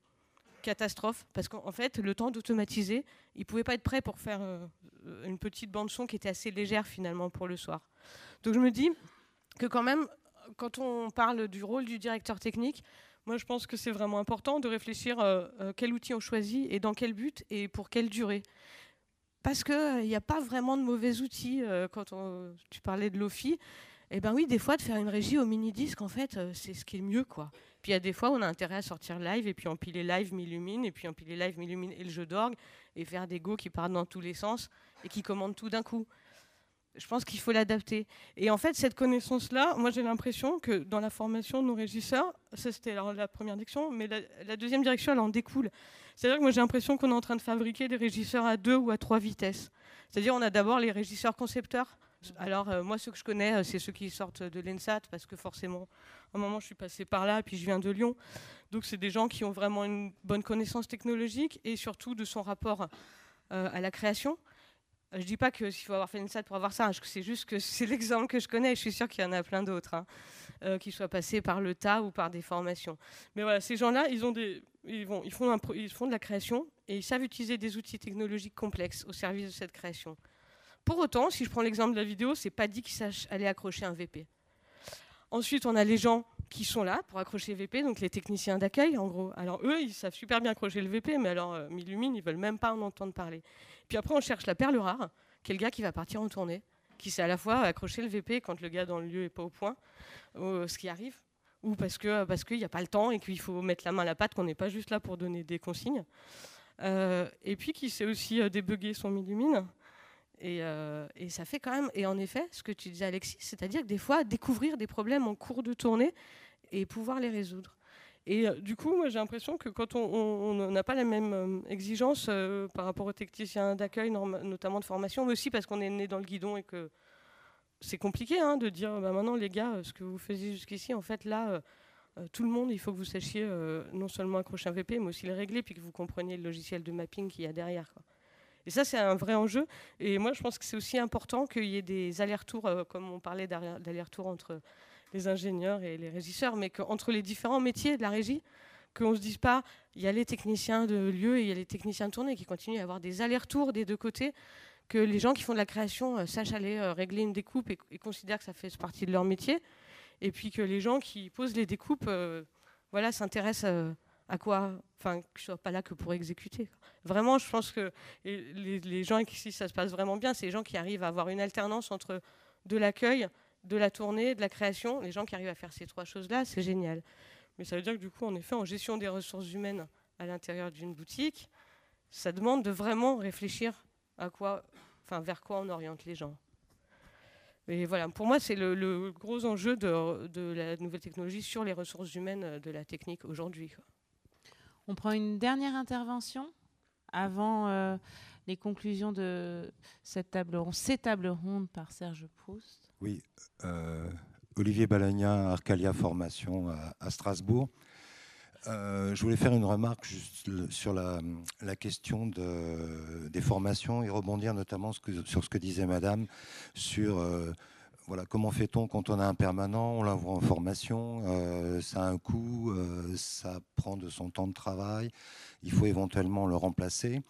Catastrophe, parce qu'en fait, le temps d'automatiser, il ne pouvait pas être prêt pour faire euh, une petite bande-son qui était assez légère finalement pour le soir. Donc je me dis que quand même, quand on parle du rôle du directeur technique, moi, je pense que c'est vraiment important de réfléchir euh, euh, quel outil on choisit et dans quel but et pour quelle durée. Parce qu'il n'y a pas vraiment de mauvais outils. Euh, quand tu parlais de Lofi, eh ben oui, des fois, de faire une régie au mini-disque, en fait, c'est ce qui est mieux. quoi. Puis il y a des fois, on a intérêt à sortir live et puis empiler live m'illumine et puis empiler live m'illumine et le jeu d'orgue et faire des go qui partent dans tous les sens et qui commandent tout d'un coup je pense qu'il faut l'adapter. Et en fait, cette connaissance-là, moi j'ai l'impression que dans la formation de nos régisseurs, ça c'était la première direction, mais la, deuxième direction, elle en découle. C'est-à-dire que moi j'ai l'impression qu'on est en train de fabriquer des régisseurs à deux ou à trois vitesses. C'est-à-dire on a d'abord les régisseurs concepteurs. Alors euh, moi ceux que je connais, euh, c'est ceux qui sortent de l'ENSAT, parce que forcément, à un moment je suis passée par là, puis je viens de Lyon. Donc c'est des gens qui ont vraiment une bonne connaissance technologique et surtout de son rapport euh, à la création. Je ne dis pas qu'il faut avoir fait une salle pour avoir ça, c'est juste que c'est l'exemple que je connais, je suis sûre qu'il y en a plein d'autres, hein, euh, qui soient passés par le tas ou par des formations. Mais voilà, ces gens-là, ils, font de la création et ils savent utiliser des outils technologiques complexes au service de cette création. Pour autant, si je prends l'exemple de la vidéo, c'est pas dit qu'ils sachent aller accrocher un VP. Ensuite, on a les gens qui sont là pour accrocher VP, donc les techniciens d'accueil, en gros. Alors eux, ils savent super bien accrocher le VP, mais alors euh, Millumine, ils veulent même pas en entendre parler. Puis après, on cherche la perle rare, qui est le gars qui va partir en tournée, qui sait à la fois accrocher le VP quand le gars dans le lieu n'est pas au point, euh, ce qui arrive, ou parce qu'il euh, parce qu'il n'y a pas le temps et qu'il faut mettre la main à la pâte, qu'on n'est pas juste là pour donner des consignes. Euh, et puis qui sait aussi débugger son millumine. Et, et, ça fait quand même, et en effet, ce que tu disais Alexis, c'est-à-dire que des fois, découvrir des problèmes en cours de tournée et pouvoir les résoudre. Et euh, du coup, moi, j'ai l'impression que quand on n'a pas la même euh, exigence euh, par rapport aux techniciens d'accueil, notamment de formation, mais aussi parce qu'on est né dans le guidon et que c'est compliqué hein, de dire bah, maintenant, les gars, ce que vous faisiez jusqu'ici, en fait, là, tout le monde, il faut que vous sachiez non seulement accrocher un VP, mais aussi le régler, puis que vous compreniez le logiciel de mapping qu'il y a derrière. Et ça, c'est un vrai enjeu. Et moi, je pense que c'est aussi important qu'il y ait des allers-retours, comme on parlait d'allers-retours entre les ingénieurs et les régisseurs, mais qu'entre les différents métiers de la régie, qu'on ne se dise pas, il y a les techniciens de lieu et il y a les techniciens de tournée qui continuent à avoir des allers-retours des deux côtés, que les gens qui font de la création euh, sachent aller euh, régler une découpe et, considèrent que ça fait partie de leur métier, et puis que les gens qui posent les découpes voilà, s'intéressent à quoi, enfin, que je sois pas là que pour exécuter. Vraiment, je pense que les, gens qui, si ça se passe vraiment bien, c'est les gens qui arrivent à avoir une alternance entre de l'accueil, de la tournée, de la création. Les gens qui arrivent à faire ces trois choses-là, c'est génial. Mais ça veut dire que du coup, en effet, en gestion des ressources humaines à l'intérieur d'une boutique, ça demande de vraiment réfléchir à quoi, enfin, vers quoi on oriente les gens. Et voilà, pour moi, c'est le, gros enjeu de, de, la nouvelle technologie sur les ressources humaines de la technique aujourd'hui. On prend une dernière intervention avant euh, les conclusions de cette table ronde, ces tables rondes par Serge Proust. Oui, euh, Olivier Balagna, Arcalia Formation à, Strasbourg. Euh, je voulais faire une remarque sur la, question des formations et rebondir notamment sur ce que disait Madame sur voilà, comment fait-on quand on a un permanent On l'envoie en formation, euh, ça a un coût, euh, ça prend de son temps de travail, il faut éventuellement le remplacer.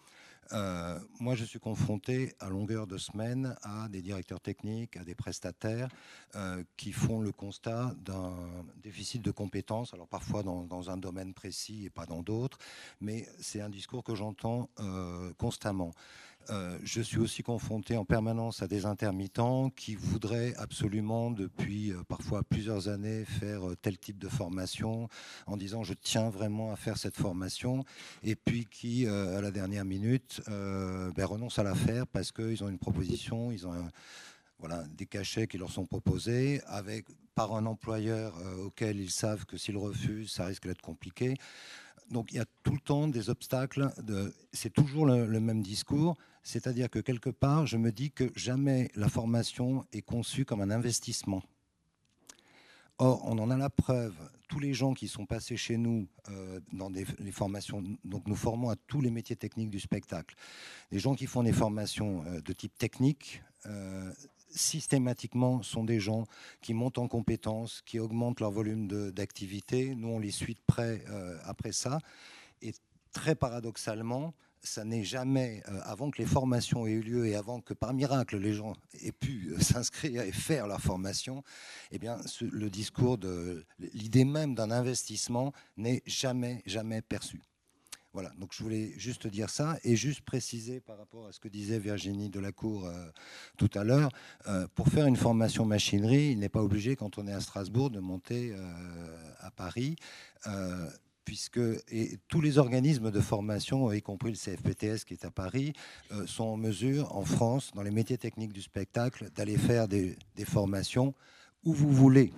Euh, moi, je suis confronté à longueur de semaine à des directeurs techniques, à des prestataires qui font le constat d'un déficit de compétences, alors parfois dans, dans, un domaine précis et pas dans d'autres, mais c'est un discours que j'entends constamment. Euh, je suis aussi confronté en permanence à des intermittents qui voudraient absolument, depuis euh, parfois plusieurs années, faire euh, tel type de formation en disant je tiens vraiment à faire cette formation, et puis qui, à la dernière minute, ben, renoncent à la faire parce qu'ils ont une proposition, ils ont voilà, des cachets qui leur sont proposés avec, par un employeur auquel ils savent que s'ils refusent, ça risque d'être compliqué. Donc il y a tout le temps des obstacles. C'est toujours le, même discours. C'est-à-dire que quelque part, je me dis que jamais la formation est conçue comme un investissement. Or, on en a la preuve. Tous les gens qui sont passés chez nous euh, dans des, les formations, donc nous formons à tous les métiers techniques du spectacle. Les gens qui font des formations euh, de type technique, euh, systématiquement sont des gens qui montent en compétences, qui augmentent leur volume d'activité. Nous, on les suit de près après ça. Et très paradoxalement, ça n'est jamais, euh, avant que les formations aient eu lieu et avant que par miracle les gens aient pu euh, s'inscrire et faire leur formation, eh bien, le discours de l'idée même d'un investissement n'est jamais, jamais perçu. Voilà, donc je voulais juste dire ça et juste préciser par rapport à ce que disait Virginie Delacour euh, tout à l'heure, pour faire une formation machinerie, il n'est pas obligé quand on est à Strasbourg de monter à Paris puisque tous les organismes de formation, y compris le CFPTS qui est à Paris, euh, sont en mesure, en France, dans les métiers techniques du spectacle, d'aller faire des formations où vous voulez.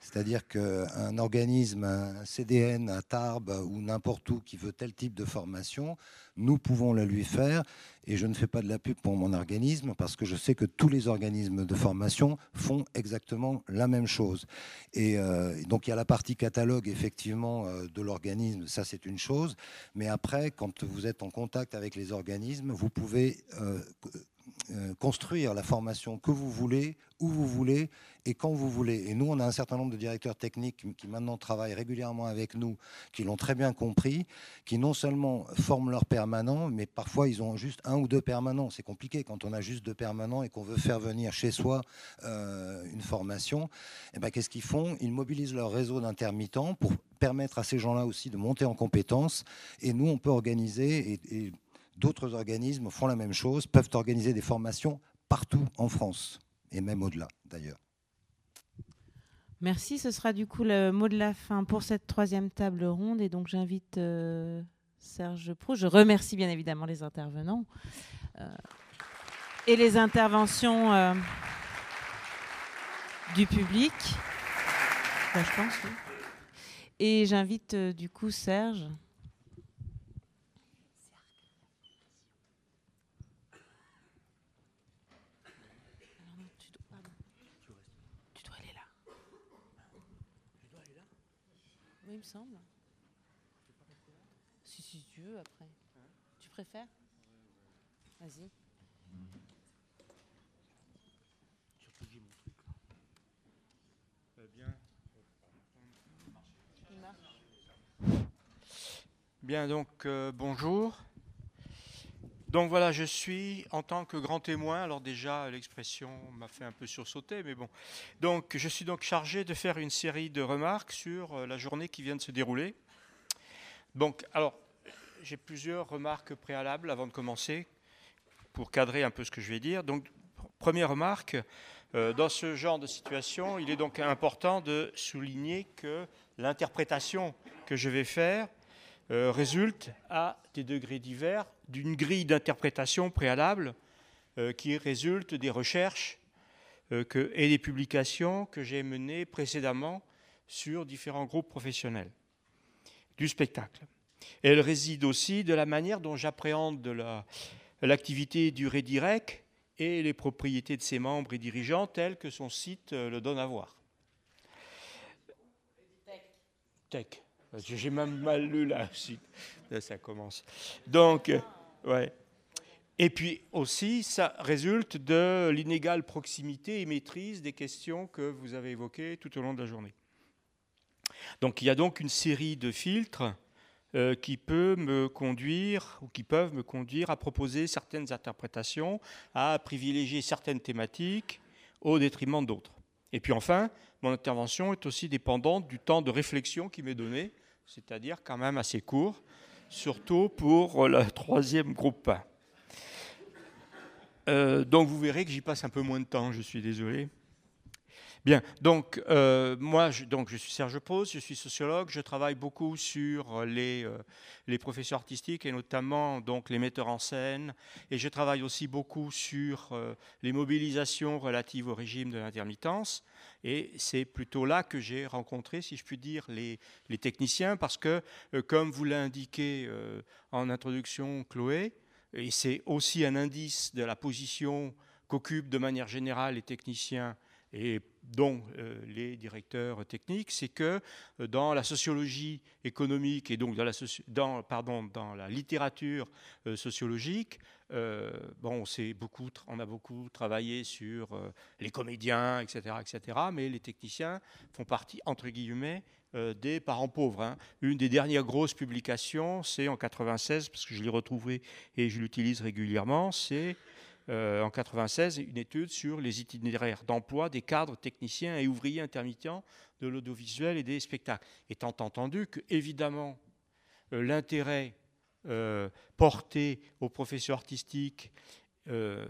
C'est-à-dire qu'un organisme, un CDN à Tarbes ou n'importe où qui veut tel type de formation, nous pouvons le lui faire. Et je ne fais pas de la pub pour mon organisme parce que je sais que tous les organismes de formation font exactement la même chose. Et euh, donc il y a la partie catalogue effectivement euh, de l'organisme, ça c'est une chose. Mais après, quand vous êtes en contact avec les organismes, vous pouvez euh, construire la formation que vous voulez, où vous voulez et quand vous voulez. Et nous, on a un certain nombre de directeurs techniques qui maintenant travaillent régulièrement avec nous, qui l'ont très bien compris, qui non seulement forment leurs permanents, mais parfois ils ont juste un ou deux permanents. C'est compliqué quand on a juste deux permanents et qu'on veut faire venir chez soi euh, une formation. Et eh ben, qu'est-ce qu'ils font? Ils mobilisent leur réseau d'intermittents pour permettre à ces gens-là aussi de monter en compétences. Et nous, on peut organiser et D'autres organismes font la même chose, peuvent organiser des formations partout en France, et même au-delà d'ailleurs. Merci, ce sera du coup le mot de la fin pour cette troisième table ronde. Et donc j'invite euh, Serge Pro. Je remercie bien évidemment les intervenants euh, et les interventions euh, du public. Et j'invite du coup Serge. Oui, il me semble. Si, si tu veux, après. Tu préfères? Vas-y. Bien, donc euh, bonjour. Donc voilà, je suis en tant que grand témoin. Alors déjà, l'expression m'a fait un peu sursauter, mais bon. Donc je suis donc chargé de faire une série de remarques sur euh, la journée qui vient de se dérouler. Donc, alors, j'ai plusieurs remarques préalables avant de commencer pour cadrer un peu ce que je vais dire. Donc, première remarque, euh, dans ce genre de situation, il est donc important de souligner que l'interprétation que je vais faire euh, résulte à des degrés divers d'une grille d'interprétation préalable euh, qui résulte des recherches euh, que, et des publications que j'ai menées précédemment sur différents groupes professionnels du spectacle. Elle réside aussi de la manière dont j'appréhende l'activité du Redirect et les propriétés de ses membres et dirigeants tels que son site le donne à voir. Tech. J'ai même mal lu là, ça commence. Donc, euh, ouais. Et puis aussi, ça résulte de l'inégale proximité et maîtrise des questions que vous avez évoquées tout au long de la journée. Donc il y a donc une série de filtres euh, qui peut me conduire ou qui peuvent me conduire à proposer certaines interprétations, à privilégier certaines thématiques au détriment d'autres. Et puis enfin, mon intervention est aussi dépendante du temps de réflexion qui m'est donné c'est-à-dire quand même assez court, surtout pour le troisième groupe. Euh, donc vous verrez que j'y passe un peu moins de temps, je suis désolé. Bien, donc euh, moi, je, donc, je suis Serge Pose, je suis sociologue, je travaille beaucoup sur les, euh, les professeurs artistiques et notamment donc, les metteurs en scène, et je travaille aussi beaucoup sur les mobilisations relatives au régime de l'intermittence. Et c'est plutôt là que j'ai rencontré, si je puis dire, les, techniciens, parce que, euh, comme vous l'a indiqué euh, en introduction Chloé, et c'est aussi un indice de la position qu'occupent de manière générale les techniciens et dont euh, les directeurs techniques, c'est que dans la sociologie économique et donc dans la, littérature sociologique, euh, bon, on, a beaucoup travaillé sur euh, les comédiens, etc., etc., mais les techniciens font partie, entre guillemets, euh, des parents pauvres. Hein. Une des dernières grosses publications, c'est en 96, parce que je l'ai retrouvé et je l'utilise régulièrement, c'est en 96 une étude sur les itinéraires d'emploi des cadres techniciens et ouvriers intermittents de l'audiovisuel et des spectacles. Étant entendu que, évidemment, l'intérêt euh, portée aux professions artistiques euh,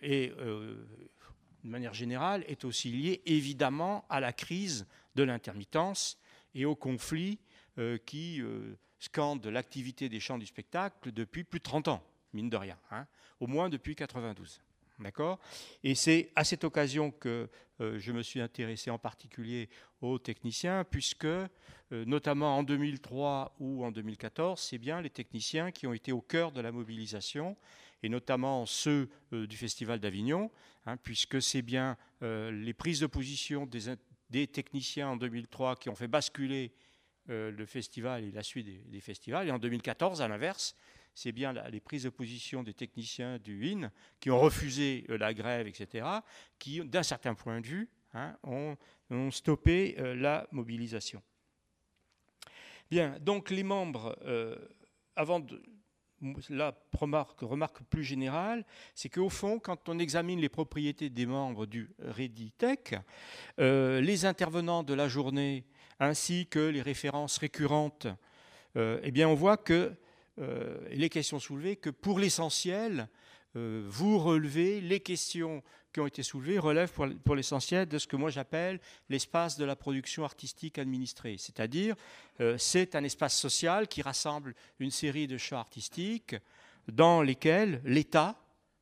et euh, de manière générale est aussi liée évidemment à la crise de l'intermittence et au conflit qui scande l'activité des champs du spectacle depuis plus de 30 ans, mine de rien, hein, au moins depuis 92. D'accord? Et c'est à cette occasion que euh, je me suis intéressé en particulier aux techniciens, puisque, euh, notamment en 2003 ou en 2014, c'est bien les techniciens qui ont été au cœur de la mobilisation, et notamment ceux euh, du Festival d'Avignon, hein, puisque c'est bien les prises de position des, techniciens en 2003 qui ont fait basculer le festival et la suite des festivals, et en 2014, à l'inverse, c'est bien les prises de position des techniciens du IN qui ont refusé euh, la grève, etc., qui, d'un certain point de vue, hein, ont, stoppé euh, la mobilisation. Bien, donc les membres, euh, avant de, la remarque, plus générale, c'est qu'au fond, quand on examine les propriétés des membres du ReadyTech, les intervenants de la journée ainsi que les références récurrentes, eh bien, on voit que euh, les questions soulevées, que pour l'essentiel, euh, vous relevez les questions qui ont été soulevées relèvent pour, l'essentiel de ce que moi j'appelle l'espace de la production artistique administrée. C'est-à-dire, euh, c'est un espace social qui rassemble une série de champs artistiques dans lesquels l'État,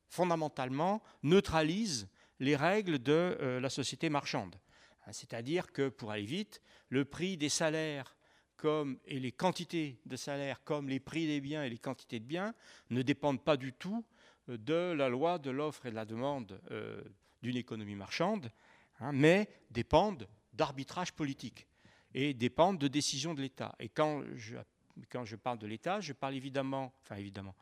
fondamentalement, neutralise les règles de la société marchande. C'est-à-dire que, pour aller vite, le prix des salaires comme, et les quantités de salaires, comme les prix des biens et les quantités de biens, ne dépendent pas du tout euh, de la loi de l'offre et de la demande euh, d'une économie marchande, hein, mais dépendent d'arbitrage politique et dépendent de décisions de l'État. Et quand je, quand je parle de l'État, je parle évidemment, enfin évidemment,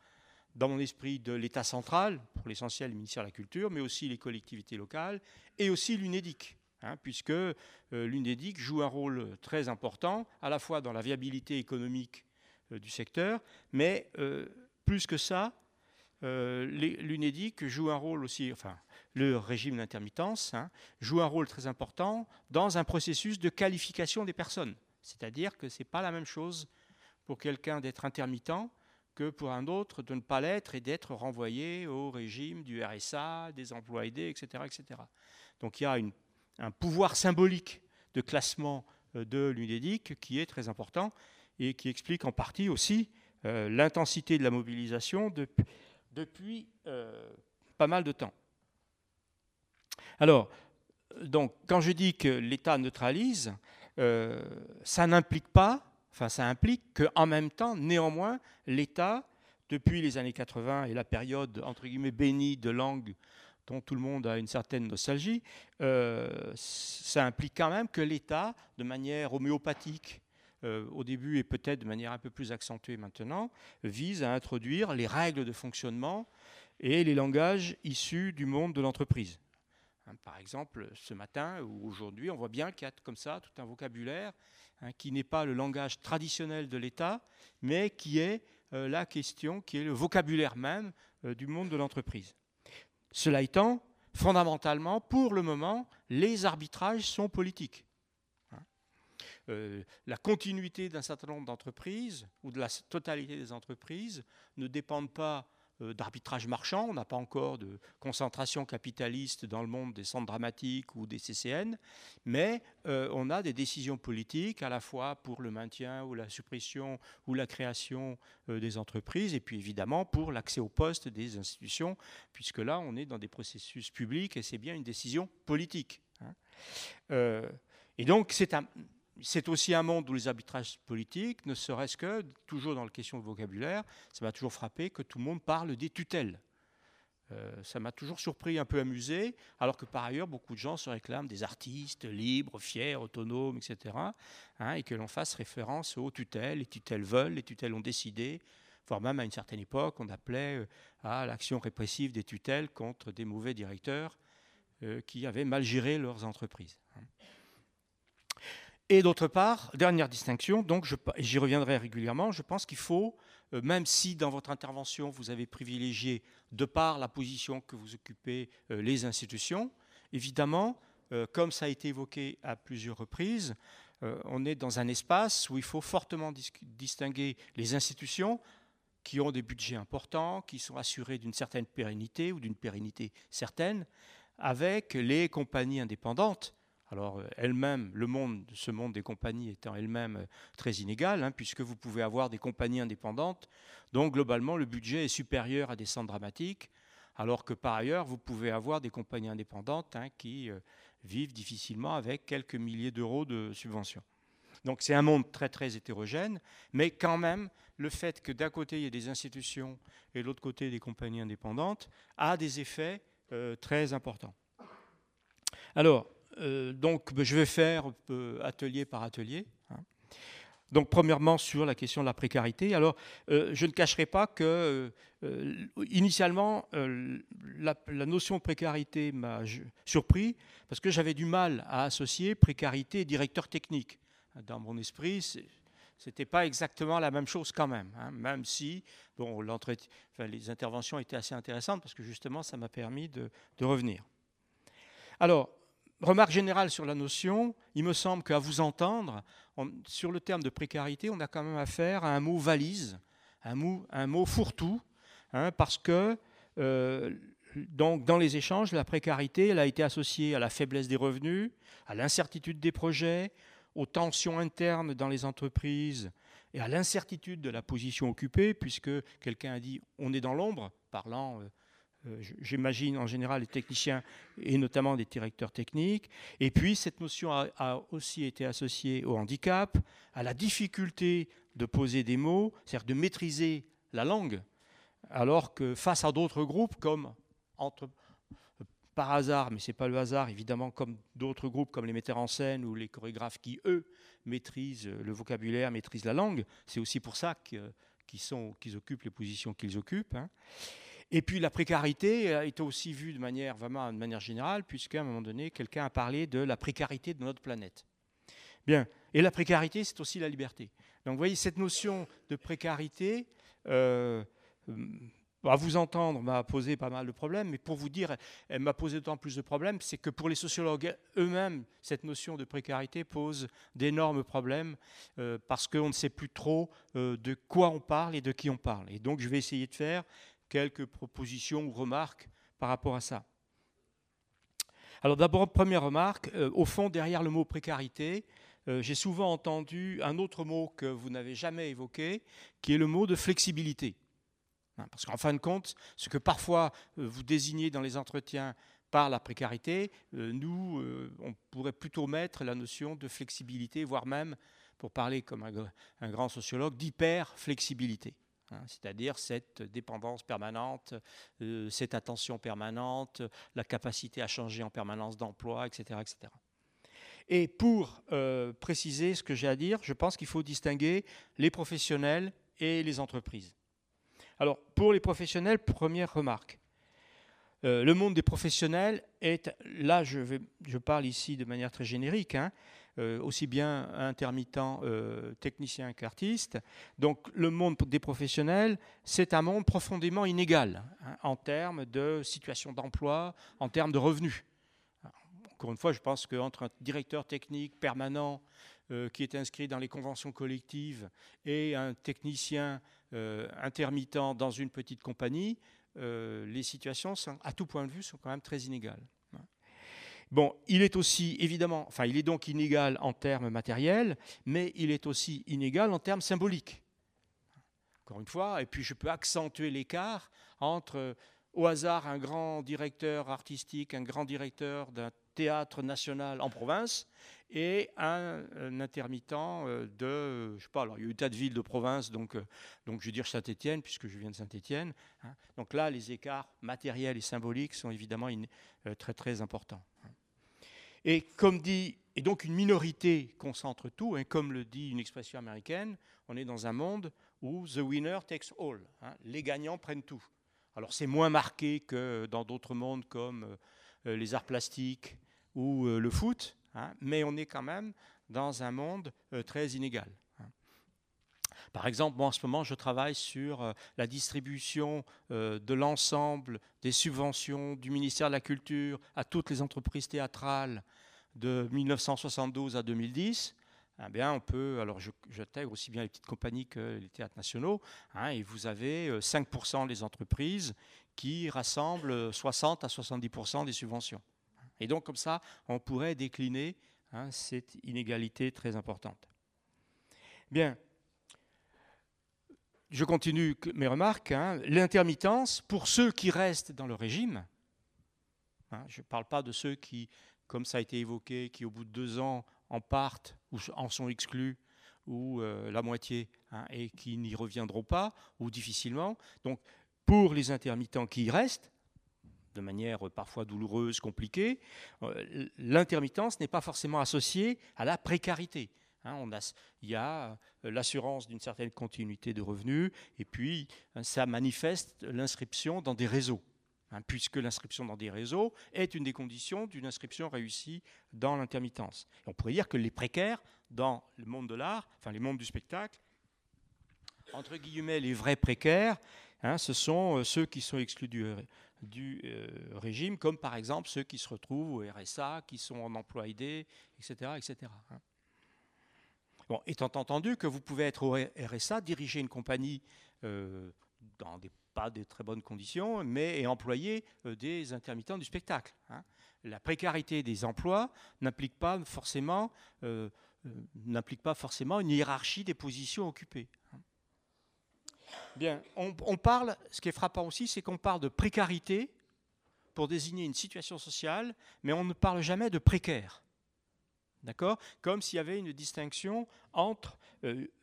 dans mon esprit, de l'État central, pour l'essentiel le ministère de la Culture, mais aussi les collectivités locales, et aussi l'UNEDIC, hein, puisque euh, l'UNEDIC joue un rôle très important, à la fois dans la viabilité économique euh, du secteur, mais plus que ça, l'UNEDIC joue un rôle aussi, enfin, le régime d'intermittence hein, joue un rôle très important dans un processus de qualification des personnes. C'est-à-dire que ce n'est pas la même chose pour quelqu'un d'être intermittent que pour un autre de ne pas l'être et d'être renvoyé au régime du RSA, des emplois aidés, etc. etc. Donc il y a un pouvoir symbolique de classement euh, de l'UNEDIC qui est très important et qui explique en partie aussi euh, l'intensité de la mobilisation depuis, euh, pas mal de temps. Alors, quand je dis que l'État neutralise, ça n'implique pas Enfin, ça implique qu'en même temps, néanmoins, l'État, depuis les années 80 et la période entre guillemets bénie de langue dont tout le monde a une certaine nostalgie, euh, ça implique quand même que l'État, de manière homéopathique, euh, au début et peut-être de manière un peu plus accentuée maintenant, vise à introduire les règles de fonctionnement et les langages issus du monde de l'entreprise. Hein, par exemple, ce matin ou aujourd'hui, on voit bien qu'il y a comme ça tout un vocabulaire Hein, qui n'est pas le langage traditionnel de l'État, mais qui est euh, la question, qui est le vocabulaire même du monde de l'entreprise. Cela étant, fondamentalement, pour le moment, les arbitrages sont politiques. Hein. Euh, la continuité d'un certain nombre d'entreprises ou de la totalité des entreprises ne dépendent pas d'arbitrage marchand. On n'a pas encore de concentration capitaliste dans le monde des centres dramatiques ou des CCN, mais euh, on a des décisions politiques à la fois pour le maintien ou la suppression ou la création euh, des entreprises, et puis évidemment pour l'accès au poste des institutions, puisque là on est dans des processus publics et c'est bien une décision politique. Hein. et donc c'est un, c'est aussi un monde où les arbitrages politiques, ne serait-ce que, toujours dans la question de vocabulaire, ça m'a toujours frappé que tout le monde parle des tutelles. Euh, ça m'a toujours surpris, un peu amusé, alors que par ailleurs, beaucoup de gens se réclament des artistes libres, fiers, autonomes, etc. Hein, et que l'on fasse référence aux tutelles. Les tutelles veulent, les tutelles ont décidé, voire même à une certaine époque, on appelait euh, à l'action répressive des tutelles contre des mauvais directeurs euh, qui avaient mal géré leurs entreprises. Et d'autre part, dernière distinction, donc j'y reviendrai régulièrement, je pense qu'il faut, euh, même si dans votre intervention vous avez privilégié, de par la position que vous occupez, euh, les institutions, évidemment, euh, comme ça a été évoqué à plusieurs reprises, on est dans un espace où il faut fortement distinguer les institutions qui ont des budgets importants, qui sont assurés d'une certaine pérennité ou d'une pérennité certaine, avec les compagnies indépendantes alors euh, elle-même, le monde, ce monde des compagnies étant elle-même euh, très inégal, hein, puisque vous pouvez avoir des compagnies indépendantes, dont globalement le budget est supérieur à des centres dramatiques, alors que par ailleurs vous pouvez avoir des compagnies indépendantes hein, qui euh, vivent difficilement avec quelques milliers d'euros de subventions. Donc c'est un monde très très hétérogène, mais quand même le fait que d'un côté il y ait des institutions et de l'autre côté des compagnies indépendantes a des effets très importants. Alors, donc, ben, je vais faire euh, atelier par atelier. Hein. Donc, premièrement, sur la question de la précarité. Alors, euh, je ne cacherai pas que, initialement, la, notion de précarité m'a surpris parce que j'avais du mal à associer précarité et directeur technique. Dans mon esprit, c'était pas exactement la même chose quand même, hein, même si bon, les interventions étaient assez intéressantes parce que justement, ça m'a permis de, de revenir. Alors, remarque générale sur la notion, il me semble qu'à vous entendre, sur le terme de précarité, on a quand même affaire à un mot valise, un mot, fourre-tout, hein, parce que euh, donc, dans les échanges, la précarité elle a été associée à la faiblesse des revenus, à l'incertitude des projets, aux tensions internes dans les entreprises et à l'incertitude de la position occupée, puisque quelqu'un a dit on est dans l'ombre, parlant euh, j'imagine en général les techniciens et notamment des directeurs techniques. Et puis cette notion a, aussi été associée au handicap, à la difficulté de poser des mots, c'est-à-dire de maîtriser la langue, alors que face à d'autres groupes comme entre par hasard, mais ce n'est pas le hasard, évidemment, comme d'autres groupes comme les metteurs en scène ou les chorégraphes qui, eux, maîtrisent le vocabulaire, maîtrisent la langue. C'est aussi pour ça que qui, sont, qui occupent les positions qu'ils occupent. Hein. Et puis la précarité est aussi vue de manière vraiment de manière générale, puisqu'à un moment donné, quelqu'un a parlé de la précarité de notre planète. Bien, et la précarité, c'est aussi la liberté. Donc vous voyez, cette notion de précarité, euh, à vous entendre, m'a posé pas mal de problèmes, mais pour vous dire, elle m'a posé d'autant plus de problèmes, c'est que pour les sociologues eux-mêmes, cette notion de précarité pose d'énormes problèmes euh, parce qu'on ne sait plus trop euh, de quoi on parle et de qui on parle. Et donc je vais essayer de faire quelques propositions ou remarques par rapport à ça. Alors d'abord, première remarque, euh, au fond, derrière le mot précarité, euh, j'ai souvent entendu un autre mot que vous n'avez jamais évoqué, qui est le mot de flexibilité. Hein, parce qu'en fin de compte, ce que parfois euh, vous désignez dans les entretiens par la précarité, nous, on pourrait plutôt mettre la notion de flexibilité, voire même, pour parler comme un grand sociologue, d'hyper-flexibilité. Hein, c'est-à-dire cette dépendance permanente, euh, cette attention permanente, la capacité à changer en permanence d'emploi, etc., etc. Et pour euh, préciser ce que j'ai à dire, je pense qu'il faut distinguer les professionnels et les entreprises. Alors, pour les professionnels, première remarque. Euh, le monde des professionnels est, là je, je parle ici de manière très générique, hein, aussi bien intermittent, euh, technicien qu'artiste. Donc le monde des professionnels, c'est un monde profondément inégal hein, en termes de situation d'emploi, en termes de revenus. Encore une fois, je pense qu'entre un directeur technique permanent euh, qui est inscrit dans les conventions collectives et un technicien intermittent dans une petite compagnie, les situations, à tout point de vue, sont quand même très inégales. Bon, il est aussi évidemment, enfin, il est donc inégal en termes matériels, mais il est aussi inégal en termes symboliques. Encore une fois, et puis je peux accentuer l'écart entre, au hasard, un grand directeur artistique, un grand directeur d'un théâtre national en province, et un, intermittent euh, de, je sais pas, alors il y a eu tas de villes de province, donc, euh, donc je vais dire Saint-Étienne, puisque je viens de Saint-Étienne. Hein. Donc là, les écarts matériels et symboliques sont évidemment euh, très très importants. Et donc une minorité concentre tout, hein, comme le dit une expression américaine, on est dans un monde où the winner takes all, hein, les gagnants prennent tout. Alors c'est moins marqué que dans d'autres mondes comme euh, les arts plastiques ou euh, le foot, hein, mais on est quand même dans un monde euh, très inégal. Par exemple, moi en ce moment, je travaille sur la distribution de l'ensemble des subventions du ministère de la Culture à toutes les entreprises théâtrales de 1972 à 2010, eh on peut, alors j'intègre aussi bien les petites compagnies que les théâtres nationaux, hein, et vous avez 5% euh, des entreprises qui rassemblent 60 à 70% des subventions. Et donc, comme ça, on pourrait décliner hein, cette inégalité très importante. Bien, je continue mes remarques. Hein. L'intermittence, pour ceux qui restent dans le régime, je ne parle pas de ceux qui comme ça a été évoqué, qui au bout de deux ans en partent ou en sont exclus, ou euh, la moitié, hein, et qui n'y reviendront pas, ou difficilement. Donc, pour les intermittents qui y restent, de manière parfois douloureuse, compliquée, euh, l'intermittence n'est pas forcément associée à la précarité. Hein. il y a euh, l'assurance d'une certaine continuité de revenus, et puis ça manifeste l'inscription dans des réseaux. Hein, puisque l'inscription dans des réseaux est une des conditions d'une inscription réussie dans l'intermittence. On pourrait dire que les précaires dans le monde de l'art, enfin les mondes du spectacle, entre guillemets les vrais précaires, hein, ce sont euh, ceux qui sont exclus du, euh, régime, comme par exemple ceux qui se retrouvent au RSA, qui sont en emploi aidé, etc. etc. Hein. Bon, étant entendu que vous pouvez être au RSA, diriger une compagnie euh, dans des pas de très bonnes conditions, mais et employer euh, des intermittents du spectacle. Hein. La précarité des emplois n'implique pas forcément euh, euh, n'implique pas forcément une hiérarchie des positions occupées. Hein. Bien, on, parle, ce qui est frappant aussi, c'est qu'on parle de précarité pour désigner une situation sociale, mais on ne parle jamais de précaire. D'accord? Comme s'il y avait une distinction entre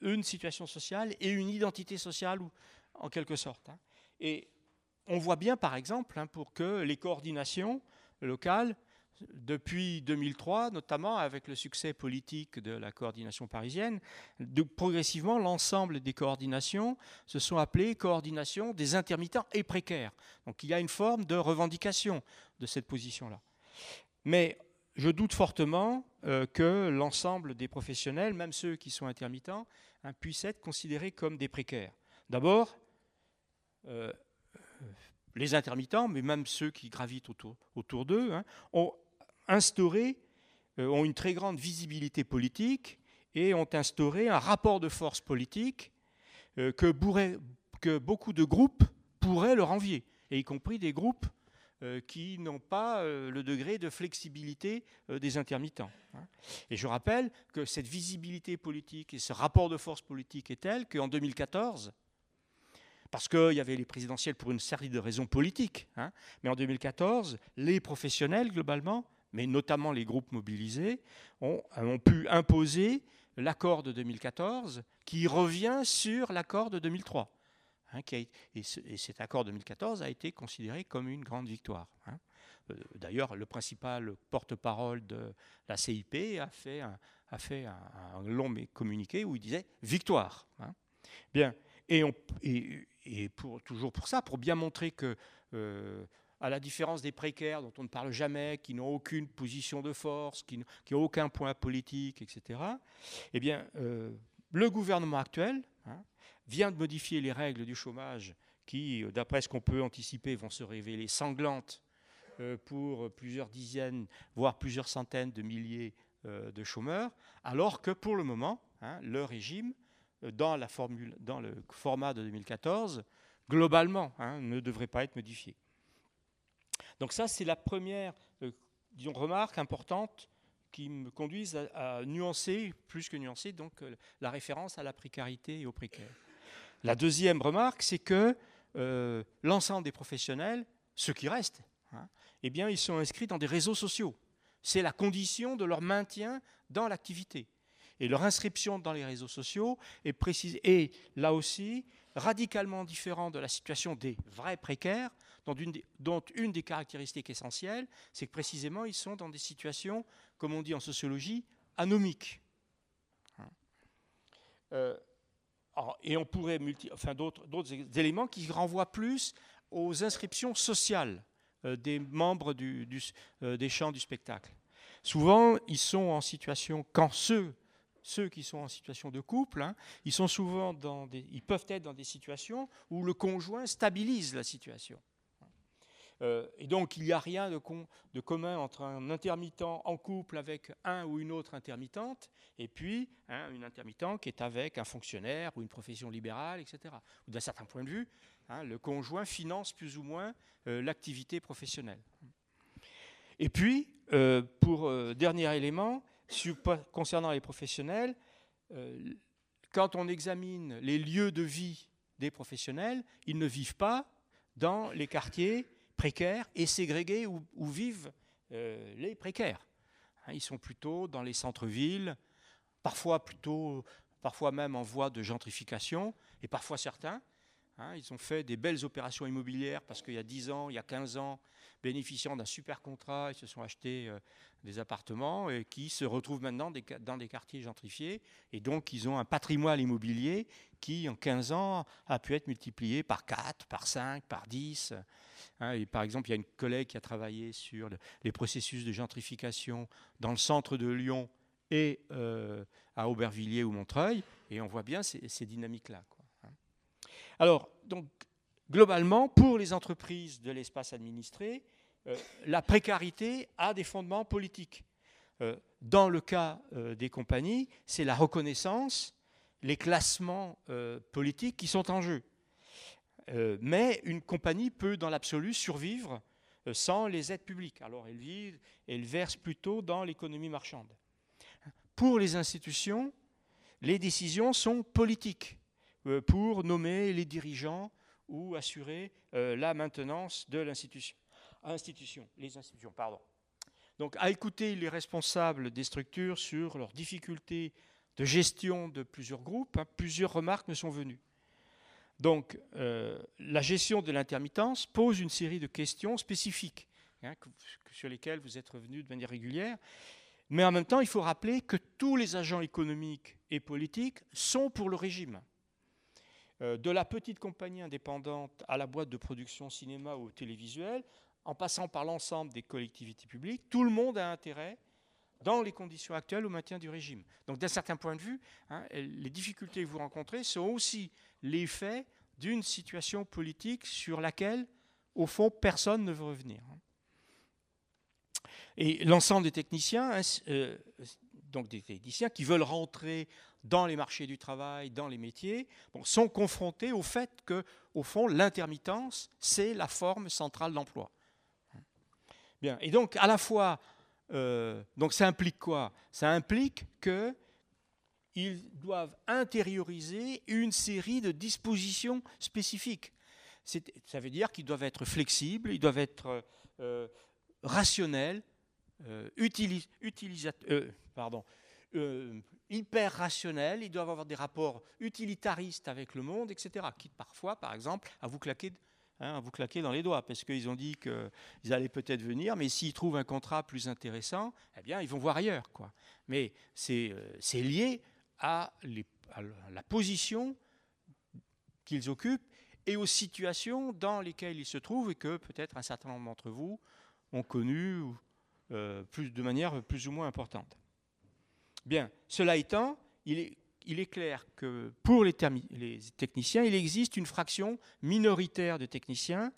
une situation sociale et une identité sociale, en quelque sorte. Hein. Et on voit bien, par exemple, hein, pour que les coordinations locales depuis 2003, notamment avec le succès politique de la coordination parisienne, progressivement l'ensemble des coordinations se sont appelées coordinations des intermittents et précaires. Donc il y a une forme de revendication de cette position-là. Mais je doute fortement euh, que l'ensemble des professionnels, même ceux qui sont intermittents, hein, puissent être considérés comme des précaires. D'abord, euh, les intermittents, mais même ceux qui gravitent autour, d'eux, hein, ont instauré, euh, ont une très grande visibilité politique et ont instauré un rapport de force politique euh, que, beaucoup de groupes pourraient leur envier, et y compris des groupes qui n'ont pas le degré de flexibilité des intermittents. Hein. Et je rappelle que cette visibilité politique et ce rapport de force politique est tel qu'en 2014, parce qu'il y avait les présidentielles pour une série de raisons politiques. Hein, mais en 2014, les professionnels, globalement, mais notamment les groupes mobilisés, ont, pu imposer l'accord de 2014 qui revient sur l'accord de 2003. Hein, et, cet accord de 2014 a été considéré comme une grande victoire. Hein. Euh, d'ailleurs, le principal porte-parole de la CIP a fait un, a fait un, long communiqué où il disait victoire. Bien, et, on, et, pour, toujours pour ça, pour bien montrer que euh, à la différence des précaires dont on ne parle jamais, qui n'ont aucune position de force, qui n'ont aucun point politique, etc., eh bien, euh, le gouvernement actuel hein, vient de modifier les règles du chômage qui, d'après ce qu'on peut anticiper, vont se révéler sanglantes euh, pour plusieurs dizaines, voire plusieurs centaines de milliers euh, de chômeurs, alors que pour le moment, hein, le régime, dans, la formule, dans le format de 2014, globalement, hein, ne devrait pas être modifié. Donc ça, c'est la première euh, remarque importante qui me conduise à, nuancer, plus que nuancer, donc euh, la référence à la précarité et au précaire. La deuxième remarque, c'est que euh, l'ensemble des professionnels, ceux qui restent, hein, eh bien, ils sont inscrits dans des réseaux sociaux. C'est la condition de leur maintien dans l'activité. Et leur inscription dans les réseaux sociaux est, là aussi radicalement différente de la situation des vrais précaires, dont une, des, caractéristiques essentielles, c'est que précisément ils sont dans des situations, comme on dit en sociologie, anomiques. Hein. Euh, et on pourrait enfin d'autres éléments qui renvoient plus aux inscriptions sociales euh, des membres euh, des champs du spectacle. Souvent, ils sont en situation, quand ceux, ceux qui sont en situation de couple, hein, ils, sont souvent dans des, ils peuvent être dans des situations où le conjoint stabilise la situation. Euh, et donc, il n'y a rien de, commun entre un intermittent en couple avec un ou une autre intermittente, et puis hein, une intermittente qui est avec un fonctionnaire ou une profession libérale, etc. D'un certain point de vue, hein, le conjoint finance plus ou moins euh, l'activité professionnelle. Et puis, euh, pour dernier élément, concernant les professionnels, quand on examine les lieux de vie des professionnels, ils ne vivent pas dans les quartiers précaires et ségrégés où, vivent euh, les précaires. Hein, ils sont plutôt dans les centres-villes, parfois plutôt, parfois même en voie de gentrification, et parfois certains. Hein, ils ont fait des belles opérations immobilières parce qu'il y a 10 ans, il y a 15 ans, bénéficiant d'un super contrat, ils se sont achetés euh, des appartements et qui se retrouvent maintenant dans des quartiers gentrifiés. Et donc, ils ont un patrimoine immobilier qui, en 15 ans, a pu être multiplié par 4, par 5, par 10. Hein, et par exemple, il y a une collègue qui a travaillé sur les processus de gentrification dans le centre de Lyon et euh, à Aubervilliers ou Montreuil, et on voit bien ces, ces dynamiques-là. Hein. Alors, donc, globalement, pour les entreprises de l'espace administré, euh, la précarité a des fondements politiques. Euh, dans le cas des compagnies, c'est la reconnaissance, les classements politiques qui sont en jeu. Euh, mais une compagnie peut, dans l'absolu, survivre euh, sans les aides publiques. Alors elle, vit, elle verse plutôt dans l'économie marchande. Pour les institutions, les décisions sont politiques euh, pour nommer les dirigeants ou assurer la maintenance de l'institution. Institution, les institutions, pardon. Donc, à écouter les responsables des structures sur leurs difficultés de gestion de plusieurs groupes, hein, plusieurs remarques me sont venues. Donc, euh, la gestion de l'intermittence pose une série de questions spécifiques hein, sur lesquels vous êtes revenu de manière régulière. Mais en même temps, il faut rappeler que tous les agents économiques et politiques sont pour le régime. Euh, de la petite compagnie indépendante à la boîte de production cinéma ou télévisuel, en passant par l'ensemble des collectivités publiques, tout le monde a intérêt, dans les conditions actuelles, au maintien du régime. Donc d'un certain point de vue, hein, les difficultés que vous rencontrez sont aussi l'effet d'une situation politique sur laquelle, au fond, personne ne veut revenir. Hein. Et l'ensemble des techniciens, hein, euh, donc des techniciens qui veulent rentrer dans les marchés du travail, dans les métiers, sont confrontés au fait que, au fond, l'intermittence, c'est la forme centrale d'emploi. Et donc, à la fois, euh, donc ça implique quoi? Ça implique que ils doivent intérioriser une série de dispositions spécifiques. Ça veut dire qu'ils doivent être flexibles, ils doivent être euh, rationnels, euh, pardon, hyper rationnels, ils doivent avoir des rapports utilitaristes avec le monde, etc. Quitte parfois, par exemple, à vous claquer, hein, à vous claquer dans les doigts, parce qu'ils ont dit qu'ils allaient peut-être venir, mais s'ils trouvent un contrat plus intéressant, eh bien, ils vont voir ailleurs. Quoi. Mais c'est lié à, la position qu'ils occupent et aux situations dans lesquelles ils se trouvent et que peut-être un certain nombre d'entre vous ont connu euh, plus, de manière plus ou moins importante. Bien, cela étant, il est, il est clair que pour les, techniciens, il existe une fraction minoritaire de techniciens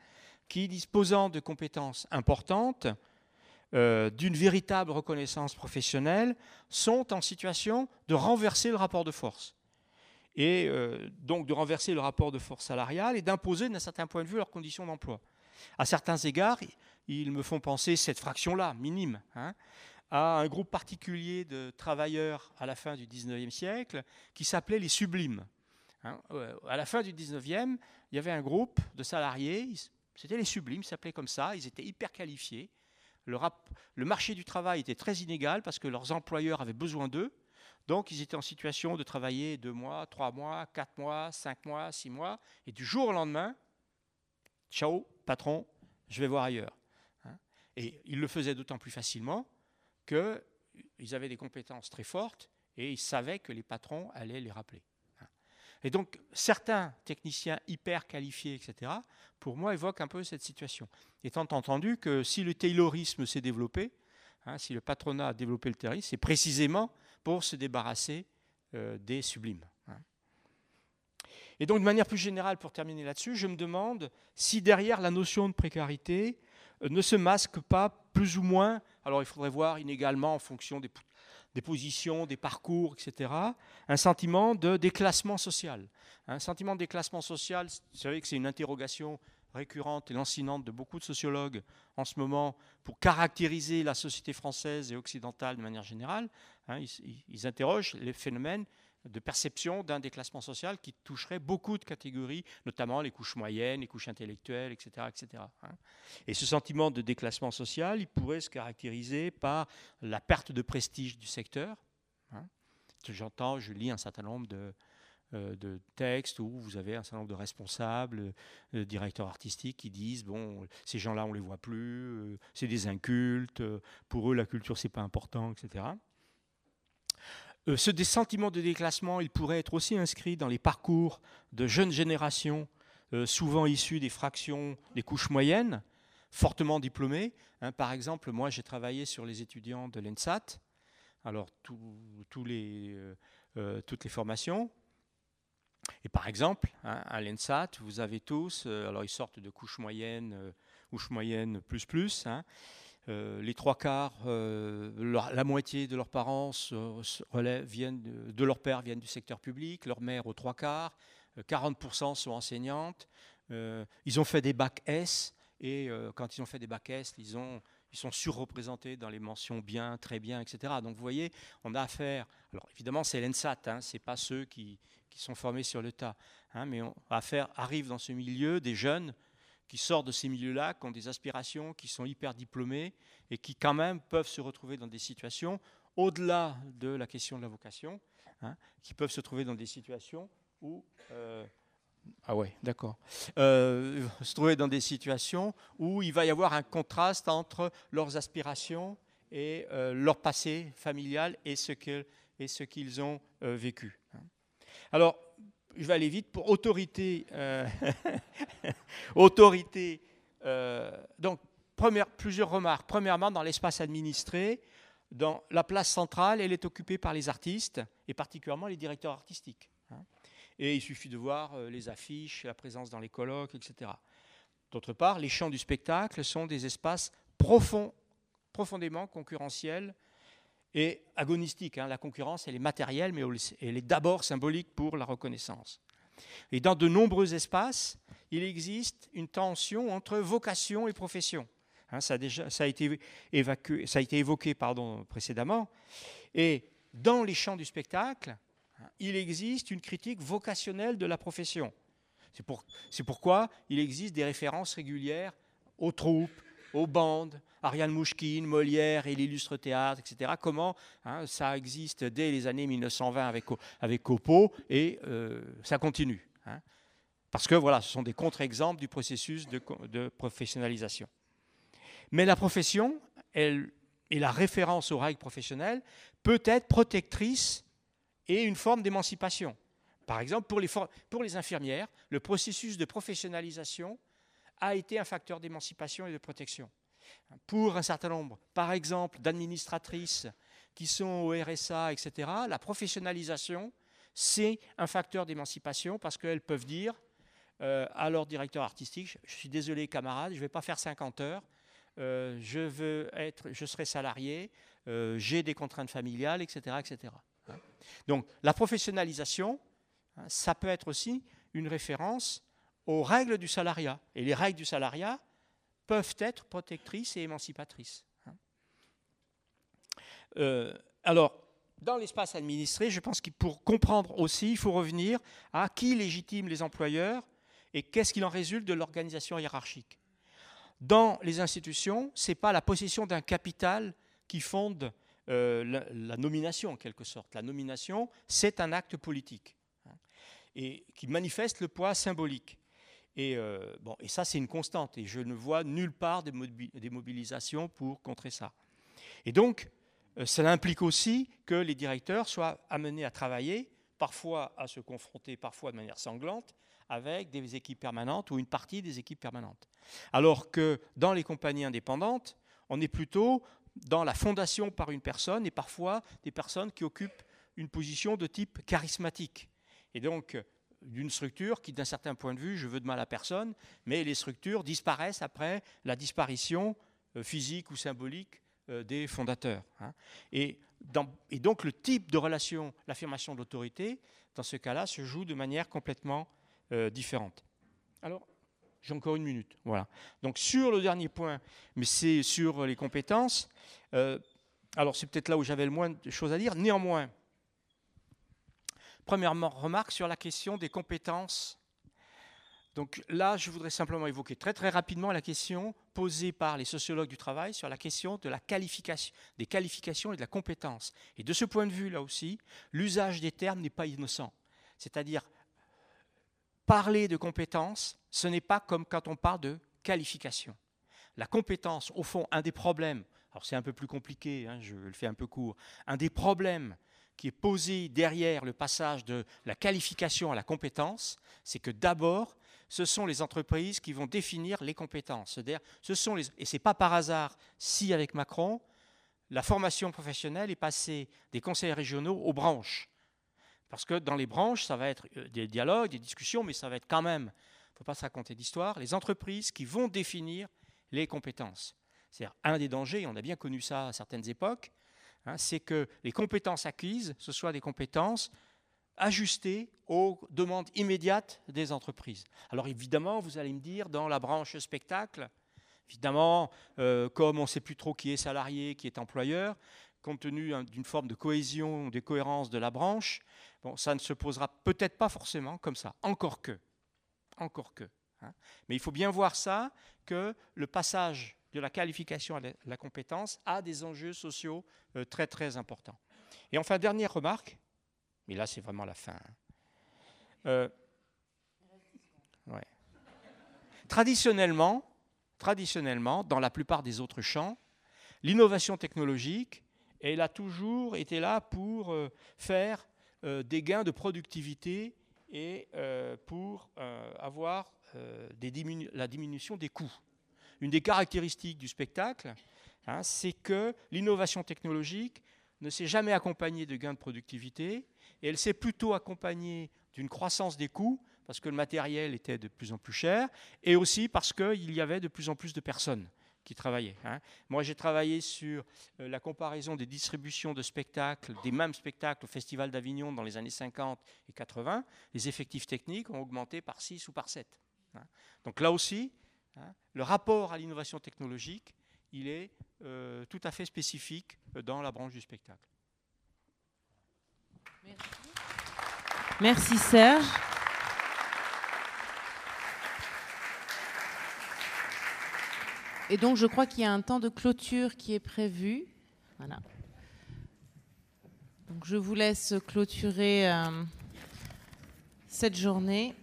qui, disposant de compétences importantes, euh, d'une véritable reconnaissance professionnelle, sont en situation de renverser le rapport de force. Et euh, donc de renverser le rapport de force salariale et d'imposer d'un certain point de vue leurs conditions d'emploi. À certains égards, ils me font penser cette fraction-là, minime, hein, à un groupe particulier de travailleurs à la fin du 19e siècle qui s'appelait les sublimes. Hein. Euh, à la fin du 19e, il y avait un groupe de salariés, c'était les sublimes, ils s'appelaient comme ça, ils étaient hyper qualifiés, le, marché du travail était très inégal parce que leurs employeurs avaient besoin d'eux. Donc, ils étaient en situation de travailler deux mois, trois mois, quatre mois, cinq mois, six mois. Et du jour au lendemain, ciao, patron, je vais voir ailleurs. Hein. Et ils le faisaient d'autant plus facilement qu'ils avaient des compétences très fortes et ils savaient que les patrons allaient les rappeler. Et donc, certains techniciens hyper qualifiés, etc., pour moi, évoquent un peu cette situation. Étant entendu que si le taylorisme s'est développé, hein, si le patronat a développé le taylorisme, c'est précisément pour se débarrasser euh, des sublimes. Hein. Et donc, de manière plus générale, pour terminer là-dessus, je me demande si derrière la notion de précarité euh, ne se masque pas plus ou moins, alors il faudrait voir inégalement en fonction des, positions, des parcours, etc., un sentiment de déclassement social. Un sentiment de déclassement social, vous savez que c'est une interrogation récurrente et lancinante de beaucoup de sociologues en ce moment pour caractériser la société française et occidentale de manière générale. Hein, ils, interrogent les phénomènes de perception d'un déclassement social qui toucherait beaucoup de catégories, notamment les couches moyennes, les couches intellectuelles, etc. etc. Hein. Et ce sentiment de déclassement social, il pourrait se caractériser par la perte de prestige du secteur. Hein. J'entends, je lis un certain nombre de, euh, de textes où vous avez un certain nombre de responsables, de euh, directeurs artistiques qui disent bon, ces gens-là on les voit plus, euh, c'est des incultes, pour eux la culture c'est pas important, etc. Euh, ce sentiment de déclassement, il pourrait être aussi inscrit dans les parcours de jeunes générations, euh, souvent issues des fractions des couches moyennes, fortement diplômées. Hein. par exemple, moi, j'ai travaillé sur les étudiants de l'ENSAT, alors euh, toutes les formations. Et par exemple, hein, à l'ENSAT, vous avez tous, alors ils sortent de couches moyennes, couches moyennes plus plus, hein, les trois quarts, euh, la moitié de leurs parents viennent de, leur père viennent du secteur public, leur mère aux trois quarts, 40% euh, sont enseignantes. ils ont fait des bacs S et quand ils ont fait des bacs S, ils, ont, ils sont surreprésentés dans les mentions bien, très bien, etc. Donc vous voyez, on a affaire. Alors évidemment, c'est l'ENSAT, hein, ce n'est pas ceux qui, sont formés sur le tas, hein, mais on affaire arrive dans ce milieu des jeunes qui sortent de ces milieux-là, qui ont des aspirations, qui sont hyper diplômés et qui quand même peuvent se retrouver dans des situations, au-delà de la question de la vocation, hein, qui peuvent se trouver dans des situations où, euh, ah ouais, d'accord. Euh, se trouver dans des situations où il va y avoir un contraste entre leurs aspirations et euh, leur passé familial et ce qu'ils ont vécu. Alors, je vais aller vite pour autorité. autorité. donc, première, plusieurs remarques. Premièrement, dans l'espace administré, dans la place centrale, elle est occupée par les artistes et particulièrement les directeurs artistiques. Et il suffit de voir euh, les affiches, la présence dans les colloques, etc. D'autre part, les champs du spectacle sont des espaces profonds, profondément concurrentiels et agonistiques. Hein. La concurrence, elle est matérielle, mais elle est d'abord symbolique pour la reconnaissance. Et dans de nombreux espaces, il existe une tension entre vocation et profession. Hein, ça, a été évoqué précédemment. Et dans les champs du spectacle, il existe une critique vocationnelle de la profession. C'est pourquoi il existe des références régulières aux troupes, aux bandes, Ariane Mouchkine, Molière et l'illustre théâtre, etc. Comment hein, ça existe dès les années 1920 avec, avec et euh, ça continue. Hein. Parce que voilà, ce sont des contre-exemples du processus de, professionnalisation. Mais la profession et la référence aux règles professionnelles peut être protectrice et une forme d'émancipation. Par exemple, pour pour les infirmières, le processus de professionnalisation a été un facteur d'émancipation et de protection. Pour un certain nombre, par exemple, d'administratrices qui sont au RSA, etc., la professionnalisation, c'est un facteur d'émancipation parce qu'elles peuvent dire euh, à leur directeur artistique, je suis désolé camarade, je ne vais pas faire 50 heures, euh, je, veux être, je serai salarié, euh, j'ai des contraintes familiales, etc. etc. Donc la professionnalisation, hein, ça peut être aussi une référence aux règles du salariat. Et les règles du salariat peuvent être protectrices et émancipatrices. Hein. Euh, alors, dans l'espace administré, je pense que pour comprendre aussi, il faut revenir à qui légitime les employeurs et qu'est-ce qu'il en résulte de l'organisation hiérarchique. Dans les institutions, ce n'est pas la possession d'un capital qui fonde euh, la, nomination en quelque sorte. La nomination, c'est un acte politique hein, et qui manifeste le poids symbolique. Et, euh, bon, et ça, c'est une constante. Et je ne vois nulle part des, mobilisations pour contrer ça. Et donc, euh, cela implique aussi que les directeurs soient amenés à travailler, parfois à se confronter, parfois de manière sanglante, avec des équipes permanentes ou une partie des équipes permanentes. Alors que dans les compagnies indépendantes, on est plutôt dans la fondation par une personne et parfois des personnes qui occupent une position de type charismatique. Et donc, d'une structure qui, d'un certain point de vue, je veux de mal à personne, mais les structures disparaissent après la disparition euh, physique ou symbolique euh, des fondateurs. Hein. Et, donc, le type de relation, l'affirmation d'autorité, dans ce cas-là, se joue de manière complètement euh, différente. Alors, j'ai encore une minute. Voilà. Donc sur le dernier point, mais c'est sur les compétences. Alors c'est peut-être là où j'avais le moins de choses à dire. Néanmoins, premièrement, remarque sur la question des compétences. Donc là, je voudrais simplement évoquer très très rapidement la question posée par les sociologues du travail sur la question de la qualification, des qualifications et de la compétence. Et de ce point de vue, là aussi, l'usage des termes n'est pas innocent. C'est-à-dire parler de compétences, ce n'est pas comme quand on parle de qualification. La compétence, au fond, un des problèmes, alors c'est un peu plus compliqué, hein, je le fais un peu court, un des problèmes qui est posé derrière le passage de la qualification à la compétence, c'est que d'abord, ce sont les entreprises qui vont définir les compétences. Ce et ce n'est pas par hasard si, avec Macron, la formation professionnelle est passée des conseils régionaux aux branches. Parce que dans les branches, ça va être euh, des dialogues, des discussions, mais ça va être quand même, il ne faut pas se raconter d'histoire, les entreprises qui vont définir les compétences. C'est-à-dire, un des dangers, on a bien connu ça à certaines époques, hein, c'est que les compétences acquises, ce soient des compétences ajustées aux demandes immédiates des entreprises. Alors évidemment, vous allez me dire, dans la branche spectacle, évidemment, euh, comme on ne sait plus trop qui est salarié, qui est employeur, compte tenu hein, d'une forme de cohésion, de cohérence de la branche, ça ne se posera peut-être pas forcément comme ça, encore que. Encore que. Hein. Mais il faut bien voir ça, que le passage de la qualification à la compétence a des enjeux sociaux euh, très très importants. Et enfin, dernière remarque, mais là c'est vraiment la fin. Hein. Euh, traditionnellement, traditionnellement, dans la plupart des autres champs, l'innovation technologique, elle a toujours été là pour euh, faire des gains de productivité et pour avoir la diminution des coûts. Une des caractéristiques du spectacle, hein, c'est que l'innovation technologique ne s'est jamais accompagnée de gains de productivité et elle s'est plutôt accompagnée d'une croissance des coûts parce que le matériel était de plus en plus cher et aussi parce qu'il y avait de plus en plus de personnes qui travaillaient. Hein. Moi, j'ai travaillé sur euh, la comparaison des distributions de spectacles, des mêmes spectacles au Festival d'Avignon dans les années 50 et 80. Les effectifs techniques ont augmenté par 6 ou par 7. Hein. Donc là aussi, hein, le rapport à l'innovation technologique, il est euh, tout à fait spécifique dans la branche du spectacle. Merci, Merci Serge. Et donc, je crois qu'il y a un temps de clôture qui est prévu. Voilà. Donc, je vous laisse clôturer euh, cette journée.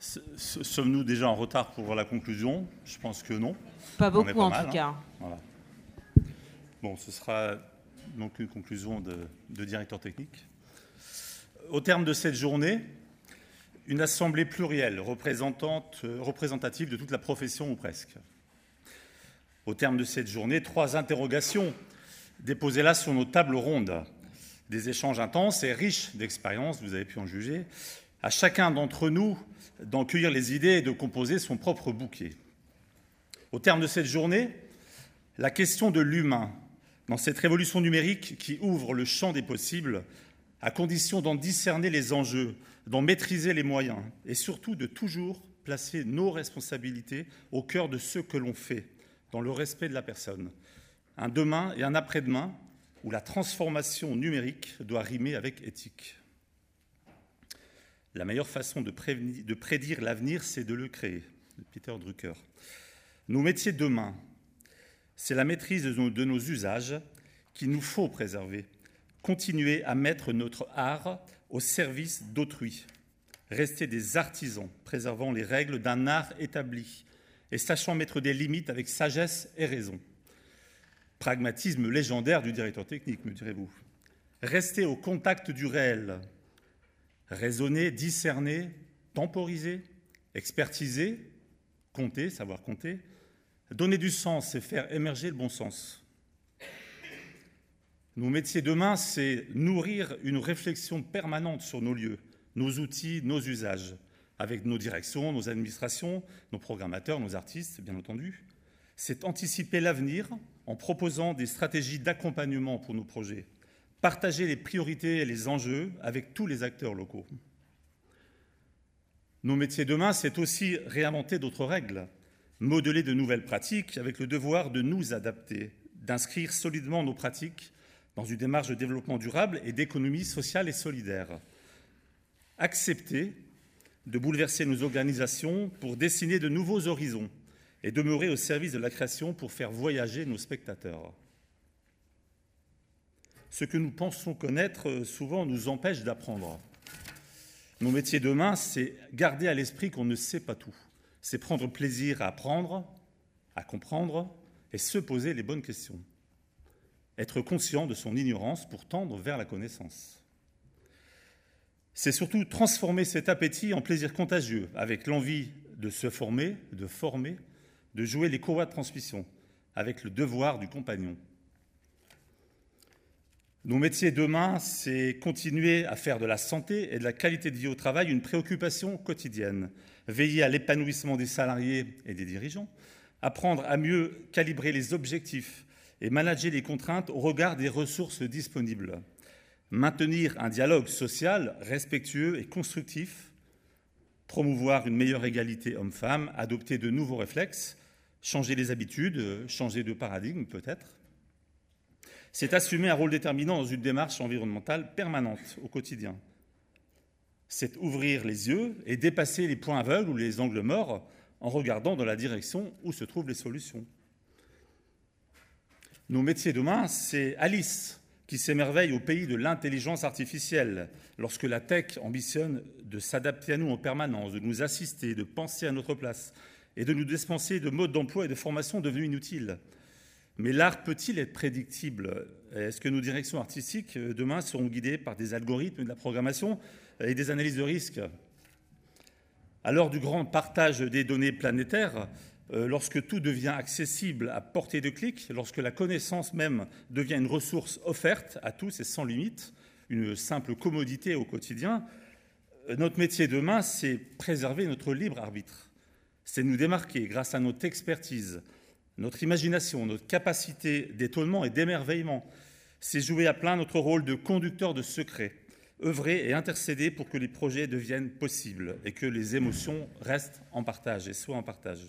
Sommes-nous déjà en retard pour la conclusion? Je pense que non. Pas beaucoup en tout hein. cas. Voilà. Bon, ce sera donc une conclusion de, de directeur technique. Au terme de cette journée, une assemblée plurielle euh, représentative de toute la profession ou presque. Au terme de cette journée, trois interrogations déposées là sur nos tables rondes. Des échanges intenses et riches d'expériences, vous avez pu en juger. À chacun d'entre nous d'en cueillir les idées et de composer son propre bouquet. Au terme de cette journée, la question de l'humain, dans cette révolution numérique qui ouvre le champ des possibles, à condition d'en discerner les enjeux, d'en maîtriser les moyens et surtout de toujours placer nos responsabilités au cœur de ce que l'on fait, dans le respect de la personne. Un demain et un après-demain où la transformation numérique doit rimer avec éthique. La meilleure façon de, prédire l'avenir, c'est de le créer. Peter Drucker. Nos métiers demain, c'est la maîtrise de nos usages qu'il nous faut préserver. Continuer à mettre notre art au service d'autrui. Rester des artisans, préservant les règles d'un art établi et sachant mettre des limites avec sagesse et raison. Pragmatisme légendaire du directeur technique, me direz-vous. Rester au contact du réel. Raisonner, discerner, temporiser, expertiser, compter, savoir compter. Donner du sens et faire émerger le bon sens. Nos métiers demain, c'est nourrir une réflexion permanente sur nos lieux, nos outils, nos usages, avec nos directions, nos administrations, nos programmateurs, nos artistes, bien entendu. C'est anticiper l'avenir en proposant des stratégies d'accompagnement pour nos projets, partager les priorités et les enjeux avec tous les acteurs locaux. Nos métiers demain, c'est aussi réinventer d'autres règles, modeler de nouvelles pratiques avec le devoir de nous adapter, d'inscrire solidement nos pratiques dans une démarche de développement durable et d'économie sociale et solidaire. Accepter de bouleverser nos organisations pour dessiner de nouveaux horizons et demeurer au service de la création pour faire voyager nos spectateurs. Ce que nous pensons connaître souvent nous empêche d'apprendre. Nos métiers demain, c'est garder à l'esprit qu'on ne sait pas tout. C'est prendre plaisir à apprendre, à comprendre et se poser les bonnes questions être conscient de son ignorance pour tendre vers la connaissance. C'est surtout transformer cet appétit en plaisir contagieux, avec l'envie de se former, de former, de jouer les courroies de transmission, avec le devoir du compagnon. Nos métiers demain, c'est continuer à faire de la santé et de la qualité de vie au travail une préoccupation quotidienne, veiller à l'épanouissement des salariés et des dirigeants, apprendre à mieux calibrer les objectifs et manager les contraintes au regard des ressources disponibles. Maintenir un dialogue social respectueux et constructif, promouvoir une meilleure égalité homme-femme, adopter de nouveaux réflexes, changer les habitudes, changer de paradigme peut-être. C'est assumer un rôle déterminant dans une démarche environnementale permanente au quotidien. C'est ouvrir les yeux et dépasser les points aveugles ou les angles morts en regardant dans la direction où se trouvent les solutions. Nos métiers demain, c'est Alice qui s'émerveille au pays de l'intelligence artificielle, lorsque la tech ambitionne de s'adapter à nous en permanence, de nous assister, de penser à notre place et de nous dispenser de modes d'emploi et de formation devenus inutiles. Mais l'art peut-il être prédictible? Est-ce que nos directions artistiques euh, demain seront guidées par des algorithmes de la programmation et des analyses de risques? À l'heure du grand partage des données planétaires, euh, lorsque tout devient accessible à portée de clic, lorsque la connaissance même devient une ressource offerte à tous et sans limite, une simple commodité au quotidien, euh, notre métier demain, c'est préserver notre libre arbitre. C'est nous démarquer grâce à notre expertise, notre imagination, notre capacité d'étonnement et d'émerveillement. C'est jouer à plein notre rôle de conducteur de secrets, œuvrer et intercéder pour que les projets deviennent possibles et que les émotions restent en partage et soient en partage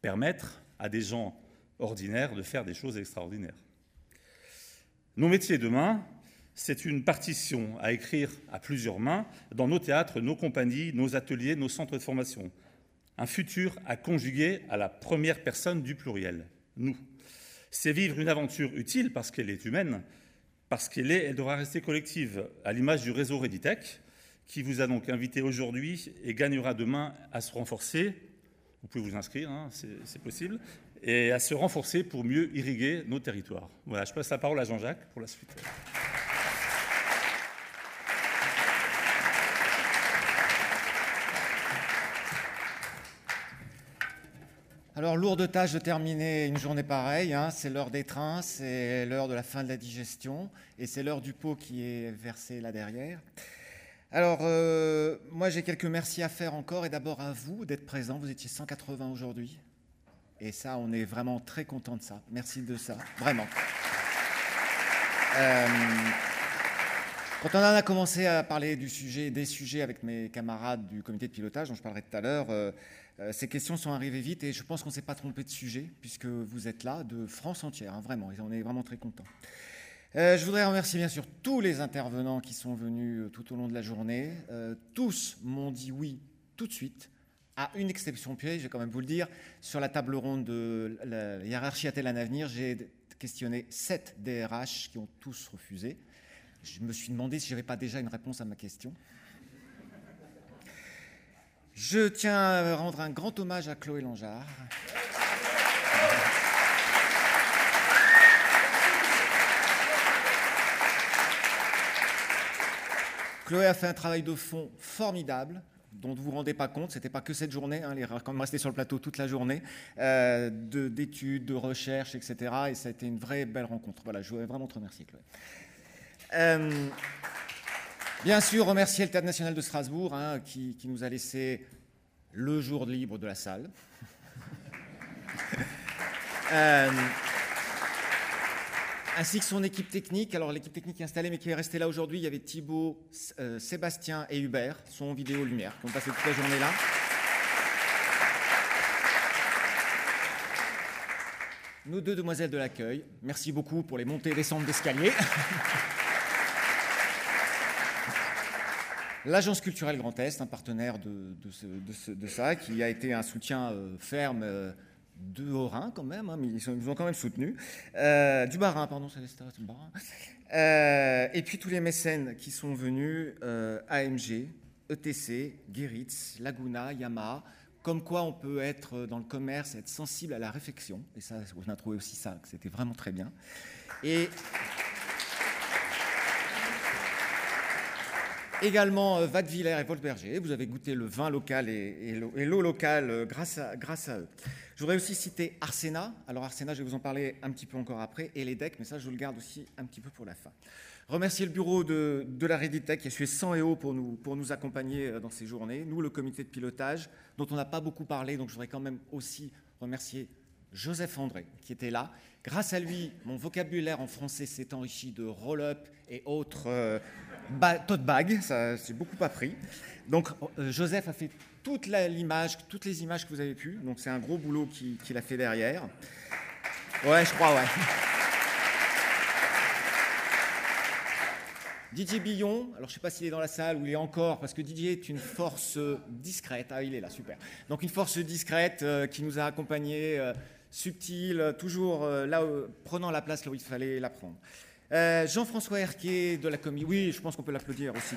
permettre à des gens ordinaires de faire des choses extraordinaires. Nos métiers demain, c'est une partition à écrire à plusieurs mains dans nos théâtres, nos compagnies, nos ateliers, nos centres de formation. Un futur à conjuguer à la première personne du pluriel, nous. C'est vivre une aventure utile parce qu'elle est humaine, parce qu'elle est, elle devra rester collective, à l'image du réseau Reditech, qui vous a donc invité aujourd'hui et gagnera demain à se renforcer vous pouvez vous inscrire, hein, c'est possible, et à se renforcer pour mieux irriguer nos territoires. Voilà, je passe la parole à Jean-Jacques pour la suite. Alors, lourde tâche de terminer une journée pareille. Hein. c'est l'heure des trains, c'est l'heure de la fin de la digestion, et c'est l'heure du pot qui est versé là derrière. Alors, euh, moi, j'ai quelques merci à faire encore, et d'abord à vous d'être présents. Vous étiez 180 aujourd'hui. Et ça, on est vraiment très content de ça. Merci de ça, vraiment. Euh, quand on en a commencé à parler du sujet, des sujets avec mes camarades du comité de pilotage, dont je parlerai tout à l'heure, euh, ces questions sont arrivées vite et je pense qu'on ne s'est pas trompé de sujet, puisque vous êtes là, de France entière, hein, vraiment, on est vraiment très contents. Euh, je voudrais remercier bien sûr tous les intervenants qui sont venus euh, tout au long de la journée. Euh, tous m'ont dit oui tout de suite, à une exception piège, je vais quand même vous le dire. Sur la table ronde de la hiérarchie a-t-elle un avenir J'ai questionné sept DRH qui ont tous refusé. Je me suis demandé si je n'avais pas déjà une réponse à ma question. Je tiens à rendre un grand hommage à Chloé Langeard. Chloé a fait un travail de fond formidable dont vous ne vous rendez pas compte, ce n'était pas que cette journée, hein, est quand sur le plateau toute la journée, euh, d'études, de, recherches, etc. Et ça a été une vraie belle rencontre. Voilà, je voudrais vraiment te remercier, Chloé. Euh, bien sûr, remercier le Théâtre national de Strasbourg, hein, qui, qui, nous a laissé le jour libre de la salle. euh, ainsi que son équipe technique. Alors l'équipe technique est installée mais qui est restée là aujourd'hui, il y avait Thibaut, euh, Sébastien et Hubert, son vidéo lumière, qui ont passé toute la journée là. Nos deux demoiselles de l'accueil, merci beaucoup pour les montées et descentes d'escalier. L'Agence culturelle Grand Est, un partenaire de, ça, qui a été un soutien euh, ferme. Euh, de Haut-Rhin quand même, hein, mais ils, nous ont quand même soutenus. Euh, du Bas-Rhin, pardon, ça du Bas-Rhin. Euh, et puis tous les mécènes qui sont venus, euh, AMG, ETC, Geritz, Laguna, Yamaha, comme quoi on peut être dans le commerce, être sensible à la réflexion. Et ça, on a trouvé aussi ça, que c'était vraiment très bien. Et également euh, Vadevillers et Volberger. Vous avez goûté le vin local et, l'eau locale grâce à, grâce à eux. Je voudrais aussi citer Arsena. Alors Arsena, je vais vous en parler un petit peu encore après, et les decks, mais ça, je vous le garde aussi un petit peu pour la fin. Remercier le bureau de, de la Reditech qui a sué 100 et pour nous, pour nous accompagner euh, dans ces journées. Nous, le comité de pilotage, dont on n'a pas beaucoup parlé, donc je voudrais quand même aussi remercier Joseph André, qui était là. Grâce à lui, mon vocabulaire en français s'est enrichi de roll-up et autres euh, tote bags. Ça, j'ai beaucoup appris. Donc, euh, Joseph a fait toutes les images que vous avez pu. Donc c'est un gros boulot qu'il a fait derrière. Ouais, je crois, ouais. Didier Billon, alors je ne sais pas s'il est dans la salle ou il est encore, parce que Didier est une force discrète. Ah, il est là, super. Donc une force discrète euh, qui nous a accompagnés, euh, subtile, toujours euh, là, prenant la place là où il fallait la prendre. Euh, Jean-François Herquet de la commission. Oui, je pense qu'on peut l'applaudir aussi.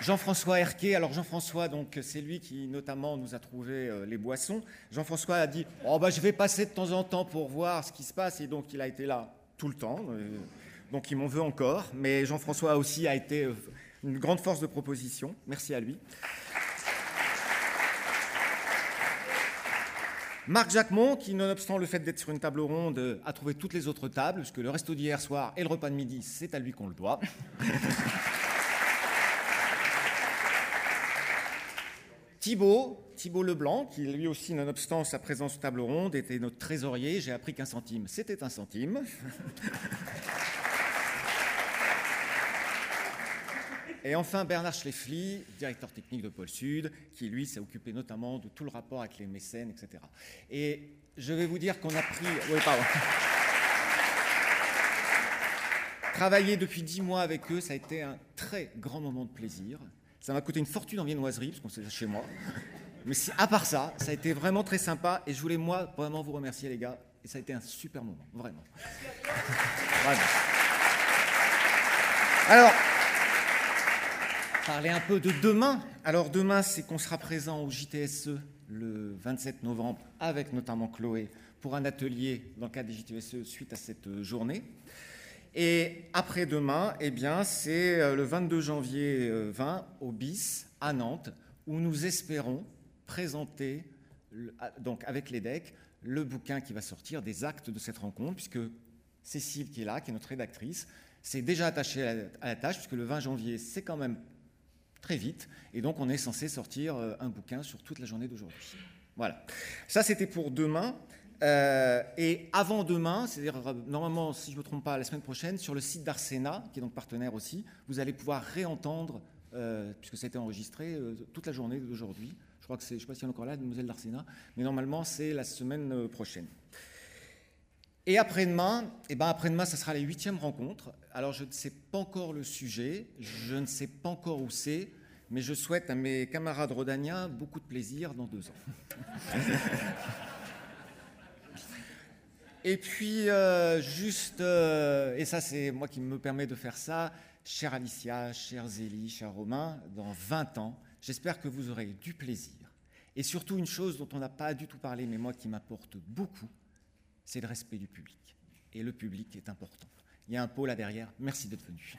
Jean-François Herquet, alors Jean-François, donc c'est lui qui notamment nous a trouvé euh, les boissons. Jean-François a dit Oh, bah, je vais passer de temps en temps pour voir ce qui se passe, et donc il a été là tout le temps. euh, donc il m'en veut encore, mais Jean-François aussi a été une grande force de proposition. Merci à lui. Marc Jacquemont, qui, nonobstant le fait d'être sur une table ronde, euh, a trouvé toutes les autres tables, puisque le resto d'hier soir et le repas de midi, c'est à lui qu'on le doit. Thibault, Thibault Leblanc, qui lui aussi, nonobstant sa présence aux table ronde, était notre trésorier. J'ai appris qu'un centime, c'était un centime. Et enfin, Bernard Schleffly, directeur technique de Pôle Sud, qui lui s'est occupé notamment de tout le rapport avec les mécènes, etc. Et je vais vous dire qu'on a pris. Oui, pardon. Travailler depuis dix mois avec eux, ça a été un très grand moment de plaisir. Ça m'a coûté une fortune en viennoiserie, parce qu'on s'est chez moi. Mais si- à part ça, ça a été vraiment très sympa. Et je voulais, moi, vraiment vous remercier, les gars. Et ça a été un super moment, vraiment. Vraiment. Alors, parler un peu de demain. Alors demain, c'est qu'on sera présent au JTSE le 27 novembre avec notamment Chloé pour un atelier dans le cadre des JTSE suite à cette euh, journée. Et après-demain, eh bien, c'est euh, le 22 janvier euh, 20 au BIS à Nantes où nous espérons présenter donc avec l'EDEC le bouquin qui va sortir des actes de cette rencontre puisque Cécile qui est là, qui est notre rédactrice, s'est déjà attachée à la, à la tâche puisque le 20 janvier, c'est quand même très vite. Et donc, on est censé sortir euh, un bouquin sur toute la journée d'aujourd'hui. Voilà. Ça, c'était pour demain. Euh, et avant demain, c'est-à-dire euh, normalement, si je ne me trompe pas, la semaine prochaine, sur le site d'Arsena, qui est donc partenaire aussi, vous allez pouvoir réentendre, puisque ça a été enregistré, toute la journée d'aujourd'hui. Je crois que c'est, je ne sais pas si elle est encore là, Mademoiselle d'Arsena, mais normalement, c'est la semaine prochaine. Et après-demain, eh ben après-demain, ça sera la huitième rencontre. Alors, je ne sais pas encore le sujet, je ne sais pas encore où c'est, mais je souhaite à mes camarades rodaniens beaucoup de plaisir dans deux ans. Et puis, euh, juste, euh, et ça c'est moi qui me permet de faire ça, chère Alicia, chère Zélie, cher Romain, dans 20 ans, j'espère que vous aurez du plaisir. Et surtout une chose dont on n'a pas du tout parlé, mais moi qui m'apporte beaucoup, c'est le respect du public. Et le public est important. Il y a un pot là derrière. Merci d'être venu.